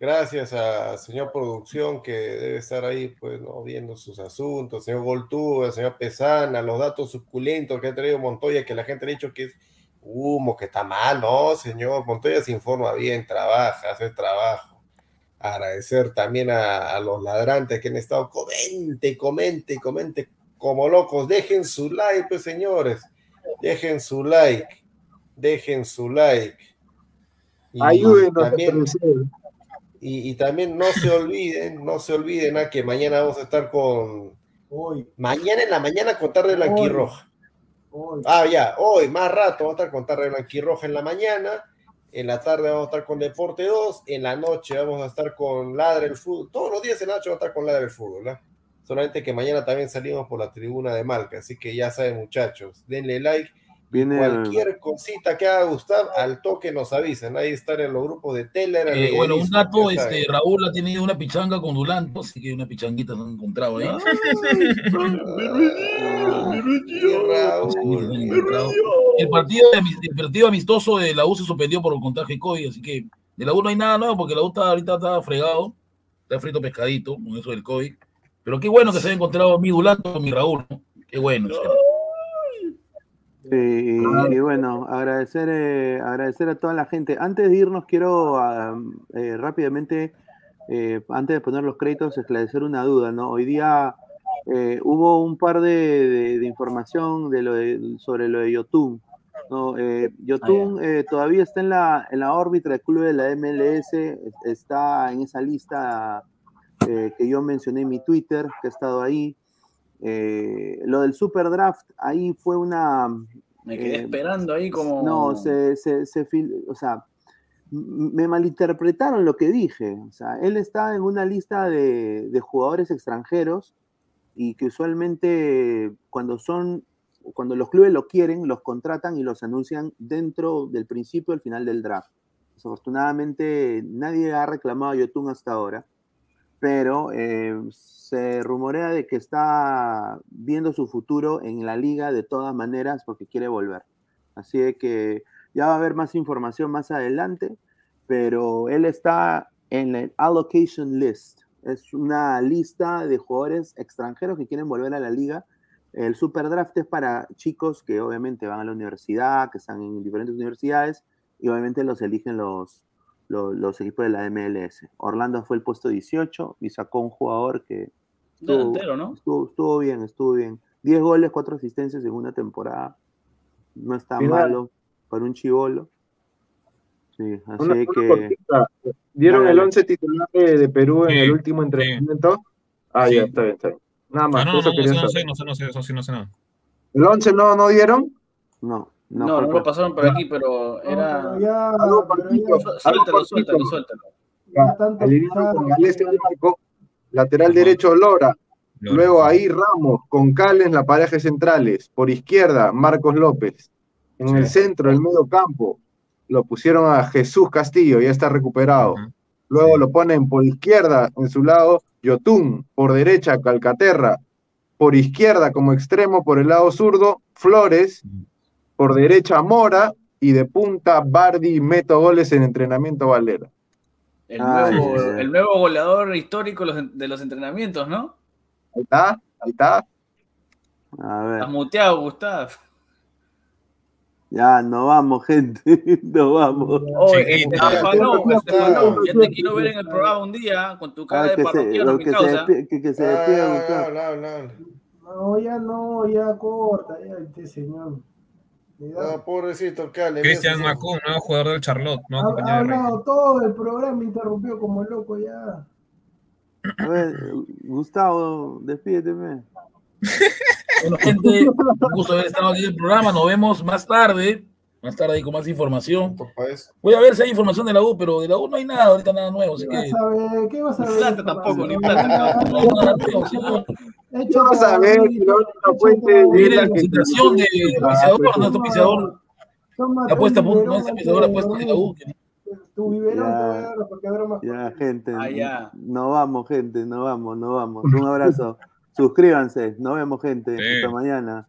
Gracias a señor producción que debe estar ahí, pues, ¿no? viendo sus asuntos, señor Goltú, señor Pesana, los datos suculentos que ha traído Montoya, que la gente le ha dicho que es humo, que está mal, no, señor. Montoya se informa bien, trabaja, hace trabajo. Agradecer también a, a los ladrantes que han estado, comente, comente, comente como locos. Dejen su like, pues, señores. Dejen su like dejen su like. Y Ayúdenos también. Y, y también no se olviden, no se olviden a que mañana vamos a estar con. Mañana en la mañana con tarde blanquirroja. Ah, ya, hoy, más rato, vamos a estar con tarde blanquirroja en la mañana. En la tarde vamos a estar con Deporte 2. En la noche vamos a estar con Ladre el Fútbol. Todos los días en la noche vamos a estar con Ladre el Fútbol, ¿no? Solamente que mañana también salimos por la tribuna de Malca. Así que ya saben, muchachos, denle like. Viene Cualquier cosita que haga gustar, al toque nos avisan. Ahí están en los grupos de Telegram. Eh, bueno, un dato, este. Raúl ha tenido una pichanga con Dulanto, así que una pichanguita se han encontrado ahí. El partido, el partido amistoso de la U se suspendió por un contagio de COVID, así que de la U no hay nada nuevo porque la U está, ahorita está fregado, está frito pescadito con eso del COVID. Pero qué bueno que se haya encontrado mi Dulanto con mi Raúl, ¿no? Qué bueno. Sí, y, y bueno, agradecer, eh, agradecer a toda la gente. Antes de irnos, quiero ah, eh, rápidamente, eh, antes de poner los créditos, esclarecer una duda, ¿no? Hoy día eh, hubo un par de, de- de información de lo de- sobre lo de Yotun. ¿no? Eh, Yotun eh, todavía está en la, en la órbita del club de la MLS, es- está en esa lista que yo mencioné en mi Twitter, que ha estado ahí. Eh, lo del Super Draft, ahí fue una. Me quedé eh, esperando ahí como. No, se, se, o sea, me malinterpretaron lo que dije. O sea, él está en una lista de, de jugadores extranjeros y que usualmente cuando son, cuando los clubes lo quieren, los contratan y los anuncian dentro del principio al final del draft. Desafortunadamente nadie ha reclamado a Yotun hasta ahora, pero eh, se rumorea de que está viendo su futuro en la liga de todas maneras porque quiere volver. Así que ya va a haber más información más adelante, pero él está en el allocation list. Es una lista de jugadores extranjeros que quieren volver a la liga. El super draft es para chicos que obviamente van a la universidad, que están en diferentes universidades y obviamente los eligen los, los, los equipos de la MLS. Orlando fue el puesto 18 y sacó un jugador que estuvo, Delantero, ¿no? estuvo, estuvo bien, estuvo bien. 10 goles, 4 asistencias en una temporada. No está Mira. malo para un chivolo. Sí, así Una- una que. cortita. ¿Dieron Dale, el dale. 11 titular de, de Perú en Sí, el último sí. entrenamiento? Ah, Sí. ya, está bien, está bien. Nada Ah, más, no, no, eso no, no, sé, no sé, no sé, eso sí no sé nada. ¿El 11 no, no dieron? No, No, no, lo pasaron por aquí, pero era. No, pero ya, Algo Suéltalo, suéltalo, suéltalo. ya Marco, lateral derecho Lora, Lora, luego ahí Ramos, con Calen la pareja centrales, por izquierda Marcos López, en Sí. el centro, el medio campo, lo pusieron a Jesús Castillo, ya está recuperado. Luego Sí. lo ponen por izquierda, en su lado, Yotun, por derecha, Calcaterra, por izquierda como extremo, por el lado zurdo, Flores. Por derecha Mora, y de punta Bardi, meto goles en entrenamiento Valera. El Ay, nuevo, ay, ay. el nuevo goleador histórico de los- de entrenamientos, ¿no? Ahí está, ahí está. A ver, Estás muteado, Gustav. ya, no vamos, gente. No vamos. Oye, Chiquita. Estefanón, Ya, Estefanón, ya, te quiero ver en el programa un día con tu cara Ah, de que se, parroquiano, mi que, se causa. despi- que, que se despida, Ah. No, ya no, ya corta, ya este señor. Ah, pobrecito, Cale. Cristian Macún, nuevo jugador del Charlotte, nuevo Ha, hablado todo el programa, interrumpió como loco ya. A ver, Gustavo, despídeteme. Bueno, gente, un gusto haber estado aquí en el programa. Nos vemos más tarde. Más tarde ahí con más información. Voy a ver si hay información de la U, pero de la U no hay nada, ahorita nada nuevo. Así ¿Qué vas que. a ver? ¿Qué vas a ver? Plata tampoco, ni plata. Ya, No. Hecho Vamos a ver si la única fuente Viene la presentación de auspiciador, nuestro. Toma La apuesta, nuestro auspiciador antes de apuesta de la U. Tu biberón te voy a dar porque habrá más. Ya, gente. Ah, ya. No vamos, gente. No vamos, no vamos. Un abrazo. Suscríbanse. Nos vemos, gente. Sí. Hasta mañana.